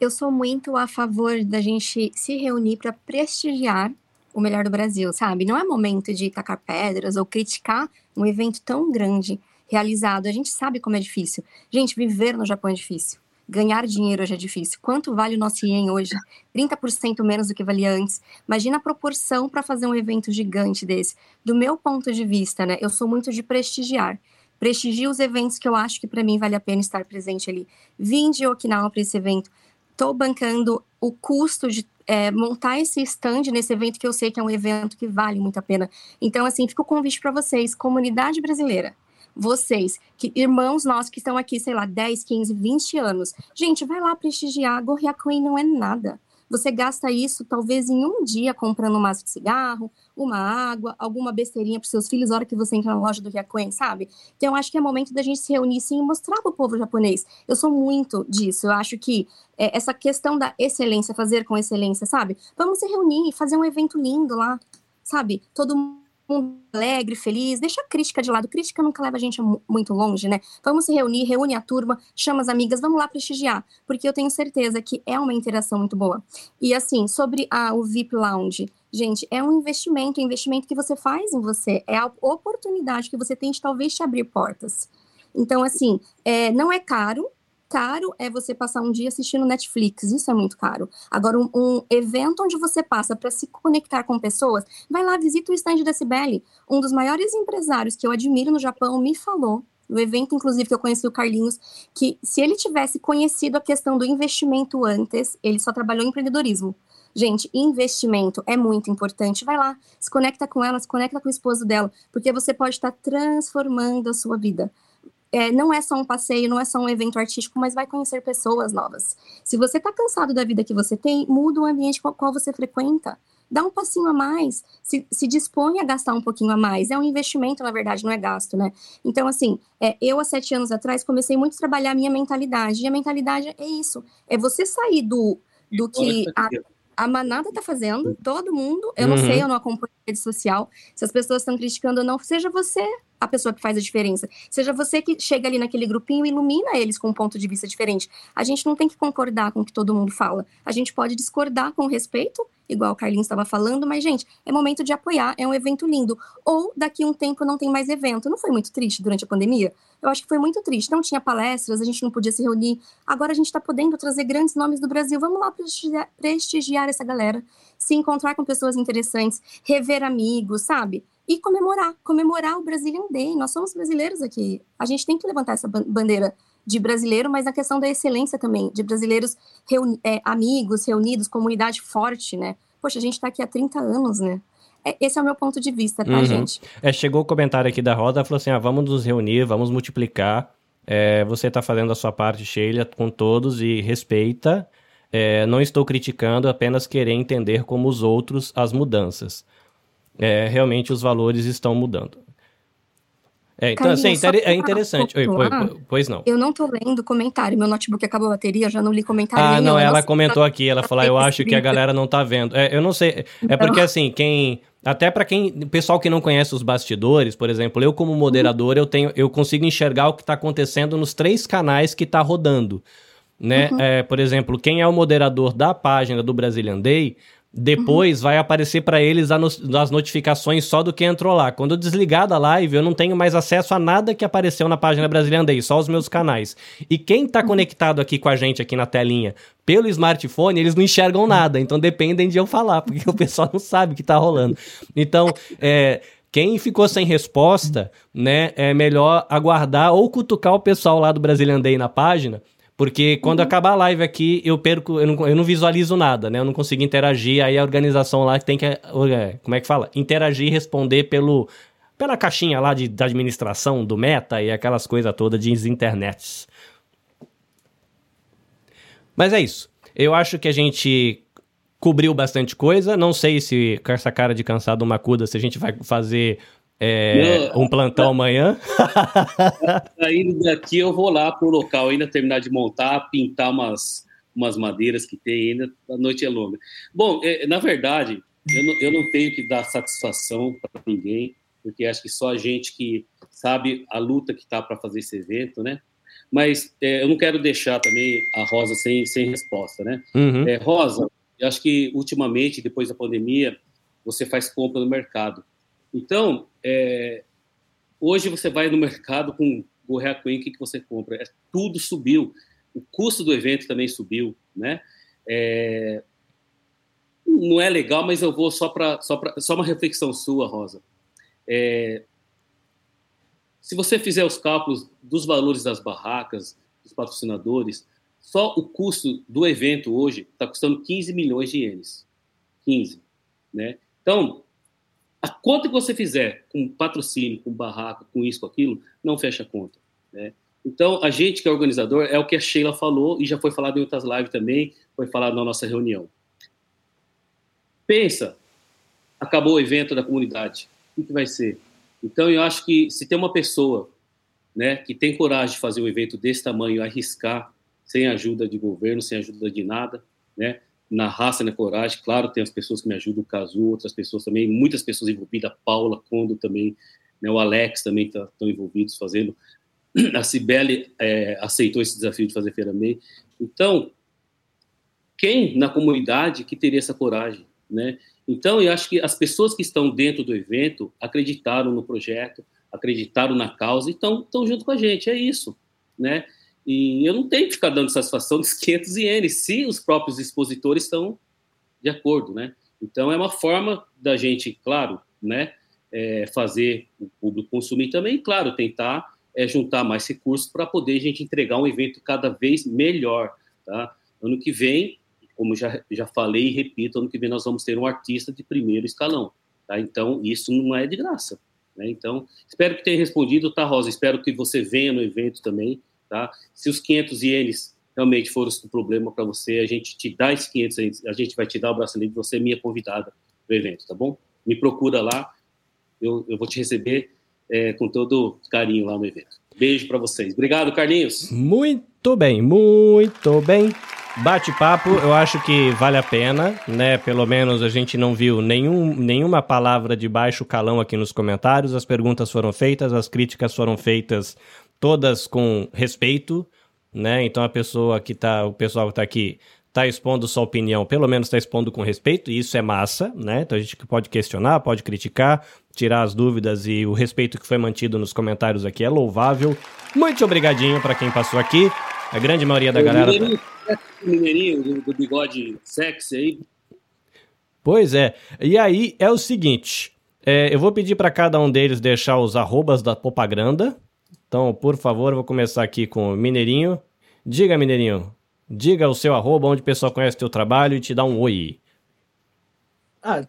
Eu sou muito a favor da gente se reunir para prestigiar o melhor do Brasil, sabe? Não é momento de tacar pedras ou criticar um evento tão grande realizado. A gente sabe como é difícil. Gente, viver no Japão é difícil. Ganhar dinheiro hoje é difícil. Quanto vale o nosso ien hoje? 30% menos do que valia antes. Imagina a proporção para fazer um evento gigante desse. Do meu ponto de vista, né? Eu sou muito de prestigiar. Prestigio os eventos que eu acho que para mim vale a pena estar presente ali. Vim de Okinawa para esse evento. Estou bancando o custo de é, montar esse stand nesse evento que eu sei que é um evento que vale muito a pena. Então, assim, fica o convite para vocês, comunidade brasileira vocês, que irmãos nossos que estão aqui, sei lá, 10, 15, 20 anos. Gente, vai lá prestigiar. Gorriacoin não é nada. Você gasta isso talvez em um dia comprando um maço de cigarro, uma água, alguma besteirinha para seus filhos na hora que você entra na loja do Ryakuen, sabe? Então, acho que é momento da gente se reunir sim e mostrar para o povo japonês. Eu sou muito disso. Eu acho que é, essa questão da excelência, fazer com excelência, sabe? Vamos se reunir, fazer um evento lindo lá, sabe? Todo mundo mundo alegre, feliz, deixa a crítica de lado. Crítica nunca leva a gente muito longe, né? Vamos se reunir, reúne a turma, chama as amigas, vamos lá prestigiar, porque eu tenho certeza que é uma interação muito boa. E assim, sobre a, o VIP Lounge, gente, é um investimento, um investimento que você faz em você, é a oportunidade que você tem de talvez te abrir portas. Então, assim, é, não é caro, caro é você passar um dia assistindo Netflix, isso é muito caro. Agora, um, um evento onde você passa para se conectar com pessoas, vai lá, visita o stand da Cibele. Um dos maiores empresários que eu admiro no Japão me falou no evento, inclusive, que eu conheci o Carlinhos, que se ele tivesse conhecido a questão do investimento antes, ele só trabalhou em empreendedorismo. Gente, investimento é muito importante. Vai lá, se conecta com ela, se conecta com o esposo dela, porque você pode estar transformando a sua vida é, não é só um passeio, não é só um evento artístico, mas vai conhecer pessoas novas. Se você está cansado da vida que você tem, muda o ambiente com o qual você frequenta. Dá um passinho a mais, se, se dispõe a gastar um pouquinho a mais. É um investimento, na verdade, não é gasto, né? Então, assim, é, eu há sete anos atrás comecei muito a trabalhar a minha mentalidade. E a mentalidade é isso: é você sair do, do que a, a manada tá fazendo, todo mundo. Eu uhum. não sei, eu não acompanho rede social. Se as pessoas estão criticando ou não, seja você a pessoa que faz a diferença. Seja você que chega ali naquele grupinho e ilumina eles com um ponto de vista diferente. A gente não tem que concordar com o que todo mundo fala. A gente pode discordar com respeito, igual o Carlinhos estava falando, mas, gente, é momento de apoiar, é um evento lindo. Ou daqui um tempo não tem mais evento. Não foi muito triste durante a pandemia? Eu acho que foi muito triste. Não tinha palestras, a gente não podia se reunir. Agora a gente está podendo trazer grandes nomes do Brasil. Vamos lá prestigiar, prestigiar essa galera, se encontrar com pessoas interessantes, rever amigos, sabe? E comemorar, comemorar o Brazilian Day. Nós somos brasileiros aqui. A gente tem que levantar essa bandeira de brasileiro, mas na questão da excelência também, de brasileiros reuni é, amigos, reunidos, comunidade forte, né? Poxa, a gente está aqui há 30 anos, né? É, esse é o meu ponto de vista, tá, uhum. gente? É, chegou o comentário aqui da Roda, falou assim, ah, vamos nos reunir, vamos multiplicar. É, você está fazendo a sua parte, Sheila, com todos e respeita. É, não estou criticando, apenas querer entender como os outros as mudanças é, realmente os valores estão mudando. É, então, assim, é interessante. Oi, pois, pois, não. Eu não tô lendo comentário. Meu notebook acabou a bateria, já não li comentário. Ah, nenhum. não, ela comentou aqui, ela falou, eu acho que a galera não tá vendo. É, eu não sei. É então... porque, assim, quem. Até para quem. Pessoal que não conhece os bastidores, por exemplo, eu, como moderador, eu tenho, eu consigo enxergar o que tá acontecendo nos três canais que tá rodando. Né? Uhum. É, por exemplo, quem é o moderador da página do Brazilian Day depois uhum. vai aparecer para eles as notificações só do que entrou lá. Quando eu desligar da live, eu não tenho mais acesso a nada que apareceu na página Brasilian Day, só os meus canais. E quem tá uhum. conectado aqui com a gente aqui na telinha pelo smartphone, eles não enxergam nada, então dependem de eu falar, porque o pessoal não sabe o que tá rolando. Então, é, quem ficou sem resposta, né, é melhor aguardar ou cutucar o pessoal lá do Brazilian Day na página porque quando uhum. acabar a live aqui, eu perco, eu não, eu não visualizo nada, né? Eu não consigo interagir, aí a organização lá tem que, é, como é que fala? Interagir e responder pelo, pela caixinha lá de, da administração do Meta e aquelas coisas todas de internets. Mas é isso. Eu acho que a gente cobriu bastante coisa. Não sei se com essa cara de cansado Macuda, se a gente vai fazer é, um plantão amanhã. Saindo daqui, eu vou lá pro local ainda terminar de montar, pintar umas, umas madeiras que tem ainda. A noite é longa. Bom, é, na verdade, eu não, eu não tenho que dar satisfação para ninguém, porque acho que só a gente que sabe a luta que está para fazer esse evento, né? Mas é, eu não quero deixar também a Rosa sem, sem resposta, né? Uhum. É, Rosa, eu acho que ultimamente, depois da pandemia, você faz compra no mercado. Então, é, hoje você vai no mercado com Gorrea Queen, o que, que você compra? É, tudo subiu. O custo do evento também subiu, né? É, não é legal, mas eu vou só para só, só uma reflexão sua, Rosa. É, se você fizer os cálculos dos valores das barracas, dos patrocinadores, só o custo do evento hoje está custando 15 milhões de ienes. 15, né? Então, a conta que você fizer com patrocínio, com barraca, com isso, com aquilo, não fecha a conta. Né? Então, a gente que é organizador, é o que a Sheila falou, e já foi falado em outras lives também, foi falado na nossa reunião. Pensa, acabou o evento da comunidade, o que vai ser? Então, eu acho que se tem uma pessoa né, que tem coragem de fazer um evento desse tamanho, arriscar, sem ajuda de governo, sem ajuda de nada, né, na raça e na coragem. Claro, tem as pessoas que me ajudam, o Cazu, outras pessoas também, muitas pessoas envolvidas, a Paula Condo também, né, o Alex também estão tá, envolvidos fazendo. A Cibele é, aceitou esse desafio de fazer Feira May. Então, quem na comunidade que teria essa coragem, né? Então, eu acho que as pessoas que estão dentro do evento acreditaram no projeto, acreditaram na causa e estão junto com a gente, é isso, né? E eu não tenho que ficar dando satisfação dos 500 ienes, se os próprios expositores estão de acordo, né? Então, é uma forma da gente, claro, né, é, fazer o público consumir também, claro, tentar é, juntar mais recursos para poder a gente entregar um evento cada vez melhor, tá? Ano que vem, como já, já falei e repito, ano que vem nós vamos ter um artista de primeiro escalão, tá? Então, isso não é de graça, Né? Então, espero que tenha respondido, tá, Rosa? Espero que você venha no evento também, tá? Se os 500 ienes realmente foram um problema para você, a gente te dá esses 500, a gente vai te dar o bracelete, você é minha convidada do evento, tá bom? Me procura lá, eu, eu vou te receber é, com todo carinho lá no evento. Beijo para vocês. Obrigado, Carlinhos. Muito bem, muito bem. Bate-papo, eu acho que vale a pena, né? Pelo menos a gente não viu nenhum, nenhuma palavra de baixo calão aqui nos comentários. As perguntas foram feitas, as críticas foram feitas todas com respeito, né? Então a pessoa que tá, o pessoal que tá aqui tá expondo sua opinião, pelo menos está expondo com respeito, e isso é massa, né? Então a gente pode questionar, pode criticar, tirar as dúvidas e o respeito que foi mantido nos comentários aqui é louvável. Muito obrigadinho para quem passou aqui. A grande maioria da o galera. Mineirinho, mineirinho do, do bigode sexy aí. Pois é. E aí é o seguinte: é, eu vou pedir para cada um deles deixar os arrobas da propaganda. Então, por favor, vou começar aqui com o Mineirinho. Diga, Mineirinho, Diga o seu arroba, onde o pessoal conhece o teu trabalho e te dá um oi. Ah,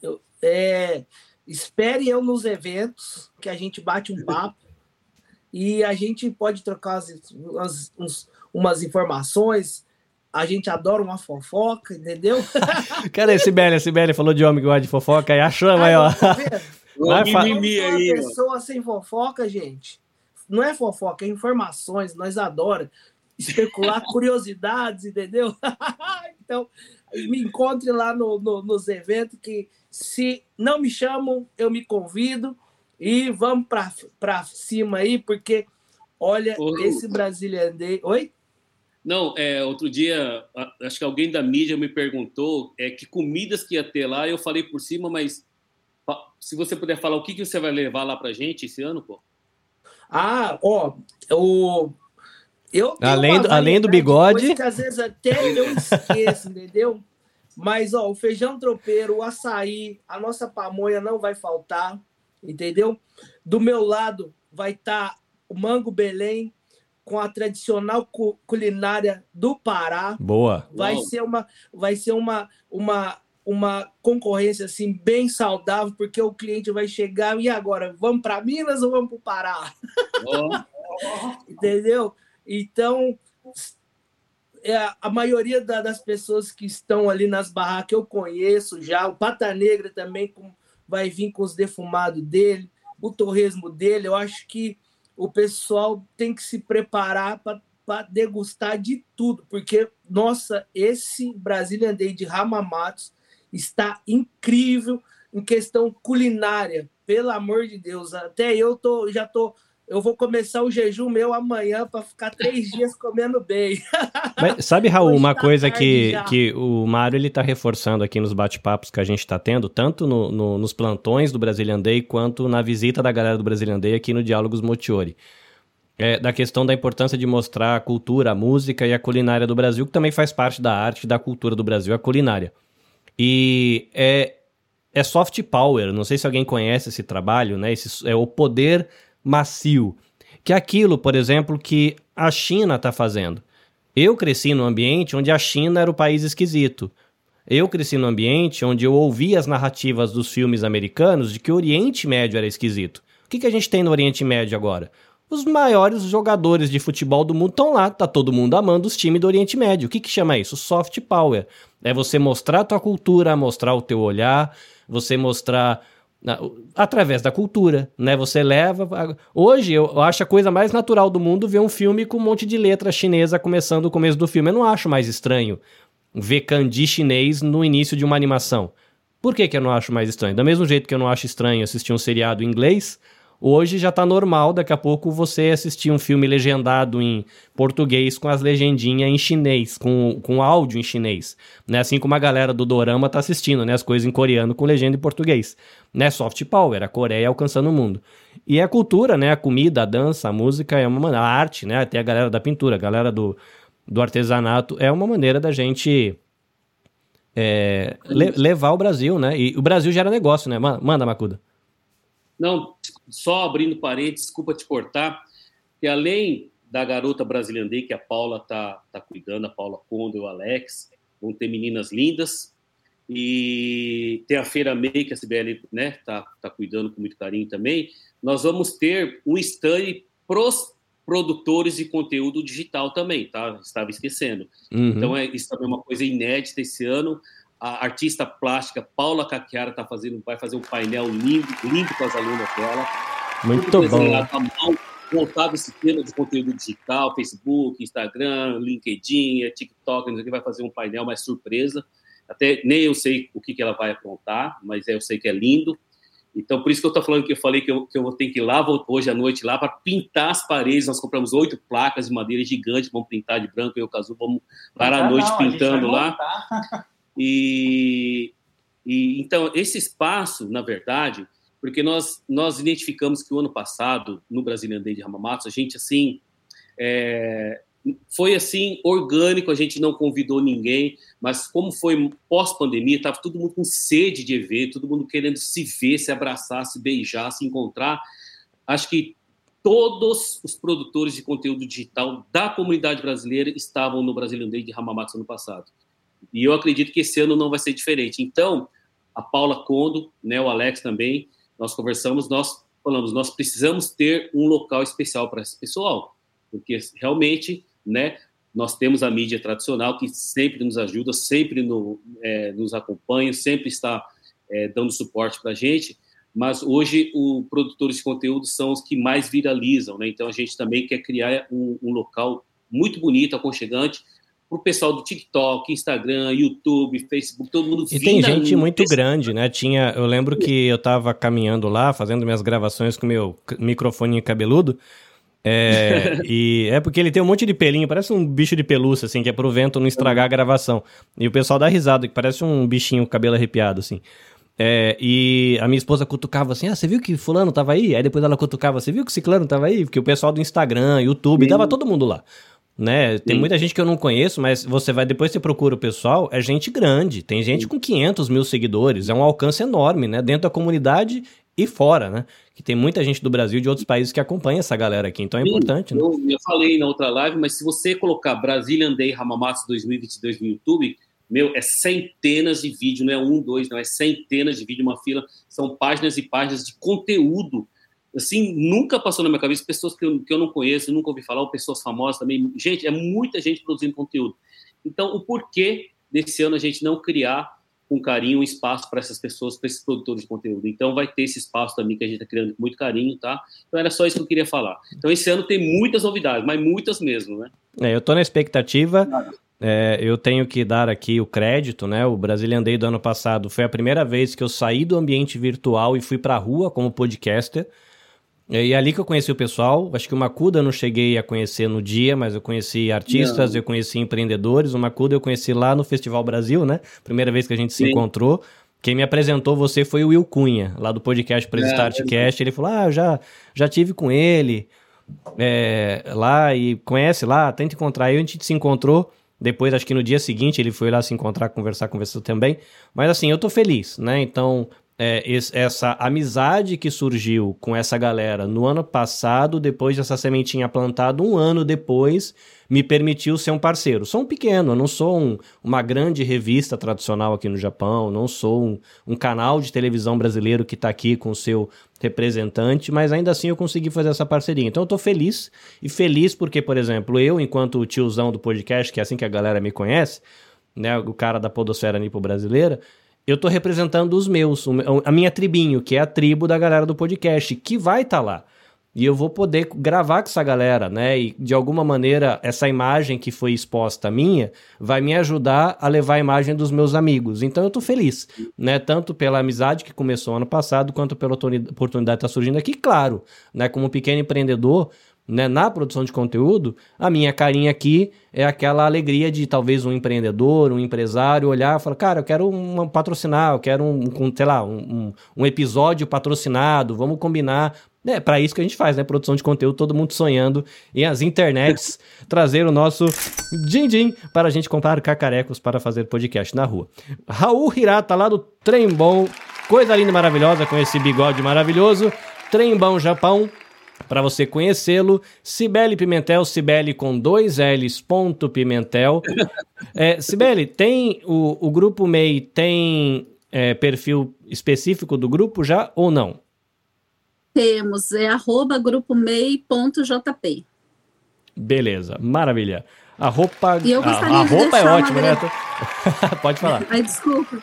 eu, é, espere eu nos eventos, que a gente bate um papo e a gente pode trocar as, as, uns, umas informações. A gente adora uma fofoca, entendeu? Cadê esse Sibeli? A Sibeli falou de homem que gosta de fofoca e a chama aí, ó. Vai fa... Uma pessoa sem fofoca, gente. Não é fofoca, é informações. Nós adoramos especular curiosidades, entendeu? então, me encontre lá no, no, nos eventos que se não me chamam, eu me convido e vamos para cima aí, porque olha, esse Day. Oi? Não, é, outro dia, acho que alguém da mídia me perguntou é, que comidas que ia ter lá, eu falei por cima, mas se você puder falar o que, que você vai levar lá pra gente esse ano, pô? Ah, ó, o eu além, do, além do bigode. Que às vezes até eu esqueço, entendeu? Mas ó, o feijão tropeiro, o açaí, a nossa pamonha não vai faltar, entendeu? Do meu lado vai estar tá o mango Belém com a tradicional cu culinária do Pará. Boa. Vai Uau. ser uma vai ser uma uma uma concorrência assim bem saudável, porque o cliente vai chegar e agora, vamos para Minas ou vamos para o Pará? Oh. Entendeu? Então, é, a maioria da, das pessoas que estão ali nas barracas eu conheço já. O Pata Negra também com, vai vir com os defumados dele, o torresmo dele. Eu acho que o pessoal tem que se preparar para degustar de tudo, porque, nossa, esse Brazilian Day de Ramamatos está incrível em questão culinária. Pelo amor de Deus, até eu tô, já tô eu vou começar o jejum meu amanhã para ficar três dias comendo bem. Mas, sabe, Raul, uma tá coisa que, que o Mário ele está reforçando aqui nos bate-papos que a gente está tendo, tanto no, no, nos plantões do Brazilian Day, quanto na visita da galera do Brazilian Day aqui no Diálogos Motiori. É, da questão da importância de mostrar a cultura, a música e a culinária do Brasil, que também faz parte da arte e da cultura do Brasil, a culinária. E é, é soft power, não sei se alguém conhece esse trabalho, né? Esse, é o poder macio, que é aquilo, por exemplo, que a China está fazendo. Eu cresci num ambiente onde a China era o país esquisito. Eu cresci num ambiente onde eu ouvia as narrativas dos filmes americanos de que o Oriente Médio era esquisito. O que, que a gente tem no Oriente Médio agora? Os maiores jogadores de futebol do mundo estão lá, tá todo mundo amando os times do Oriente Médio. O que, que chama isso? Soft power. É você mostrar a tua cultura, mostrar o teu olhar, você mostrar através da cultura, né? Você leva. Hoje eu acho a coisa mais natural do mundo ver um filme com um monte de letra chinesa começando o começo do filme. Eu não acho mais estranho ver kanji chinês no início de uma animação. Por que, que eu não acho mais estranho? Do mesmo jeito que eu não acho estranho assistir um seriado em inglês, Hoje já tá normal, daqui a pouco você assistir um filme legendado em português com as legendinhas em chinês, com, com áudio em chinês, né? Assim como a galera do Dorama tá assistindo, né? As coisas em coreano com legenda em português, né? Soft power, a Coreia alcançando o mundo. E a cultura, né? A comida, a dança, a música é uma maneira, a arte, né? Até a galera da pintura, a galera do, do artesanato, é uma maneira da gente... É, le levar o Brasil, né? E o Brasil gera negócio, né? Manda, Macuda. Não, só abrindo parênteses, desculpa te cortar, que além da garota brasileira que a Paula tá, tá cuidando, a Paula Condo e o Alex, vão ter meninas lindas. e tem a Feira MEI, que a CBL está né, tá, tá cuidando com muito carinho também, nós vamos ter um stand pros produtores de conteúdo digital também, tá? Estava esquecendo. Uhum. Então, é, isso também é uma coisa inédita esse ano. A artista plástica Paula Caquiara tá fazendo, vai fazer um painel lindo, lindo com as alunas dela. Muito bom. À mão, montado esse tema de conteúdo digital, Facebook, Instagram, LinkedIn, TikTok, não sei o que, vai fazer um painel mais surpresa. Até nem eu sei o que, que ela vai aprontar, mas eu sei que é lindo. Então, por isso que eu estou falando que eu falei que eu, que eu vou ter que ir lá vou, hoje à noite lá para pintar as paredes. Nós compramos oito placas de madeira gigante, vamos pintar de branco. Eu e o Casu vamos parar a noite não, pintando a lá. E, e então, esse espaço, na verdade, porque nós, nós identificamos que o ano passado, no Brasilian Day de Hamamatsu, a gente, assim, é, foi assim orgânico, a gente não convidou ninguém, mas como foi pós-pandemia, estava todo mundo com sede de ver, todo mundo querendo se ver, se abraçar, se beijar, se encontrar. Acho que todos os produtores de conteúdo digital da comunidade brasileira estavam no Brazilian Day de Hamamatsu ano passado. E eu acredito que esse ano não vai ser diferente. Então, a Paula Condo, né, o Alex também, nós conversamos, nós falamos, nós precisamos ter um local especial para esse pessoal, porque realmente né? Nós temos a mídia tradicional que sempre nos ajuda, sempre no, é, nos acompanha, sempre está é, dando suporte para a gente, mas hoje os produtores de conteúdo são os que mais viralizam, né? Então a gente também quer criar um, um local muito bonito, aconchegante, o pessoal do TikTok, Instagram, YouTube, Facebook, todo mundo E tem gente muito grande, né? Tinha, eu lembro que eu estava caminhando lá, fazendo minhas gravações com meu microfone cabeludo, é, e é porque ele tem um monte de pelinho, parece um bicho de pelúcia, assim, que é pro vento não estragar a gravação. E o pessoal dá risada, que parece um bichinho com cabelo arrepiado, assim. É, e a minha esposa cutucava assim: Ah, você viu que Fulano tava aí? Aí depois ela cutucava: Você viu que Ciclano tava aí? Porque o pessoal do Instagram, YouTube, Sim. tava todo mundo lá. Né? Tem Sim. muita gente que eu não conheço, mas você vai depois você procura o pessoal, é gente grande. Tem gente Sim. com 500 mil seguidores, é um alcance enorme, né? Dentro da comunidade e fora, né? Que tem muita gente do Brasil e de outros países que acompanha essa galera aqui, então é Sim, importante, né? Eu, eu, falei na outra live, mas se você colocar Brazilian Day Hamamatsu 2022 no YouTube, meu, é centenas de vídeos, não é um, dois, não, é centenas de vídeos, uma fila, são páginas e páginas de conteúdo. Assim, nunca passou na minha cabeça pessoas que eu, que eu não conheço, nunca ouvi falar, ou pessoas famosas também. Gente, é muita gente produzindo conteúdo. Então, o porquê desse ano a gente não criar com carinho um espaço para essas pessoas, para esses produtores de conteúdo. Então vai ter esse espaço também que a gente está criando com muito carinho, tá? Então era só isso que eu queria falar. Então esse ano tem muitas novidades, mas muitas mesmo, né? É, eu estou na expectativa. É, eu tenho que dar aqui o crédito, né? O Brazilian Day do ano passado foi a primeira vez que eu saí do ambiente virtual e fui para a rua como podcaster. E é ali que eu conheci o pessoal. Acho que o Macuda eu não cheguei a conhecer no dia, mas eu conheci artistas, não. eu conheci empreendedores. O Macuda eu conheci lá no Festival Brasil, né? Primeira vez que a gente Sim. se encontrou. Quem me apresentou você foi o Will Cunha, lá do podcast Presa é, Startcast. Ele falou: Ah, já, já tive com ele é, lá e conhece lá, tenta encontrar. Aí a gente se encontrou. Depois, acho que no dia seguinte, ele foi lá se encontrar, conversar com você também. Mas assim, eu tô feliz, né? Então, é, essa amizade que surgiu com essa galera no ano passado, depois dessa sementinha plantada, um ano depois, me permitiu ser um parceiro. Sou um pequeno, eu não sou um, uma grande revista tradicional aqui no Japão, não sou um, um canal de televisão brasileiro que está aqui com o seu representante, mas ainda assim eu consegui fazer essa parceria. Então eu estou feliz, e feliz porque, por exemplo, eu, enquanto tiozão do podcast, que é assim que a galera me conhece, né, o cara da podosfera nipo brasileira, eu tô representando os meus, a minha tribinho, que é a tribo da galera do podcast, que vai estar tá lá. E eu vou poder gravar com essa galera, né? E de alguma maneira, essa imagem que foi exposta minha vai me ajudar a levar a imagem dos meus amigos. Então eu tô feliz, né? Tanto pela amizade que começou ano passado, quanto pela oportunidade que tá surgindo aqui. Claro, né? Como pequeno empreendedor, né, na produção de conteúdo, a minha carinha aqui é aquela alegria de talvez um empreendedor, um empresário olhar e falar, cara, eu quero um, patrocinar, eu quero um, um sei lá, um, um, episódio patrocinado, vamos combinar. É para isso que a gente faz, né? Produção de conteúdo, todo mundo sonhando em as internets trazer o nosso din-din para a gente comprar cacarecos para fazer podcast na rua. Raul Hirata, lá do Trem Bom, coisa linda e maravilhosa com esse bigode maravilhoso. Trem Bom Japão, para você conhecê-lo. Cibele Pimentel, Cibele com dois L's, ponto Pimentel. É, Cibele, tem o, o Grupo MEI tem é, perfil específico do grupo já ou não? Temos, é arroba grupomei.jp. Beleza, maravilha. A roupa. E eu a, a roupa é ótima, né? Pode falar. Ai, desculpa.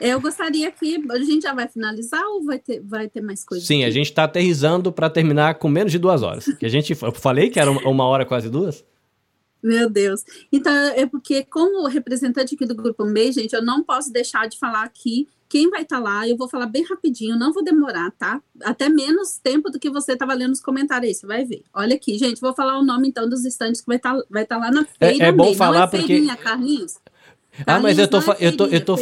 Eu gostaria que a gente já vai finalizar ou vai ter, vai ter mais coisas? Sim, a gente tá aterrizando para terminar com menos de duas horas. Que a gente, eu falei que era uma hora, quase duas? Meu Deus. Então, é porque, como representante aqui do Grupo MEI, gente, eu não posso deixar de falar aqui quem vai estar lá. Eu vou falar bem rapidinho, não vou demorar, tá? Até menos tempo do que você estava lendo nos comentários aí, você vai ver. Olha aqui, gente, vou falar o nome então dos estandes que vai estar vai estar lá na É- feira é bom MEI. falar não é porque- Carlinhos? Ah, mas eu tô, eu tô, eu tô,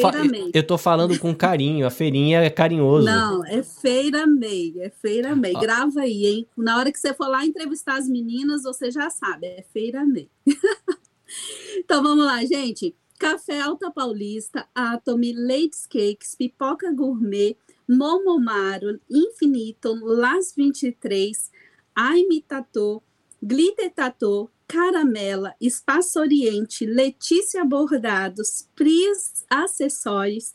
eu tô falando com carinho. A feirinha é carinhoso. Não, é Feira MEI, é Feira MEI. Ah. Grava aí, hein? Na hora que você for lá entrevistar as meninas, você já sabe, é Feira MEI. então vamos lá, gente. Café Alta Paulista, Atomy, Leite Cakes, Pipoca Gourmet, Momomaro, Infinito, Las 23, Aime Tatô, Glitter Tatô, Caramela, Espaço Oriente, Letícia Bordados, Pris Acessórios,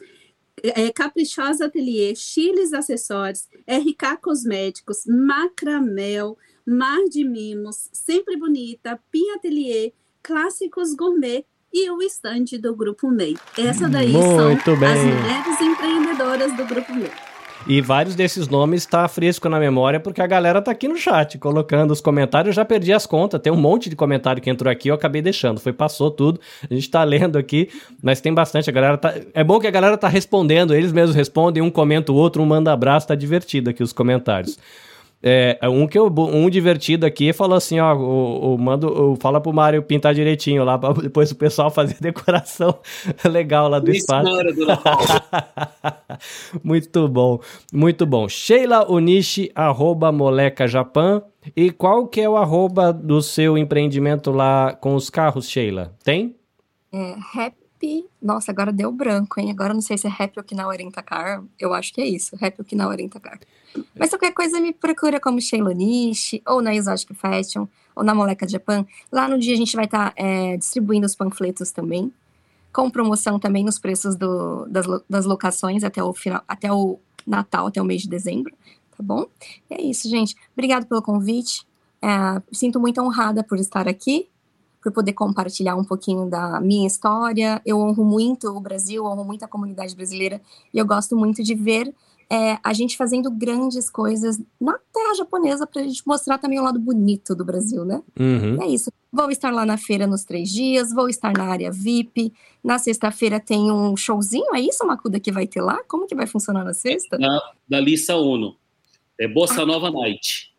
é, Caprichosa Atelier, Chiles Acessórios, RK Cosméticos, Macramel, Mar de Mimos, Sempre Bonita, Pin Atelier, Clássicos Gourmet e o estande do Grupo MEI. Essa daí Muito são bem. as mulheres empreendedoras do Grupo MEI. E vários desses nomes tá fresco na memória porque a galera tá aqui no chat colocando os comentários. Eu já perdi as contas, tem um monte de comentário que entrou aqui, eu acabei deixando. Foi, passou tudo. A gente tá lendo aqui, mas tem bastante. A galera tá. É bom que a galera tá respondendo, eles mesmos respondem, um comenta o outro, um manda abraço, tá divertido aqui os comentários. É, um que eu, um divertido aqui falou assim, ó, o, o mando, o, fala pro Mário pintar direitinho lá, pra depois o pessoal fazer decoração legal lá do Isso espaço. do muito bom, muito bom. Sheila Onishi, arroba Moleca Japan. E qual que é o arroba do seu empreendimento lá com os carros, Sheila? Tem? É, Happy. Nossa, agora deu branco, hein? Agora não sei se é Happy Okinawa Rentacar. Eu acho que é isso, Happy Okinawa Rentacar. Mas qualquer coisa me procura como Sheila Nishi, ou na Exotic Fashion, ou na Moleca Japan. Lá no dia a gente vai estar distribuindo os panfletos também, com promoção também nos preços do- das, das locações até o final, até o Natal, até o mês de dezembro, tá bom? E é isso, gente. Obrigado pelo convite. É, sinto muito honrada por estar aqui por poder compartilhar um pouquinho da minha história. Eu honro muito o Brasil, honro muito a comunidade brasileira e eu gosto muito de ver é, a gente fazendo grandes coisas na terra japonesa para a gente mostrar também o lado bonito do Brasil, né? Uhum. É isso. Vou estar lá na feira nos três dias, vou estar na área VIP. Na sexta-feira tem um showzinho, é isso, Macuda, que vai ter lá? Como que vai funcionar na sexta? da, da Lissa Ono. É Bossa Nova Night.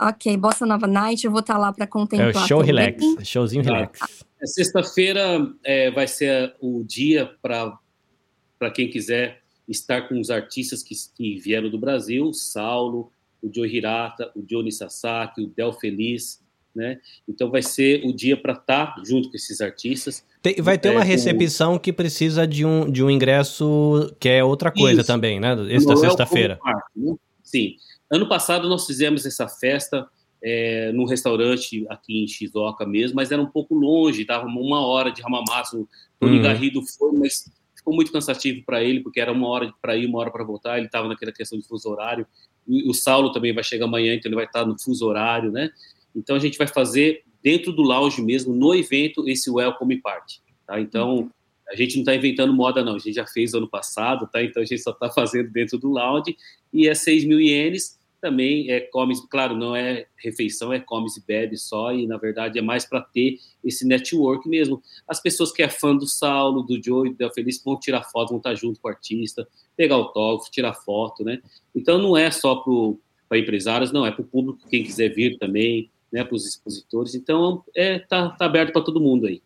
Ok, Bossa Nova Night, eu vou estar lá para É contemplar. o show também. relax, showzinho Tá. relax. É, Sexta-feira é, vai ser o dia para quem quiser estar com os artistas que, que vieram do Brasil, o Saulo, o Joe Hirata, o Johnny Sasaki, o Del Feliz, né? Então vai ser o dia para estar junto com esses artistas. Tem- vai ter É, uma recepção que precisa de um, de um ingresso que é outra coisa Isso. também, né? Esse da Não é o sexta-feira. Né? Sim. Ano passado nós fizemos essa festa é, num restaurante aqui em Shizuoka mesmo, mas era um pouco longe, dava uma hora de Hamamatsu. O Tony Uhum. Garrido foi, mas ficou muito cansativo para ele, porque era uma hora para ir, uma hora para voltar. Ele estava naquela questão de fuso horário. E o Saulo também vai chegar amanhã, então ele vai estar no fuso horário, né? Então a gente vai fazer dentro do lounge mesmo, no evento, esse Welcome Party. Tá? Então a gente não está inventando moda, não. A gente já fez ano passado, tá? Então a gente só está fazendo dentro do lounge. E é 6 mil ienes. Também é comes, claro, não é refeição, é comes e bebe só. E na verdade é mais para ter esse network mesmo. As pessoas que é fã do Saulo, do Joe e da Feliz vão tirar foto, vão estar junto com o artista, pegar autógrafo, tirar foto, né? Então não é só para empresários, não, é para o público, quem quiser vir também, né? Para os expositores. Então é, tá, tá aberto para todo mundo aí.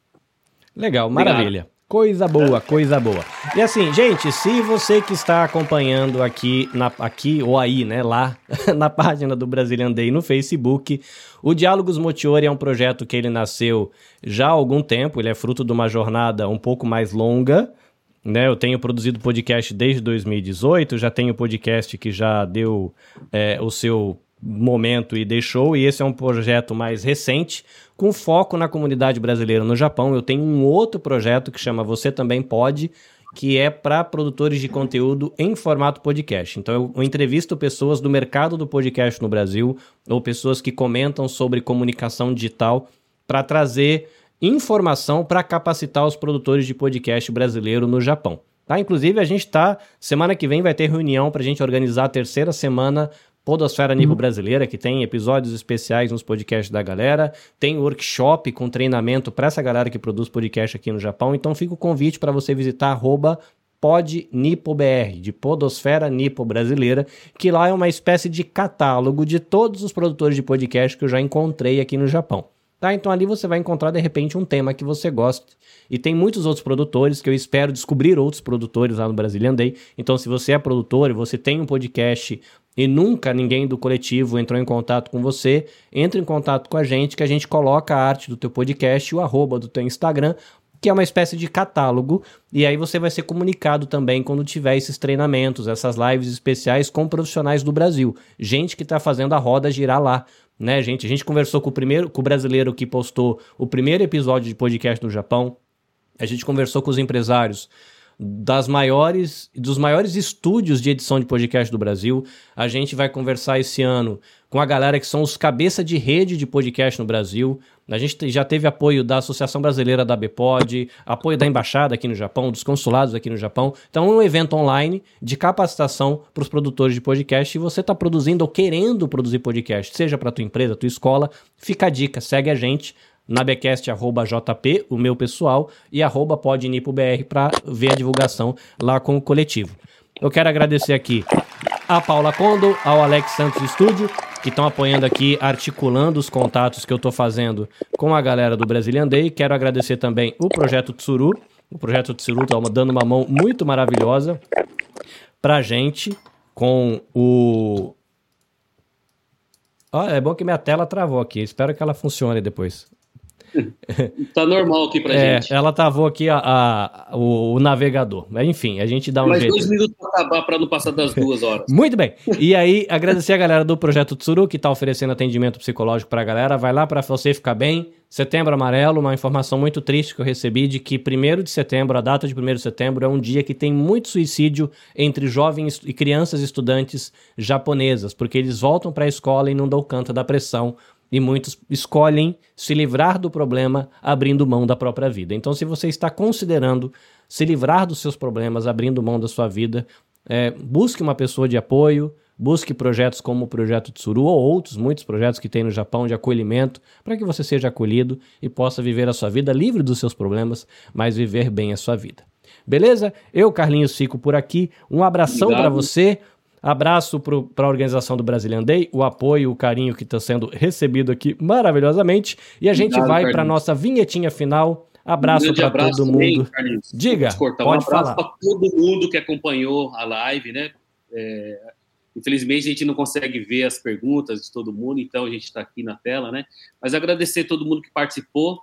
Legal, Obrigado. Coisa boa, coisa boa. E assim, gente, se você que está acompanhando aqui, na, aqui ou aí, né, lá na página do Brazilian Day no Facebook, o Diálogos Motiori é um projeto que ele nasceu já há algum tempo, ele é fruto de uma jornada um pouco mais longa, né? Eu tenho produzido podcast desde 2018, já tenho podcast que já deu é, o seu momento e deixou, e esse é um projeto mais recente, com foco na comunidade brasileira no Japão. Eu tenho um outro projeto que chama Você Também Pode, que é para produtores de conteúdo em formato podcast. Então eu, entrevisto pessoas do mercado do podcast no Brasil, ou pessoas que comentam sobre comunicação digital, para trazer informação para capacitar os produtores de podcast brasileiro no Japão. Tá? Inclusive, a gente está. Semana que vem vai ter reunião para a gente organizar a terceira semana Podosfera Nível uhum. Brasileira, que tem episódios especiais nos podcasts da galera, tem workshop com treinamento para essa galera que produz podcast aqui no Japão. Então fica o convite para você visitar PodNipoBR, de Podosfera Nipo Brasileira, que lá é uma espécie de catálogo de todos os produtores de podcast que eu já encontrei aqui no Japão. Tá? Então ali você vai encontrar de repente um tema que você gosta. E tem muitos outros produtores que eu espero descobrir outros produtores lá no Brazilian Day. Então se você é produtor e você tem um podcast e nunca ninguém do coletivo entrou em contato com você, entre em contato com a gente que a gente coloca a arte do teu podcast, o arroba do teu Instagram, que é uma espécie de catálogo, e aí você vai ser comunicado também quando tiver esses treinamentos, essas lives especiais com profissionais do Brasil, gente que está fazendo a roda girar lá, né, gente? A gente conversou com o primeiro, com o brasileiro que postou o primeiro episódio de podcast no Japão. A gente conversou com os empresários das maiores dos maiores estúdios de edição de podcast do Brasil. A gente vai conversar esse ano com a galera que são os cabeça de rede de podcast no Brasil. A gente já teve apoio da Associação Brasileira da Bpod, apoio da embaixada aqui no Japão, dos consulados aqui no Japão. Então, é um evento online de capacitação para os produtores de podcast. E você está produzindo ou querendo produzir podcast, seja para tua empresa, tua escola, fica a dica, segue a gente nabecast.jp, o meu pessoal, e arroba podnipobr para ver a divulgação lá com o coletivo. Eu quero agradecer aqui a Paula Condo, ao Alex Santos Estúdio, que estão apoiando aqui, articulando os contatos que eu estou fazendo com a galera do Brazilian Day. Quero agradecer também o Projeto Tsuru. O Projeto Tsuru está dando uma mão muito maravilhosa para gente com o... Oh, é bom que minha tela travou aqui. Espero que ela funcione depois. tá normal aqui pra é, gente. Ela travou aqui a, a o, o, navegador. Enfim, a gente dá um Mais jeito. dois minutos pra acabar pra não passar das duas horas. Muito bem. E aí, agradecer a galera do Projeto Tsuru, que tá oferecendo atendimento psicológico pra galera. Vai lá pra você ficar bem. Setembro Amarelo, uma informação muito triste que eu recebi de que 1 de setembro, a data de 1 de setembro, é um dia que tem muito suicídio entre jovens e crianças estudantes japonesas, porque eles voltam para a escola e não dão conta da pressão e muitos escolhem se livrar do problema abrindo mão da própria vida. Então, se você está considerando se livrar dos seus problemas abrindo mão da sua vida, é, busque uma pessoa de apoio, busque projetos como o Projeto Tsuru ou outros muitos projetos que tem no Japão de acolhimento, para que você seja acolhido e possa viver a sua vida livre dos seus problemas, mas viver bem a sua vida. Beleza? Eu, Carlinhos, fico por aqui. Um abração para você. Abraço para a organização do Brazilian Day, o apoio, o carinho que está sendo recebido aqui maravilhosamente. E a gente Obrigado, vai para nossa vinhetinha final. Abraço um para todo mundo. Também, Diga, pode um abraço para todo mundo que acompanhou a live, né? É, infelizmente a gente não consegue ver as perguntas de todo mundo, então a gente está aqui na tela, né? Mas agradecer todo mundo que participou.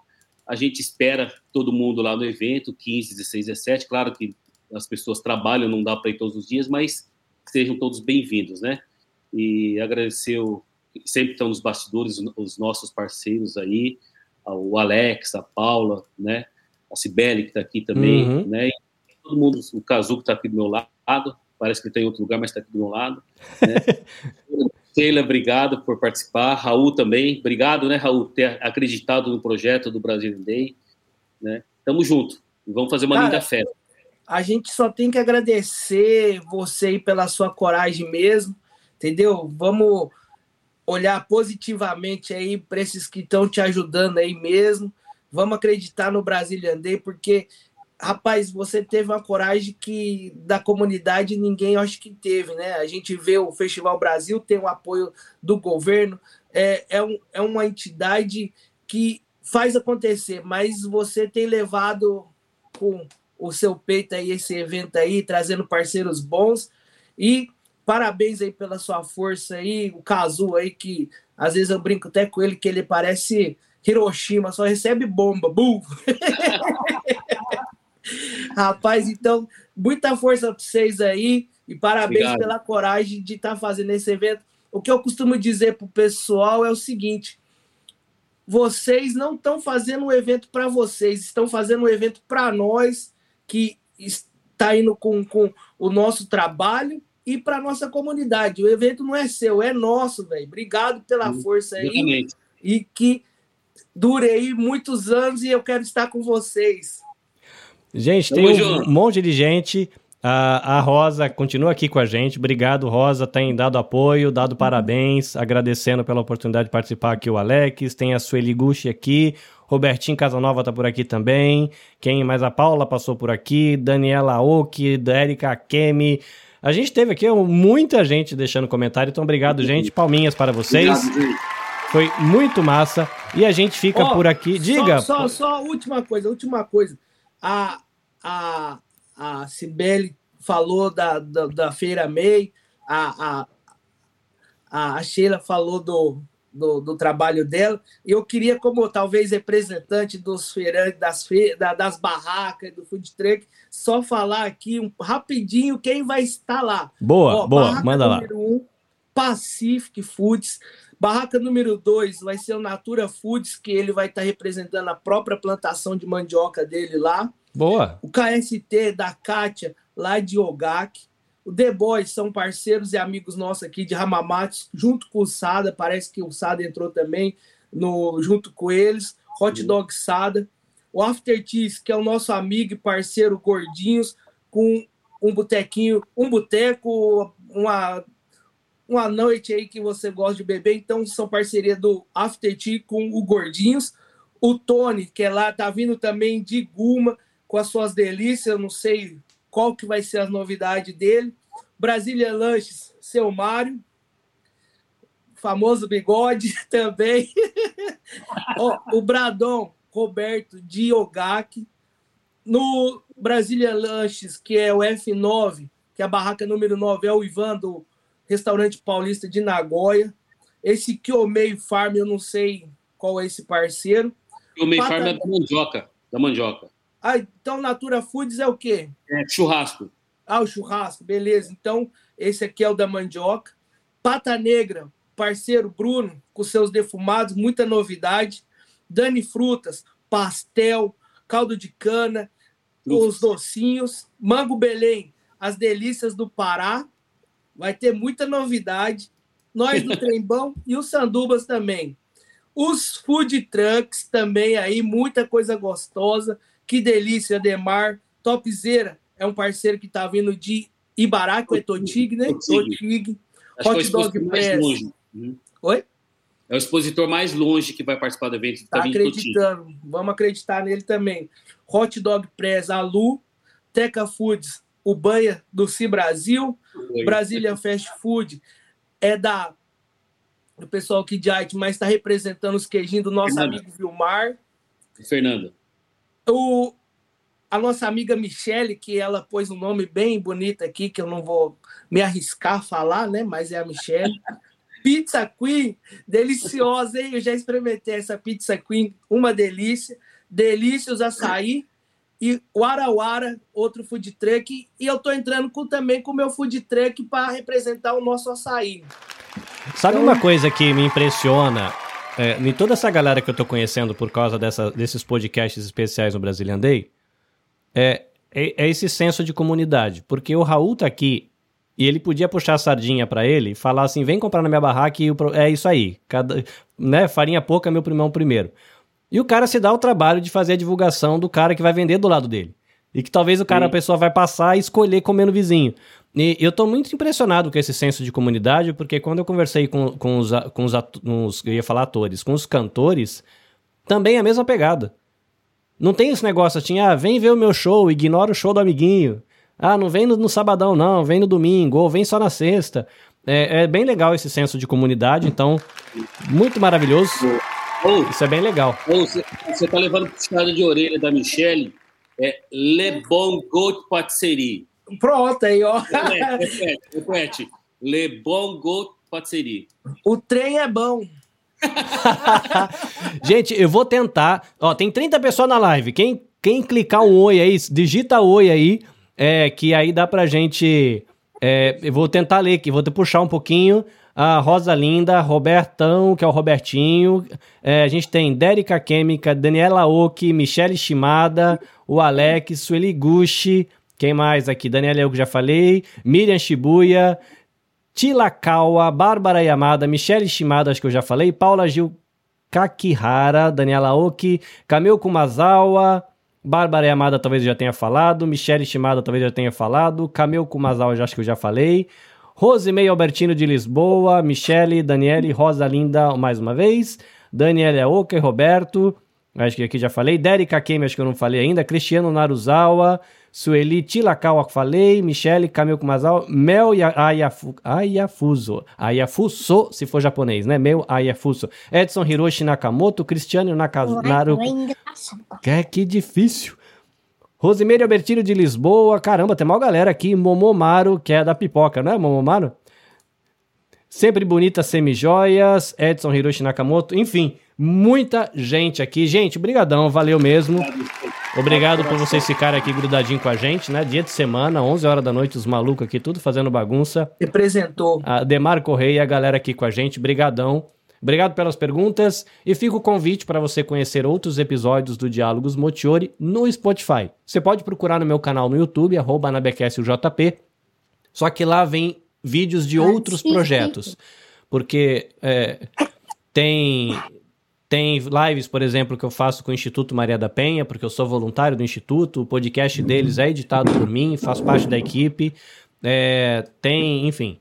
A gente espera todo mundo lá no evento, 15, 16, 17. Claro que as pessoas trabalham, não dá para ir todos os dias, mas sejam todos bem-vindos, né? E agradecer o, sempre estão nos bastidores os nossos parceiros aí, o Alex, a Paula, né? A Cibele que está aqui também, uhum. né? E todo mundo, o Cazu que está aqui do meu lado, parece que está em outro lugar, mas está aqui do meu lado. Né? Sheila, obrigado por participar. Raul também, obrigado, né, Raul, ter acreditado no projeto do Brasil Day, né? Tamo junto. Vamos fazer uma Cara, linda festa a gente só tem que agradecer você aí pela sua coragem mesmo, entendeu? Vamos olhar positivamente aí para esses que estão te ajudando aí mesmo. Vamos acreditar no Brasília Day, porque, rapaz, você teve uma coragem que da comunidade ninguém acho que teve, né? A gente vê o Festival Brasil, tem o apoio do governo, é, é, um, é uma entidade que faz acontecer, mas você tem levado com o seu peito aí, esse evento aí, trazendo parceiros bons. E parabéns aí pela sua força aí, o Kazu aí, que às vezes eu brinco até com ele, que ele parece Hiroshima, só recebe bomba. Bum! Rapaz, então, muita força para vocês aí e parabéns Obrigado. pela coragem de estar tá fazendo esse evento. o que eu costumo dizer para o pessoal é o seguinte: vocês não estão fazendo um evento para vocês, estão fazendo um evento para nós que está indo com, com o nosso trabalho e para nossa comunidade. O evento não é seu, é nosso, velho. Obrigado pela força aí. Exatamente. E que dure aí muitos anos e eu quero estar com vocês. Gente, tem um monte de gente. A, a, Rosa continua aqui com a gente. Obrigado, Rosa. Tem dado apoio, dado parabéns, agradecendo pela oportunidade de participar aqui o Alex. Tem a Sueli Gucci aqui. Robertinho Casanova tá por aqui também. Quem mais? A Paula passou por aqui. Daniela Oki, Erika Kemi. A gente teve aqui muita gente deixando comentário, então obrigado, gente. Palminhas para vocês. Obrigado, Foi muito massa. E a gente fica oh, por aqui. Diga. Só, só, só última coisa, última coisa. A, a, a Cibele falou da, da, da Feira May, a, a, a Sheila falou do, do, do, trabalho dela. Eu queria, como talvez representante dos feirantes, das, fe, da, das barracas, do food truck, só falar aqui um, rapidinho quem vai estar lá. Boa, Ó, boa, manda lá. Número um, Pacific Foods. Barraca número dois vai ser o Natura Foods, que ele vai estar representando a própria plantação de mandioca dele lá. Boa. O KST da Kátia, lá de Ogak. O The Boys são parceiros e amigos nossos aqui de Ramamatos, junto com o Sada. Parece que o Sada entrou também no, junto com eles. Hot Dog Sada. O After Cheese, que é o nosso amigo e parceiro Gordinhos, com um botequinho, um boteco, uma, uma noite aí que você gosta de beber. Então, são parceria do After Tea com o Gordinhos. O Tony, que é lá, tá vindo também de Guma com as suas delícias, eu não sei qual que vai ser a novidade dele. Brasília Lanches, seu Mário, famoso bigode também. o Bradon Roberto de Ogaki. No Brasília Lanches, que é o F9, que é a barraca número 9, é o Ivan do Restaurante Paulista de Nagoya. Esse Kiomei Farm, eu não sei qual é esse parceiro. Kiomei Pata... Farm é da mandioca. Da mandioca. Ah, então Natura Foods é o quê? É churrasco. Ah, o churrasco, beleza. Então, esse aqui é o da mandioca. Pata Negra, parceiro Bruno, com seus defumados, muita novidade. Dani Frutas, pastel, caldo de cana, os docinhos. Mango Belém, as delícias do Pará. Vai ter muita novidade. Nós do Trembão e os Sandubas também. Os food trucks também aí, muita coisa gostosa. Que delícia, Demar. Topzera é um parceiro que está vindo de Ibará, que é Totig, né? Totig. Hot é Dog Press. Uhum. Oi? É o expositor mais longe que vai participar do evento. Tá, acreditando. Vamos acreditar nele também. Hot Dog Press, a Lu. Teca Foods, o Banha do Ci Brasil. Oi. Brasília Fast Food é da do pessoal aqui de arte, mas está representando os queijinhos do nosso amigo Vilmar. Fernanda. O, a nossa amiga Michele, que ela pôs um nome bem bonito aqui, que eu não vou me arriscar a falar, né? Mas é a Michele. Pizza Queen, deliciosa, hein? Eu já experimentei essa Pizza Queen, uma delícia. Delícios açaí e o Arauara, outro food truck. E eu tô entrando com, também com o meu food truck para representar o nosso açaí. Sabe então... uma coisa que me impressiona é, em toda essa galera que eu tô conhecendo por causa dessa, desses podcasts especiais no Brazilian Day, é, é, é, esse senso de comunidade. Porque o Raul tá aqui e ele podia puxar a sardinha para ele e falar assim: vem comprar na minha barraca e é isso aí. Cada, né, farinha pouca, meu primão primeiro. E o cara se dá o trabalho de fazer a divulgação do cara que vai vender do lado dele. E que talvez o cara, Sim. a pessoa vai passar e escolher comer no vizinho. E eu tô muito impressionado com esse senso de comunidade, porque quando eu conversei com, com, os, com os, os, eu ia falar atores, com os cantores, também é a mesma pegada. Não tem esse negócio assim, ah, vem ver o meu show, ignora o show do amiguinho. Ah, não vem no, no sabadão, não, vem no domingo, ou vem só na sexta. É, é, bem legal esse senso de comunidade, então, muito maravilhoso. Oh, Isso é bem legal. Você, você tá levando puxada de orelha da Michelle, é Le Bon Goat Patisserie. Pronto, aí, ó. Repete, repete. Le Bon Goat Patisserie. O trem é bom. Gente, eu vou tentar. Ó, tem 30 pessoas na live. Quem, quem clicar um oi aí, digita oi aí, é, que aí dá pra gente. É, eu vou tentar ler aqui, vou puxar um pouquinho. a Rosa Linda, Robertão, que é o Robertinho. É, a gente tem Dérica Química, Daniela Oki, Michele Shimada, o Alex, Sueli Gushi. Quem mais aqui? Daniela eu que já falei. Miriam Shibuya, Tila Kawa, Bárbara Yamada, Michele Shimada, acho que eu já falei. Paula Gil Kakihara, Daniela Oki, Kamil Kumazawa, Bárbara Yamada talvez eu já tenha falado, Michele Shimada talvez eu já tenha falado, Kamil Kumazawa já acho que eu já falei, Rosemei Albertino de Lisboa, Michele, Daniele, Rosa Linda mais uma vez, Daniela Oka e Roberto, acho que aqui já falei, Dérica Kemi, acho que eu não falei ainda, Cristiano Naruzawa, Sueli Tilakawa, falei, Michele, Kamil Kumazawa, Mel Ayafu, Ayafuso, Ayafuso, se for japonês, né? Mel Ayafuso, Edson Hiroshi Nakamoto, Cristiano Nakazaru. É que difícil. Rosimeire Albertino de Lisboa, caramba, tem mal galera aqui, Momomaro, que é da pipoca, né, Momomaro? Sempre bonita semijoias, Edson Hiroshi Nakamoto, enfim, muita gente aqui. Gente, brigadão, valeu mesmo. Obrigado por vocês ficarem aqui grudadinho com a gente, né? Dia de semana, 11 horas da noite, os malucos aqui, tudo fazendo bagunça. Representou. A Demar Correia e a galera aqui com a gente, brigadão. Obrigado pelas perguntas e fica o convite para você conhecer outros episódios do Diálogos Motiori no Spotify. Você pode procurar no meu canal no YouTube, arroba JP, só que lá vem vídeos de outros projetos. Porque é, tem tem lives, por exemplo, que eu faço com o Instituto Maria da Penha, porque eu sou voluntário do Instituto. O podcast deles é editado por mim, faço parte da equipe. É, tem, enfim,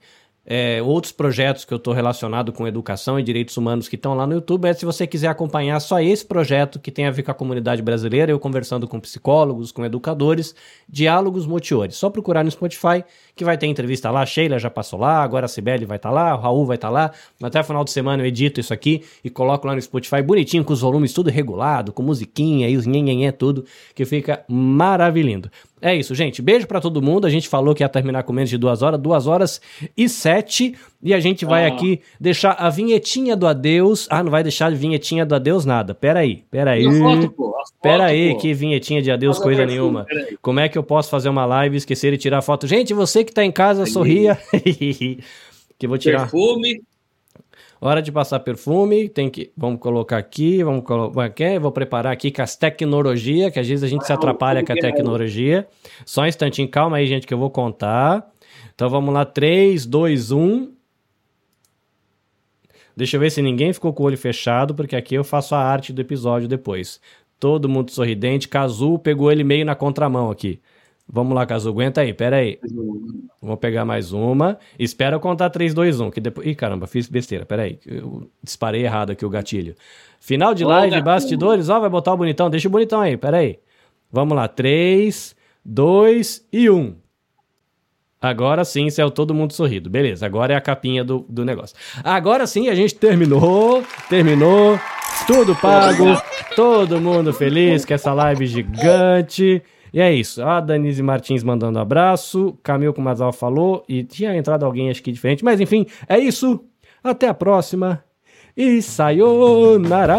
é, outros projetos que eu estou relacionado com educação e direitos humanos que estão lá no YouTube. É se você quiser acompanhar só esse projeto que tem a ver com a comunidade brasileira, eu conversando com psicólogos, com educadores, Diálogos Motiores. Só procurar no Spotify que vai ter entrevista lá. A Sheila já passou lá, agora a Sibeli vai estar tá lá, o Raul vai estar tá lá. Até o final de semana eu edito isso aqui e coloco lá no Spotify bonitinho, com os volumes tudo regulado, com musiquinha e os nhenhenhé tudo, que fica maravilhoso. É isso, gente. Beijo para todo mundo. A gente falou que ia terminar com menos de duas horas, duas horas e sete. E a gente vai ah. aqui deixar a vinhetinha do adeus. Ah, não vai deixar a vinhetinha do adeus nada. Pera aí, pera aí. Foto, pô, pera aí, que vinhetinha de adeus coisa nenhuma. Como é que eu posso fazer uma live, esquecer e tirar foto? Gente, você que tá em casa, sorria. que vou tirar. Perfume. Hora de passar perfume, tem que. Vamos colocar aqui, vamos colocar. Vou preparar aqui com as tecnologia, que às vezes a gente se atrapalha com a tecnologia. Só um instantinho, calma aí, gente, que eu vou contar. Então vamos lá, 3, 2, 1. Deixa eu ver se ninguém ficou com o olho fechado, porque aqui eu faço a arte do episódio depois. Todo mundo sorridente. Cazu pegou ele meio na contramão aqui. Vamos lá, Cazu, aguenta aí, pera aí. Vamos pegar mais uma. Espera eu contar 3, 2, 1, que depois... Ih, caramba, fiz besteira, pera aí. Eu disparei errado aqui o gatilho. Final de live, bastidores, ó, vai botar o bonitão. Deixa o bonitão aí, pera aí. Vamos lá, 3, 2 e 1. Agora sim, saiu todo mundo sorrido. Beleza, agora é a capinha do, do negócio. Agora sim, a gente terminou, terminou, tudo pago, todo mundo feliz com essa live gigante. E é isso. A Danise Martins mandando abraço. Camil com Mazal falou. E tinha entrado alguém, acho que diferente. Mas enfim, é isso. Até a próxima. E sayonara!